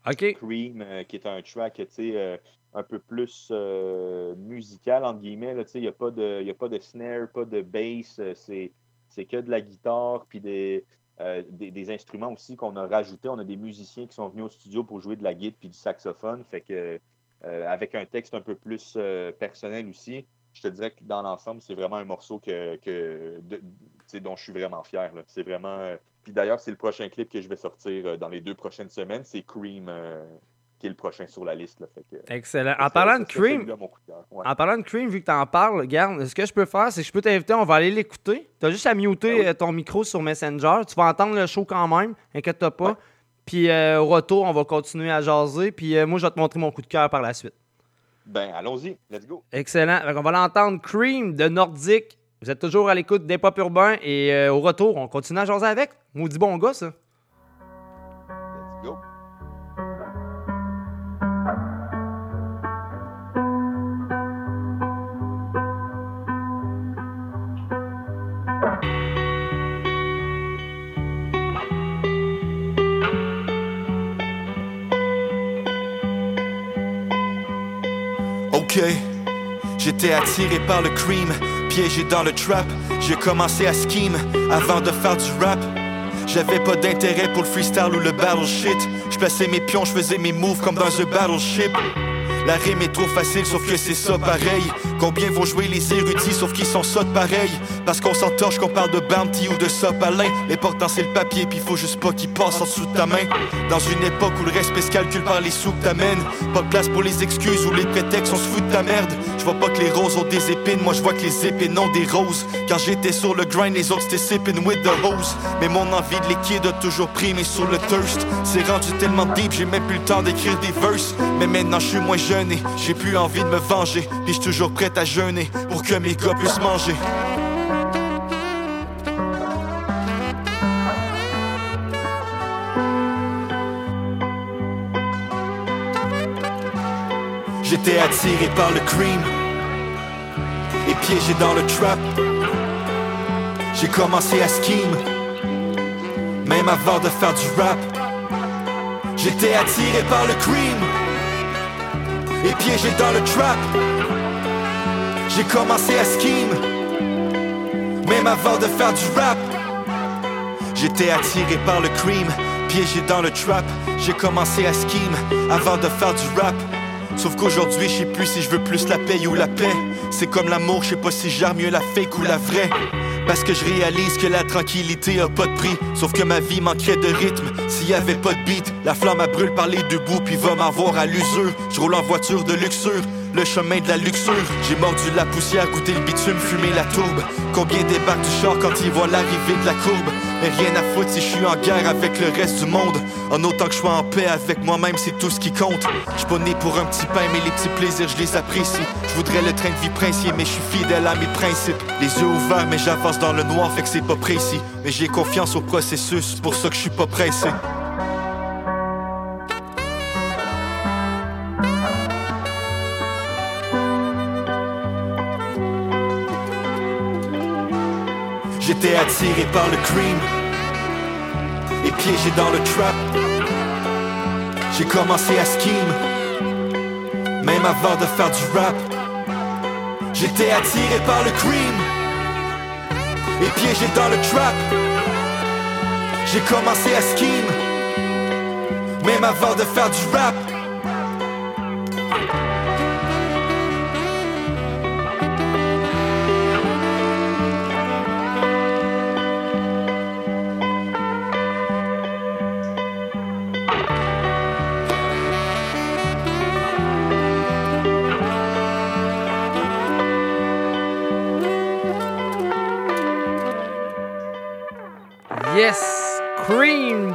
OK. Cream, qui est un track, tu sais, un peu plus euh, musical, entre guillemets. Il n'y a, pas de- a pas de snare, pas de bass. euh, c'est que de la guitare, puis des, euh, des, des instruments aussi qu'on a rajoutés. On a des musiciens qui sont venus au studio pour jouer de la guitare puis du saxophone. Fait que, avec un texte un peu plus personnel aussi, je te dirais que dans l'ensemble, c'est vraiment un morceau que, que dont je suis vraiment fier. C'est vraiment. Puis d'ailleurs, c'est le prochain clip que je vais sortir dans les deux prochaines semaines. C'est Cream qui est le prochain sur la liste. là. Fait que, Excellent. En parlant de Cream, de. Ouais. en parlant de Cream, vu que tu en parles, regarde, ce que je peux faire, c'est que je peux t'inviter, on va aller l'écouter. Tu as juste à muter euh, ton micro sur Messenger. Tu vas entendre le show quand même, inquiète-toi pas. Puis euh, au retour, on va continuer à jaser. Puis euh, moi, je vais te montrer mon coup de cœur par la suite. Ben, allons-y. Let's go. Excellent. On va l'entendre Cream de Nordique. Vous êtes toujours à l'écoute des pop urbains et euh, au retour, on continue à jaser avec. Maudit bon gars, ça. J'étais attiré par le cream, piégé dans le trap. J'ai commencé à scheme avant de faire du rap. J'avais pas d'intérêt pour le freestyle ou le battle shit. Je plaçais mes pions, je faisais mes moves comme dans un battleship. La rime est trop facile, sauf que c'est ça pareil. Combien vont jouer les érudits, sauf qu'ils sont sottes pareil. Parce qu'on s'entorche qu'on parle de bounty ou de sopalin. L'important c'est le papier, puis faut juste pas qu'il passe en dessous de ta main. Dans une époque où le respect se calcule par les sous que t'amènes. Pas de place pour les excuses ou les prétextes, on se fout de ta merde. Je vois pas que les roses ont des épines, moi je vois que les épines ont des roses. Quand j'étais sur le grind, les autres c'était sipping with the hose. Mais mon envie de liquide a toujours primé sur le thirst. C'est rendu tellement deep, j'ai même plus le temps d'écrire des verses. Mais maintenant je suis moins jeune et j'ai plus envie de me venger. Puis je toujours prêt à jeûner pour que mes gars puissent manger. J'étais attiré par le cream et piégé dans le trap. J'ai commencé à scheme, même avant de faire du rap. J'étais attiré par le cream et piégé dans le trap. J'ai commencé à scheme, même avant de faire du rap. J'étais attiré par le cream, piégé dans le trap. J'ai commencé à scheme avant de faire du rap. Sauf qu'aujourd'hui, je sais plus si je veux plus la paix ou la paix. C'est comme l'amour, je sais pas si j'aime mieux la fake ou la vraie. Parce que je réalise que la tranquillité a pas de prix. Sauf que ma vie manquerait de rythme s'il y avait pas de beat. La flamme a brûle par les deux bouts, puis va m'avoir à l'usure. Je roule en voiture de luxure, le chemin de la luxure. J'ai mordu la poussière, goûté le bitume, fumé la tourbe. Combien débarquent du char quand ils voient l'arrivée de la courbe? Mais rien à foutre si je suis en guerre avec le reste du monde. En autant que je sois en paix avec moi-même, c'est tout ce qui compte. Je pas né pour un petit pain, mais les petits plaisirs, je les apprécie. Je voudrais le train de vie princier, mais je suis fidèle à mes principes. Les yeux ouverts, mais j'avance dans le noir, fait que c'est pas précis. Mais j'ai confiance au processus, pour ça que je suis pas pressé. J'étais attiré par le cream et piégé dans le trap. J'ai commencé à scheme, même avant de faire du rap. J'étais attiré par le cream et piégé dans le trap. J'ai commencé à scheme, même avant de faire du rap.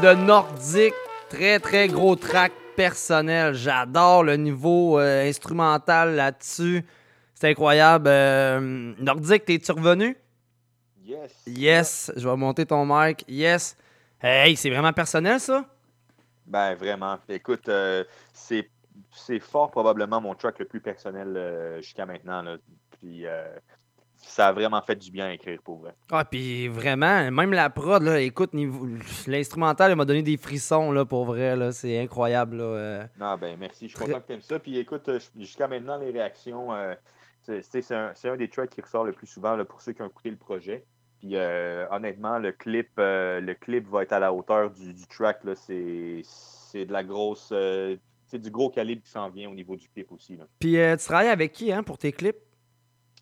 De Nordic. Très, très gros track personnel. J'adore le niveau euh, instrumental là-dessus. C'est incroyable. Euh, Nordic, t'es-tu revenu? Yes. Yes. Je vais monter ton mic. Yes. Hey, c'est vraiment personnel, ça? Ben, vraiment. Écoute, euh, c'est c'est fort probablement mon track le plus personnel jusqu'à maintenant. Là. Puis ça a vraiment fait du bien à écrire pour vrai. Ah, puis vraiment, même la prod, là, écoute, l'instrumental, m'a donné des frissons, là, pour vrai, là. C'est incroyable, là. euh. Non, ben merci, je suis content que tu aimes ça. Puis écoute, euh, jusqu'à maintenant, les réactions, euh, c'est un, un des tracks qui ressort le plus souvent là, pour ceux qui ont écouté le projet. Puis euh, honnêtement, le clip, le clip va être à la hauteur du, du track. C'est de la grosse. c'est du gros calibre qui s'en vient au niveau du clip aussi. Puis tu travailles avec qui, hein, pour tes clips?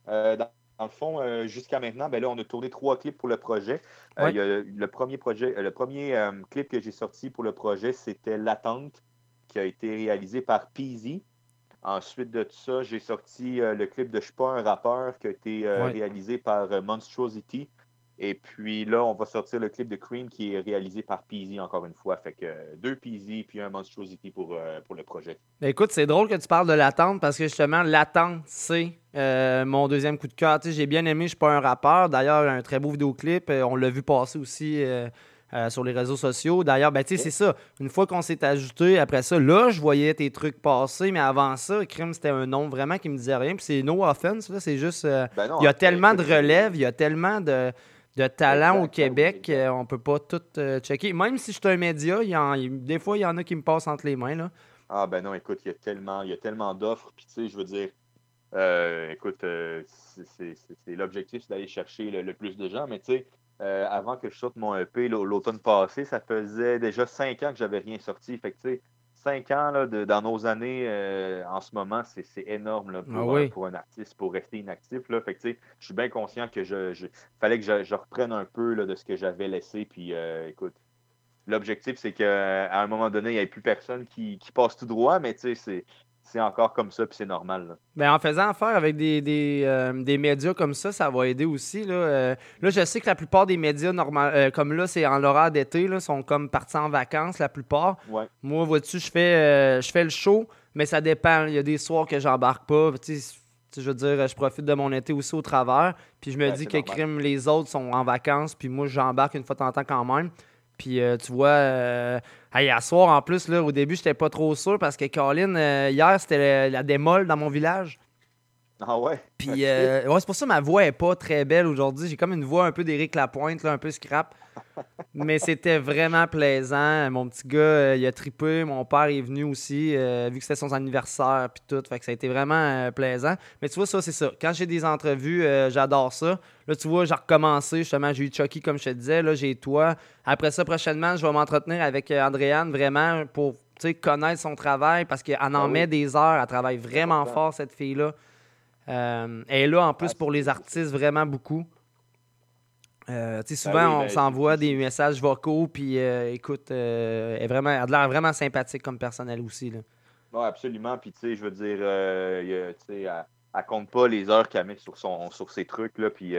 Dans, dans le fond, euh, jusqu'à maintenant, ben là, on a tourné trois clips pour le projet. Euh, Ouais. il y a le premier projet, euh, le premier clip que j'ai sorti pour le projet, c'était L'attente, qui a été réalisé par Peasy. Ensuite de ça, j'ai sorti le clip de Je suis pas un rappeur, qui a été Ouais. réalisé par Monstrosity. Et puis là, on va sortir le clip de Cream qui est réalisé par Peasy encore une fois. Fait que deux Peasy puis un Monstrosity pour, euh, pour le projet. Ben, écoute, c'est drôle que tu parles de l'attente parce que justement, l'attente, c'est euh, mon deuxième coup de cœur. Tu sais, J'ai bien aimé, je suis pas un rappeur. D'ailleurs, un très beau vidéoclip. euh, on l'a vu passer aussi euh, euh, sur les réseaux sociaux. D'ailleurs, ben, tu sais, c'est ça. Une fois qu'on s'est ajouté, après ça, là, je voyais tes trucs passer, mais avant ça, Crime, c'était un nom vraiment qui me disait rien. Puis c'est no offense, là, c'est juste. Ben il y a tellement de relève, il y a tellement de. De talent au Québec, euh, on peut pas tout euh, checker. Même si je suis un média, y en- des fois, il y en a qui me passent entre les mains. Là. Ah ben non, écoute, il y a tellement, il y a tellement d'offres, puis tu sais, je veux dire, euh, écoute, euh, c'est- l'objectif, c'est d'aller chercher le, le plus de gens, mais tu sais, euh, avant que je sorte mon EP l'au- l'automne passé, ça faisait déjà cinq ans que j'avais rien sorti, fait que tu sais, cinq ans là, de- dans nos années euh, en ce moment, c'est énorme là, pour, Ah oui. pour un artiste, pour rester inactif, là, fait que tu sais, je suis bien conscient que je, je fallait que je, je reprenne un peu là, de ce que j'avais laissé, puis euh, écoute, L'objectif, c'est qu'à un moment donné, il n'y ait plus personne qui, qui passe tout droit, mais tu sais, c'est- c'est encore comme ça, puis c'est normal. là. Ben, en faisant affaire avec des, des, euh, des médias comme ça, ça va aider aussi. Là, Euh, là je sais que la plupart des médias normal, euh, comme là, c'est en l'horaire d'été, là, sont comme partis en vacances, la plupart. Ouais. Moi, vois-tu, je fais, je fais le show, mais ça dépend. Il y a des soirs que j'embarque pas. Je veux dire, je profite de mon été aussi au travers. Puis je me Ouais, dis que normal. crime, les autres sont en vacances, puis moi, j'embarque une fois en temps quand même. Puis euh, tu vois, euh, hey, à soir en plus, là, au début, j'étais pas trop sûr parce que Colin, euh, hier, c'était la, démol dans mon village. Ah ouais? Puis euh, ouais, c'est pour ça que ma voix est pas très belle aujourd'hui. J'ai comme une voix un peu d'Éric Lapointe, là, un peu scrap. Mais c'était vraiment plaisant. Mon petit gars, euh, il a trippé. Mon père est venu aussi, euh, vu que c'était son anniversaire puis tout. Fait que ça a été vraiment euh, plaisant. Mais tu vois, ça, c'est ça. Quand j'ai des entrevues, j'adore ça. Là, tu vois, j'ai recommencé. Justement, j'ai eu Chucky, comme je te disais. Là, j'ai toi. Après ça, prochainement, je vais m'entretenir avec Andréane vraiment pour connaître son travail parce qu'elle en Ah oui. met des heures. Elle travaille vraiment fort, cette fille-là. Elle est là en plus pour les artistes vraiment beaucoup. Euh, Ben souvent, on ben, s'envoie des messages vocaux, puis euh, écoute, euh, elle, est vraiment, elle a de l'air vraiment sympathique comme personnel aussi. Là. Absolument. Puis, tu sais, je veux dire, elle, elle compte pas les heures qu'elle met sur, son, sur ses trucs. Là, puis,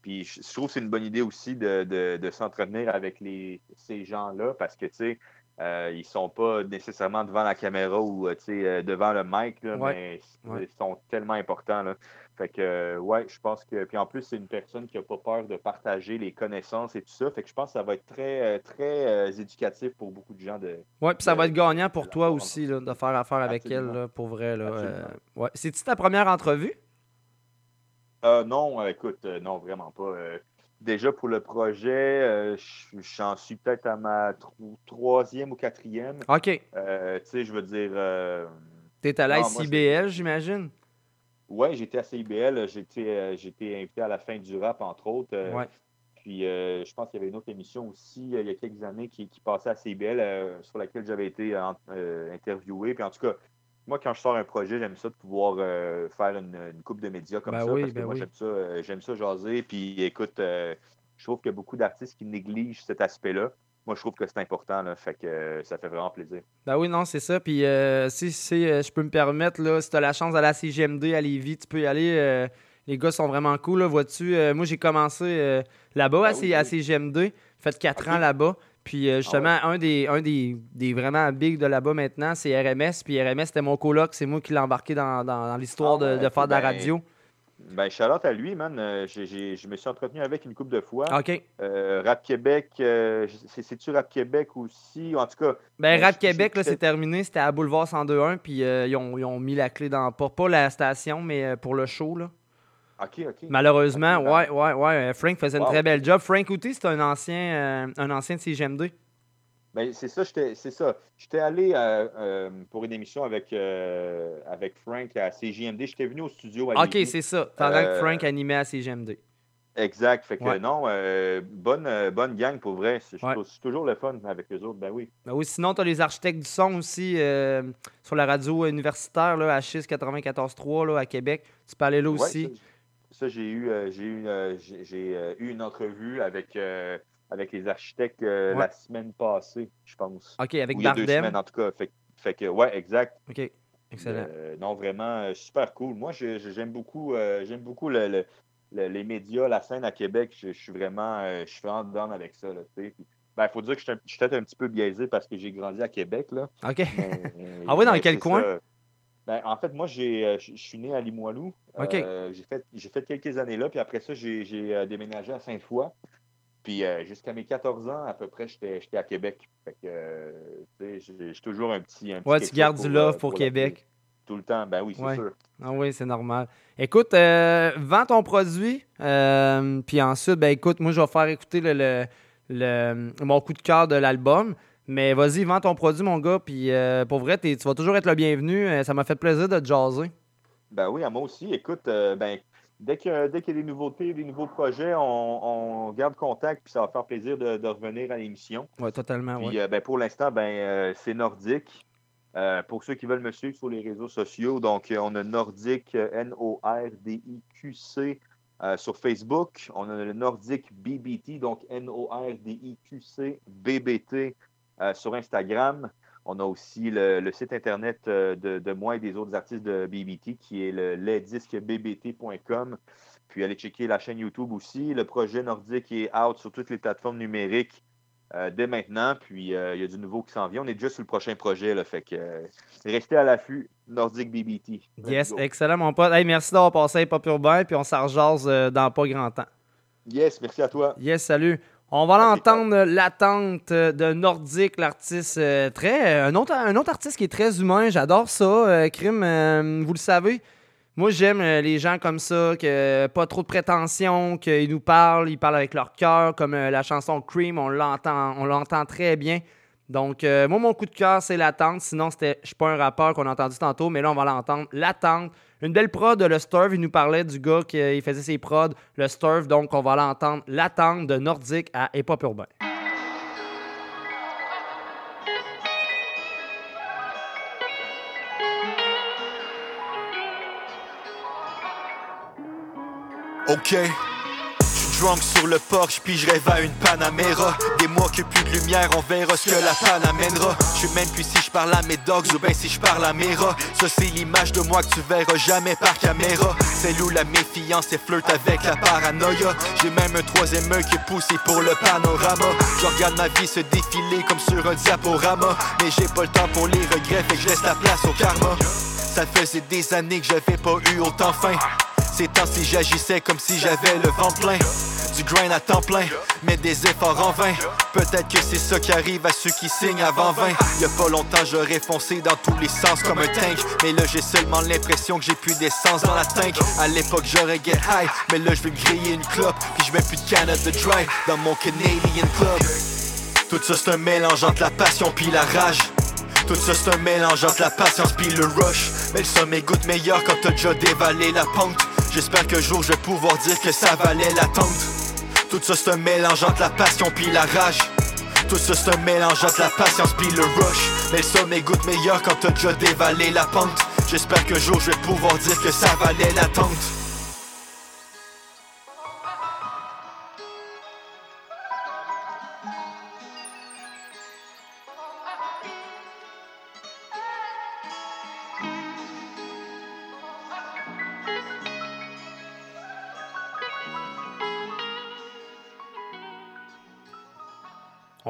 puis je trouve que c'est une bonne idée aussi de, de, de s'entretenir avec les, ces gens-là parce que, tu sais, euh, ils sont pas nécessairement devant la caméra ou, euh, devant le mic, là, Ouais. mais ils sont tellement importants. Là. Fait que, euh, ouais, je pense que. Puis en plus, c'est une personne qui a pas peur de partager les connaissances et tout ça. Fait que je pense que ça va être très, euh, très euh, éducatif pour beaucoup de gens de, Ouais, puis ça de- va être gagnant pour toi aussi là, de faire affaire avec Absolument. elle, là, pour vrai. Là. Euh, ouais. C'est-tu ta première entrevue? Euh, non, écoute, non, vraiment pas. Déjà pour le projet, j'en suis peut-être à ma tro- troisième ou quatrième. OK. Euh, tu sais, je veux dire. T'es à l'ICBL, j'imagine? Ouais, j'étais à CIBL, j'étais euh, j'étais invité à la fin du rap, entre autres. euh, Ouais. Puis euh, je pense qu'il y avait une autre émission aussi euh, il y a quelques années qui, qui passait à CIBL euh, sur laquelle j'avais été en- interviewé. Puis en tout cas, moi, quand je sors un projet, j'aime ça de pouvoir faire une, une coupe de médias comme Ben ça. oui, parce que ben moi, oui. j'aime ça, j'aime ça jaser. Puis écoute, je trouve qu'il y a beaucoup d'artistes qui négligent cet aspect-là. Moi, je trouve que c'est important. Là, fait que euh, ça fait vraiment plaisir. Ben oui, non, c'est ça. Puis euh, si, si euh, je peux me permettre, là, si tu as la chance d'aller à CGMD à Lévis, tu peux y aller. les gars sont vraiment cool. Là, vois-tu, moi, j'ai commencé là-bas à, Ben oui, à. CGMD. Fait 4 ans là-bas. Puis justement, un, des, un des, des vraiment big de là-bas maintenant, c'est RMS. Puis RMS, c'était mon coloc. C'est moi qui l'ai embarqué dans, dans- dans l'histoire Ah de, faire de la radio. Ben, Charlotte à lui, man. Euh, j'ai- j'ai- je me suis entretenu avec une couple de fois. OK. Euh, Rap Québec, euh, c'est- c'est-tu Rap Québec aussi? En tout cas. Ben, Rap Québec, là, c'est terminé. C'était à Boulevard 102.1. Puis ils, ont, ils ont mis la clé dans. Pas, pas la station, mais pour le show. Là. OK, OK. Malheureusement, ben- ouais, ouais, ouais. Frank faisait une très belle job. Frank Outy, c'est un ancien, un ancien de CGM2. Ben, c'est ça, j'étais, c'est ça. J'étais allé euh, euh, pour une émission avec, euh, avec Frank à CJMD. J'étais venu au studio à Ok, c'est ça. Pendant que Frank animait à CGM2. Exact. Fait que Ouais. non, bonne, bonne gang pour vrai. C'est, Ouais. toujours le fun avec les autres. Ben oui. Ben oui, sinon, tu as les architectes du son aussi sur la radio universitaire, là, à 6 94.3 là, à Québec. Tu peux aller là Ouais, aussi. ça, ça, j'ai eu, j'ai eu, j'ai, eu une entrevue avec, avec les architectes euh, Ouais. la semaine passée, je pense. Ok, avec Ou il y a deux Bardem. semaines en tout cas. Fait, fait que, ouais, exact. Ok, excellent. Euh, non, vraiment, euh, super cool. Moi, j'aime beaucoup, euh, j'aime beaucoup le- le- le- les médias, la scène à Québec. Je, je suis vraiment, je suis vraiment down avec ça. Là, tu sais. Ben, faut dire que je suis peut-être un petit peu biaisé parce que j'ai grandi à Québec. Là. OK. *laughs* Ah oui, dans quel coin? ça. Ben, en fait, moi, j'ai, je suis né à Limoilou. OK. Euh, j'ai, fait, fait quelques années là, puis après ça, j'ai, déménagé à Sainte-Foy. Puis euh, jusqu'à mes 14 ans, à peu près, j'étais, à Québec. Fait que, euh, tu sais, j'ai, toujours un petit. un petit Ouais, tu gardes du love euh, pour Québec. Tout le temps, ben oui, c'est Ouais. sûr. Ah oui, c'est normal. Écoute, euh, vends ton produit, puis ensuite, ben écoute, moi, je vais faire écouter le, le- le- mon coup de cœur de l'album. Mais vas-y, vends ton produit, mon gars, puis pour vrai, tu vas toujours être le bienvenu. Ça m'a fait plaisir de te jaser. Ben oui, à moi aussi. Écoute, ben, dès qu'il y a des nouveautés, des nouveaux projets, on, on garde contact, puis ça va faire plaisir de, de revenir à l'émission. Ouais, totalement, Puis ouais. euh, ben, pour l'instant, ben, euh, c'est Nordique. Euh, pour ceux qui veulent me suivre sur les réseaux sociaux, donc on a Nordique, N-O-R-D-I-Q-C sur Facebook. On a le Nordique BBT, donc N-O-R-D-I-Q-C B-B-T sur Instagram. On a aussi le, le site internet euh, de, de moi et des autres artistes de BBT qui est le lesdisquesbbt.com. Puis allez checker la chaîne YouTube aussi. Le projet nordique est out sur toutes les plateformes numériques euh, dès maintenant. Puis euh, il y a du nouveau qui s'en vient. On est déjà sur le prochain projet. Là, fait que euh, restez à l'affût. Nordique BBT. Yes, excellent, mon pote. Hey, merci d'avoir passé Pop Urbain, puis on s'en rejase dans pas grand temps. Yes, merci à toi. Yes, salut. On va l'entendre l'attente de Nordique, l'artiste euh, très. Un autre, un autre artiste qui est très humain. J'adore ça. euh, Crime, euh, vous le savez. Moi, j'aime euh, les gens comme ça, que pas trop de prétention, qu'ils nous parlent, ils parlent avec leur cœur, comme euh, la chanson Cream, on l'entend, on l'entend très bien. Donc, euh, moi, mon coup de cœur, c'est l'attente. Sinon, c'était Je suis pas un rappeur qu'on a entendu tantôt, mais là, on va l'entendre. L'attente. Une belle prod de Le Sturve. Il nous parlait du gars qui euh, faisait ses prods, Le Sturve. Donc, on va l'entendre. L'attente de Nordique à Hip Hop Urbain. Ok. Drunk sur le porche, puis je rêve à une Panamera. Des mois que plus de lumière, on verra ce que la panne amènera. J'sais même plus si je parle à mes dogs ou ben si je parle à mes rats. Ça, c'est l'image de moi que tu verras jamais par caméra. Celle où la méfiance et flirte avec la paranoïa. J'ai même un troisième œil qui est poussé pour le panorama. Je regarde ma vie se défiler comme sur un diaporama. Mais j'ai pas le temps pour les regrets, fait que je laisse la place au karma. Ça faisait des années que j'avais pas eu autant faim. Ces temps-ci j'agissais comme si j'avais le vent plein. Du grind à temps plein, mais des efforts en vain. Peut-être que c'est ça qui arrive à ceux qui signent avant 20 Y'a pas longtemps j'aurais foncé dans tous les sens comme un tank. Mais là j'ai seulement l'impression que j'ai plus d'essence dans la tank. À l'époque j'aurais get high, mais là je vais griller une clope Puis je mets plus de canette de dry dans mon Canadian Club. Tout ça c'est un mélange entre la passion puis la rage. Tout ça c'est un mélange entre la patience puis le rush. Mais le sommet goûte meilleur quand t'as déjà dévalé la pente J'espère qu'un jour je vais pouvoir dire que ça valait l'attente Tout ça c'est mélange entre la passion puis la rage. Tout ça c'est mélange entre la patience puis le rush. Mais le sommet goûte meilleur quand t'as déjà dévalé la pente. J'espère qu'un jour je vais pouvoir dire que ça valait l'attente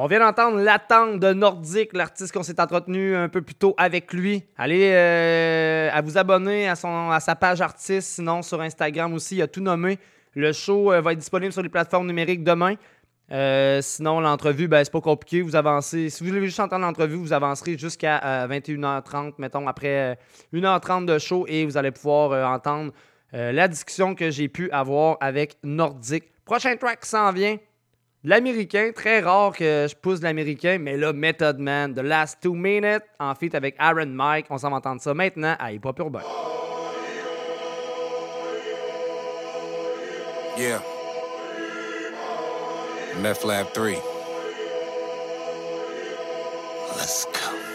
On vient d'entendre l'attente de Nordique, l'artiste qu'on s'est entretenu un peu plus tôt avec lui. Allez euh, à vous abonner à, son, à sa page artiste, sinon sur Instagram aussi, il a tout nommé. Le show euh, va être disponible sur les plateformes numériques demain. Euh, sinon, l'entrevue, ben, c'est pas compliqué. Vous avancez. Si vous voulez juste entendre l'entrevue, vous avancerez jusqu'à euh, 21h30, mettons, après euh, 1h30 de show et vous allez pouvoir entendre la discussion que j'ai pu avoir avec Nordique. Prochain track s'en vient. L'américain, très rare que je pousse l'américain, mais là, Method Man, The Last Two Minutes, en feat avec Aaron Mike. On s'en va entendre ça maintenant à Hip Hop. Yeah. Meth Lab 3. Let's go.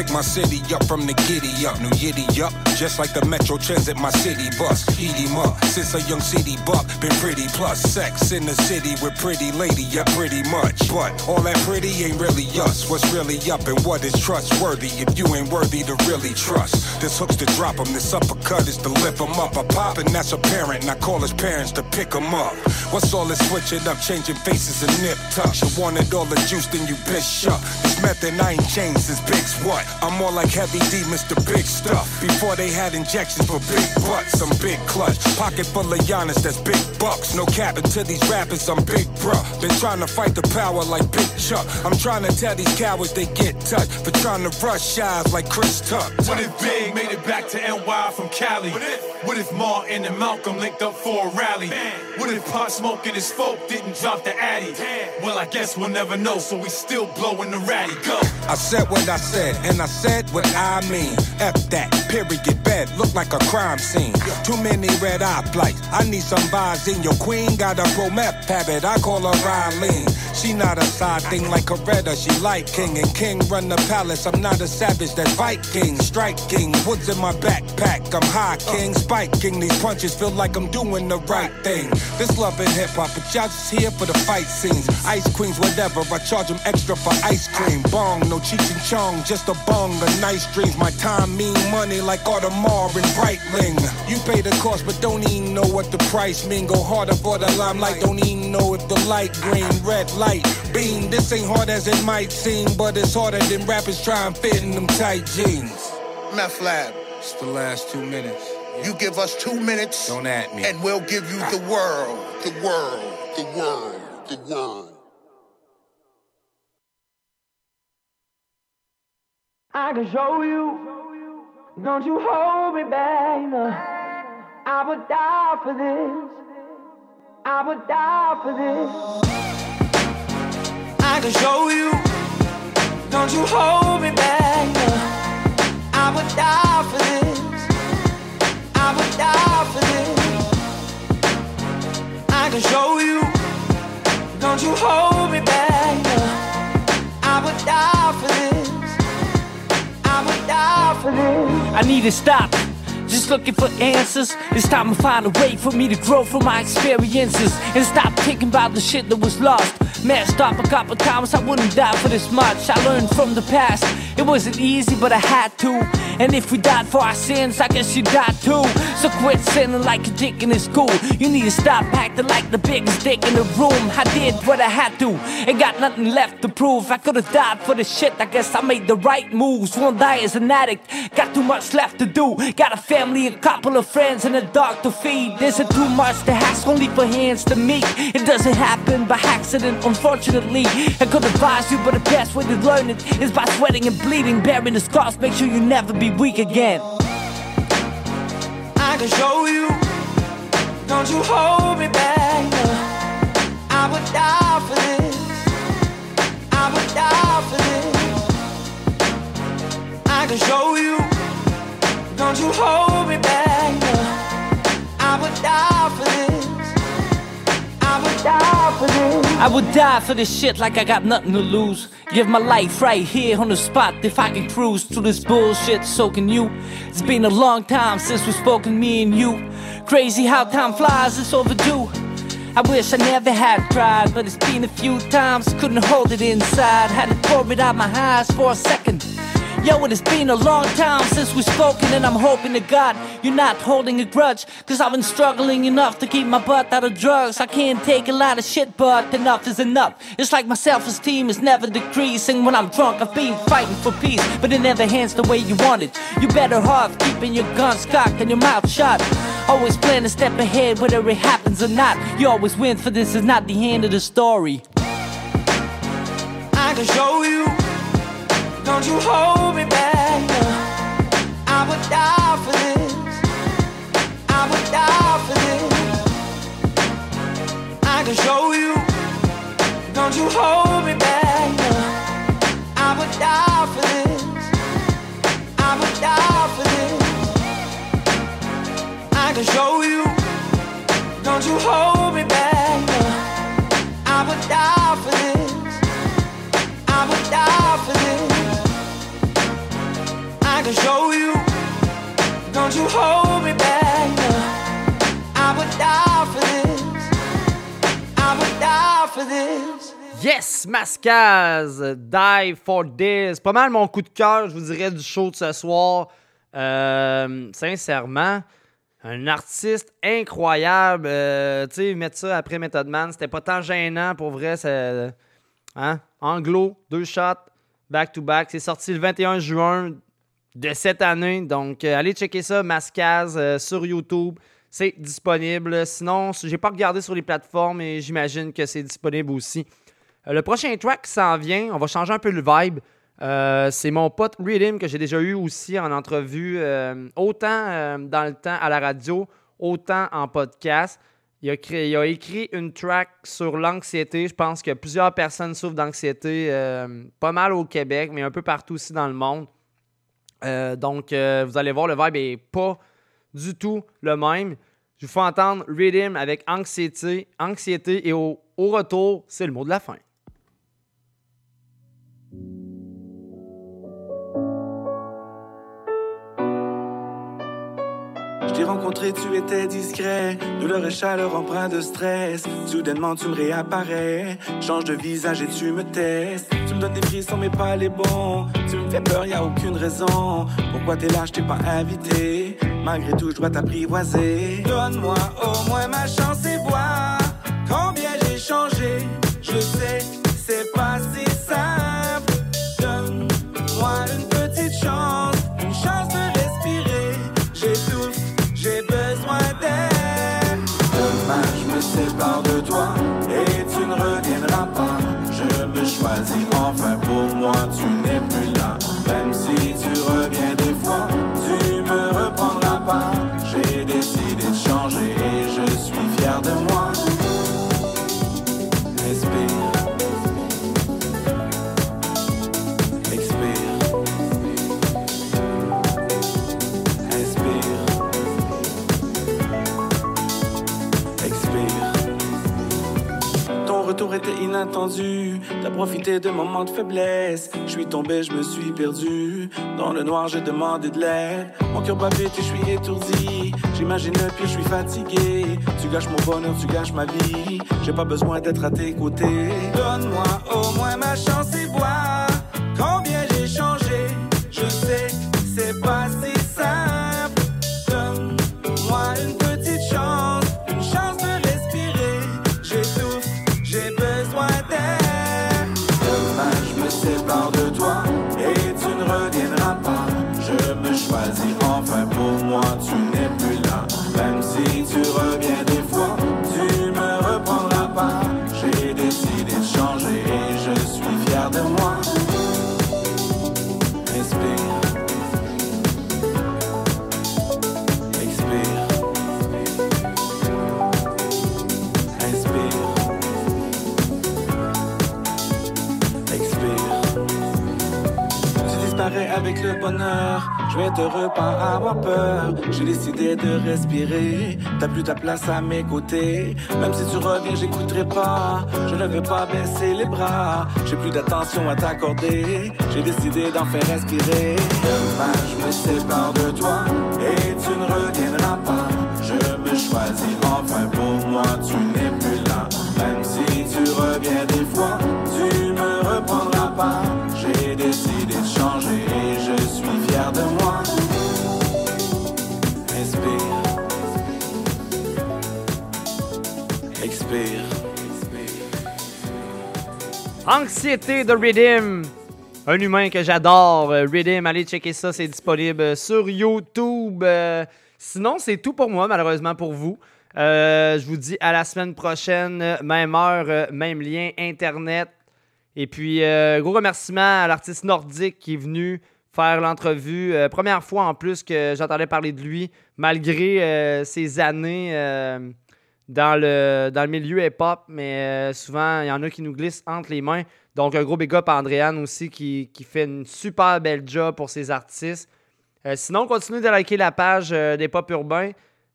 Pick my city up from the giddy up, new yiddy up. Just like the Metro Transit, my city bus. Eat him up. Since a young city buck, been pretty plus sex in the city with pretty lady, yeah, pretty much. But all that pretty ain't really us. What's really up and what is trustworthy if you ain't worthy to really trust? This hook's to drop 'em, this uppercut is to lift 'em up. I pop and that's apparent, and I call his parents to pick 'em up. What's all this switching up, changing faces and nip tucks? You wanted all the juice, then you bitch up. This method I ain't changed since Big's what? I'm more like Heavy D, Mr. Big Stuff. Before they had injections for big butts, I'm big clutch. Pocket full of Giannis, that's big bucks. No cap to these rappers, I'm big bruh. Been trying to fight the power like Big Chuck. I'm trying to tell these cowards they get touched for trying to rush shies like Chris Tuck. What if Big made it back to NY from Cali? What if Martin and Malcolm linked up for a rally? What if Pot Smoke and his folk didn't drop the Addy? Well, I guess we'll never know, so we still blowing the ratty. Go. I said what I said, and I said what I mean. F that, period, bed, look like a crime scene. Too many red eye flights. I need some vibes in your queen. Got a pro meth habit, I call her Riley. She not a side thing like Coretta, she like king. And king run the palace, I'm not a savage, that's Viking. Striking, woods in my backpack, I'm high king. Spiking, these punches feel like I'm doing the right thing. This love and hip hop, but y'all just here for the fight scenes. Ice queens, whatever, I charge them extra for ice cream. Bong, no Cheech and Chong, just a bong of nice dreams. My time mean money like Audemars and Breitling. You pay the cost, but don't even know what the price mean. Go harder for the limelight, don't even know if the light green, red light, beam. This ain't hard as it might seem, but it's harder than rappers try and fit in them tight jeans. Meth Lab. It's the last two minutes. You give us two minutes. Don't at me. And we'll give you the world. The world. The world. fucking wine. I can show you. Don't you hold me back. No. I would die for this. I would die for this. I can show you. Don't you hold me back. No. I would die for this. I would die for this. I can show you. Don't you hold me back. No. I would die for this. I would die for this. I need to stop. Just looking for answers. It's time to find a way for me to grow from my experiences and stop thinking about the shit that was lost. Messed up a couple times, I wouldn't die for this much. I learned from the past. It wasn't easy, but I had to. And if we died for our sins, I guess you died too. So quit sinning like a dick in school. You need to stop acting like the biggest dick in the room. I did what I had to, ain't got nothing left to prove. I could have died for the shit. I guess I made the right moves. Won't die as an addict. Got too much left to do. Got a family, a couple of friends, and a dog to feed. Isn't too much to ask, only for hands to meet. It doesn't happen by accident, unfortunately. I could advise you, but the best way to learn it is by sweating and bleeding, bearing the scars. Make sure you never be weak again. I can show you. Don't you hold me back. No. I would die for this. I would die for this. I can show you. Don't you hold me back. No. I would die for this. I would die for this. I would die for this shit like I got nothing to lose. Give my life right here on the spot if I can cruise through this bullshit, so can you. It's been a long time since we've spoken, me and you. Crazy how time flies, it's overdue. I wish I never had cried, but it's been a few times, couldn't hold it inside. Had to pour it out my eyes for a second. Yo, it has been a long time since we've spoken, and I'm hoping to God you're not holding a grudge. Cause I've been struggling enough to keep my butt out of drugs. I can't take a lot of shit, but enough is enough. It's like my self esteem is never decreasing. When I'm drunk, I've been fighting for peace, but it never hands the way you want it. You better off keeping your guns cocked and your mouth shut. Always plan to step ahead, whether it happens or not. You always win, for this is not the end of the story. I can show you. Don't you hold me back. I would die for this. I would die for this. I can show you. Don't you hold me back. I would die for this. I would die for this. I can show you. Don't you hold me back. I would die for this. I would die for this. Back. Yes, Mascaz, Die for This. Pas mal mon coup de cœur, je vous dirais, du show de ce soir. Euh, sincèrement, un artiste incroyable. Euh, tu sais, mettre ça après Method Man, c'était pas tant gênant pour vrai. c'est- Hein? Anglo, deux shots, back-to-back. C'est sorti le 21 juin de cette année. Donc, euh, allez checker ça, Mascaz, euh, sur YouTube. C'est disponible. Sinon, j'ai pas regardé sur les plateformes et j'imagine que c'est disponible aussi. Euh, le prochain track s'en vient, on va changer un peu le vibe. C'est mon pote Rhythm que j'ai déjà eu aussi en entrevue, autant dans le temps à la radio, autant en podcast. Il il a écrit une track sur l'anxiété. Je pense que plusieurs personnes souffrent d'anxiété, pas mal au Québec, mais un peu partout aussi dans le monde. Euh, donc, euh, vous allez voir, le vibe est pas du tout le même. Je vous fais entendre Rhythm avec anxiété, anxiété et au, au retour, c'est le mot de la fin. Je t'ai rencontré, tu étais discret. Douleur et chaleur empreint de stress. Soudainement, tu me réapparais. Change de visage et tu me testes. Tu me donnes des frissons, mais pas les bons. Tu me fais peur, y a aucune raison. Pourquoi t'es là, je t'ai pas invité. Malgré tout, je dois t'apprivoiser. Donne-moi au moins ma chance et vois combien j'ai changé. Je sais, c'est pas si retour était inattendu. T'as profité de moments de faiblesse. Je suis tombé, je me suis perdu. Dans le noir, j'ai demandé de l'aide. Mon cœur bat vite et je suis étourdi. J'imagine le pire, je suis fatigué. Tu gâches mon bonheur, tu gâches ma vie. J'ai pas besoin d'être à tes côtés. Donne-moi au moins ma chance et vois Je vais te pas avoir peur. J'ai décidé de respirer. T'as plus ta place à mes côtés. Même si tu reviens, j'écouterai pas. Je ne vais pas baisser les bras. J'ai plus d'attention à t'accorder. J'ai décidé d'en faire respirer. Je me sépare de toi. Et tu ne reviendras pas. Je me choisis enfin pour moi. Tu n'es plus là. Même si tu reviens des fois, Anxiété de Rhythm. Un humain que j'adore. Euh, Rhythm, allez checker ça, c'est disponible sur YouTube. Euh, sinon, c'est tout pour moi, malheureusement pour vous. Euh, je vous dis à la semaine prochaine, même heure, même lien, Internet. Et puis, gros remerciement à l'artiste nordique qui est venu faire l'entrevue. Première fois en plus que j'entendais parler de lui, malgré ses années dans, le, dans le milieu hip-hop. Mais euh, souvent, il y en a qui nous glissent entre les mains. Donc, un gros big up à Andréane aussi qui, qui fait une super belle job pour ses artistes. Euh, sinon, continuez de liker la page euh, des Pop Urbains.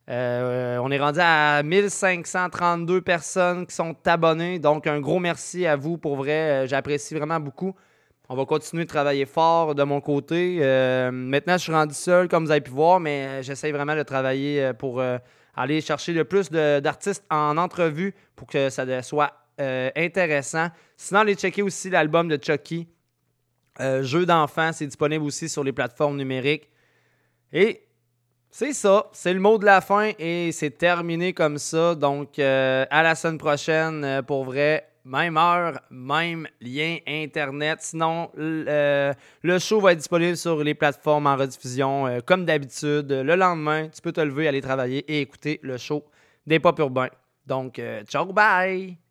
On est rendu à 1532 personnes qui sont abonnées. Donc, un gros merci à vous pour vrai. J'apprécie vraiment beaucoup. On va continuer de travailler fort de mon côté. Maintenant, je suis rendu seul, comme vous avez pu voir, mais j'essaie vraiment de travailler pour aller chercher le plus d'artistes en entrevue pour que ça soit euh, intéressant. Sinon, allez checker aussi l'album de Chucky. Euh, Jeu d'enfant, c'est disponible aussi sur les plateformes numériques. Et c'est ça, c'est le mot de la fin et c'est terminé comme ça. Donc, euh, à la semaine prochaine, euh, pour vrai. Même heure, même lien Internet. Sinon, euh, le show va être disponible sur les plateformes en rediffusion euh, comme d'habitude. Le lendemain, tu peux te lever, aller travailler et écouter le show des Pop Urbains. Donc, euh, ciao, bye!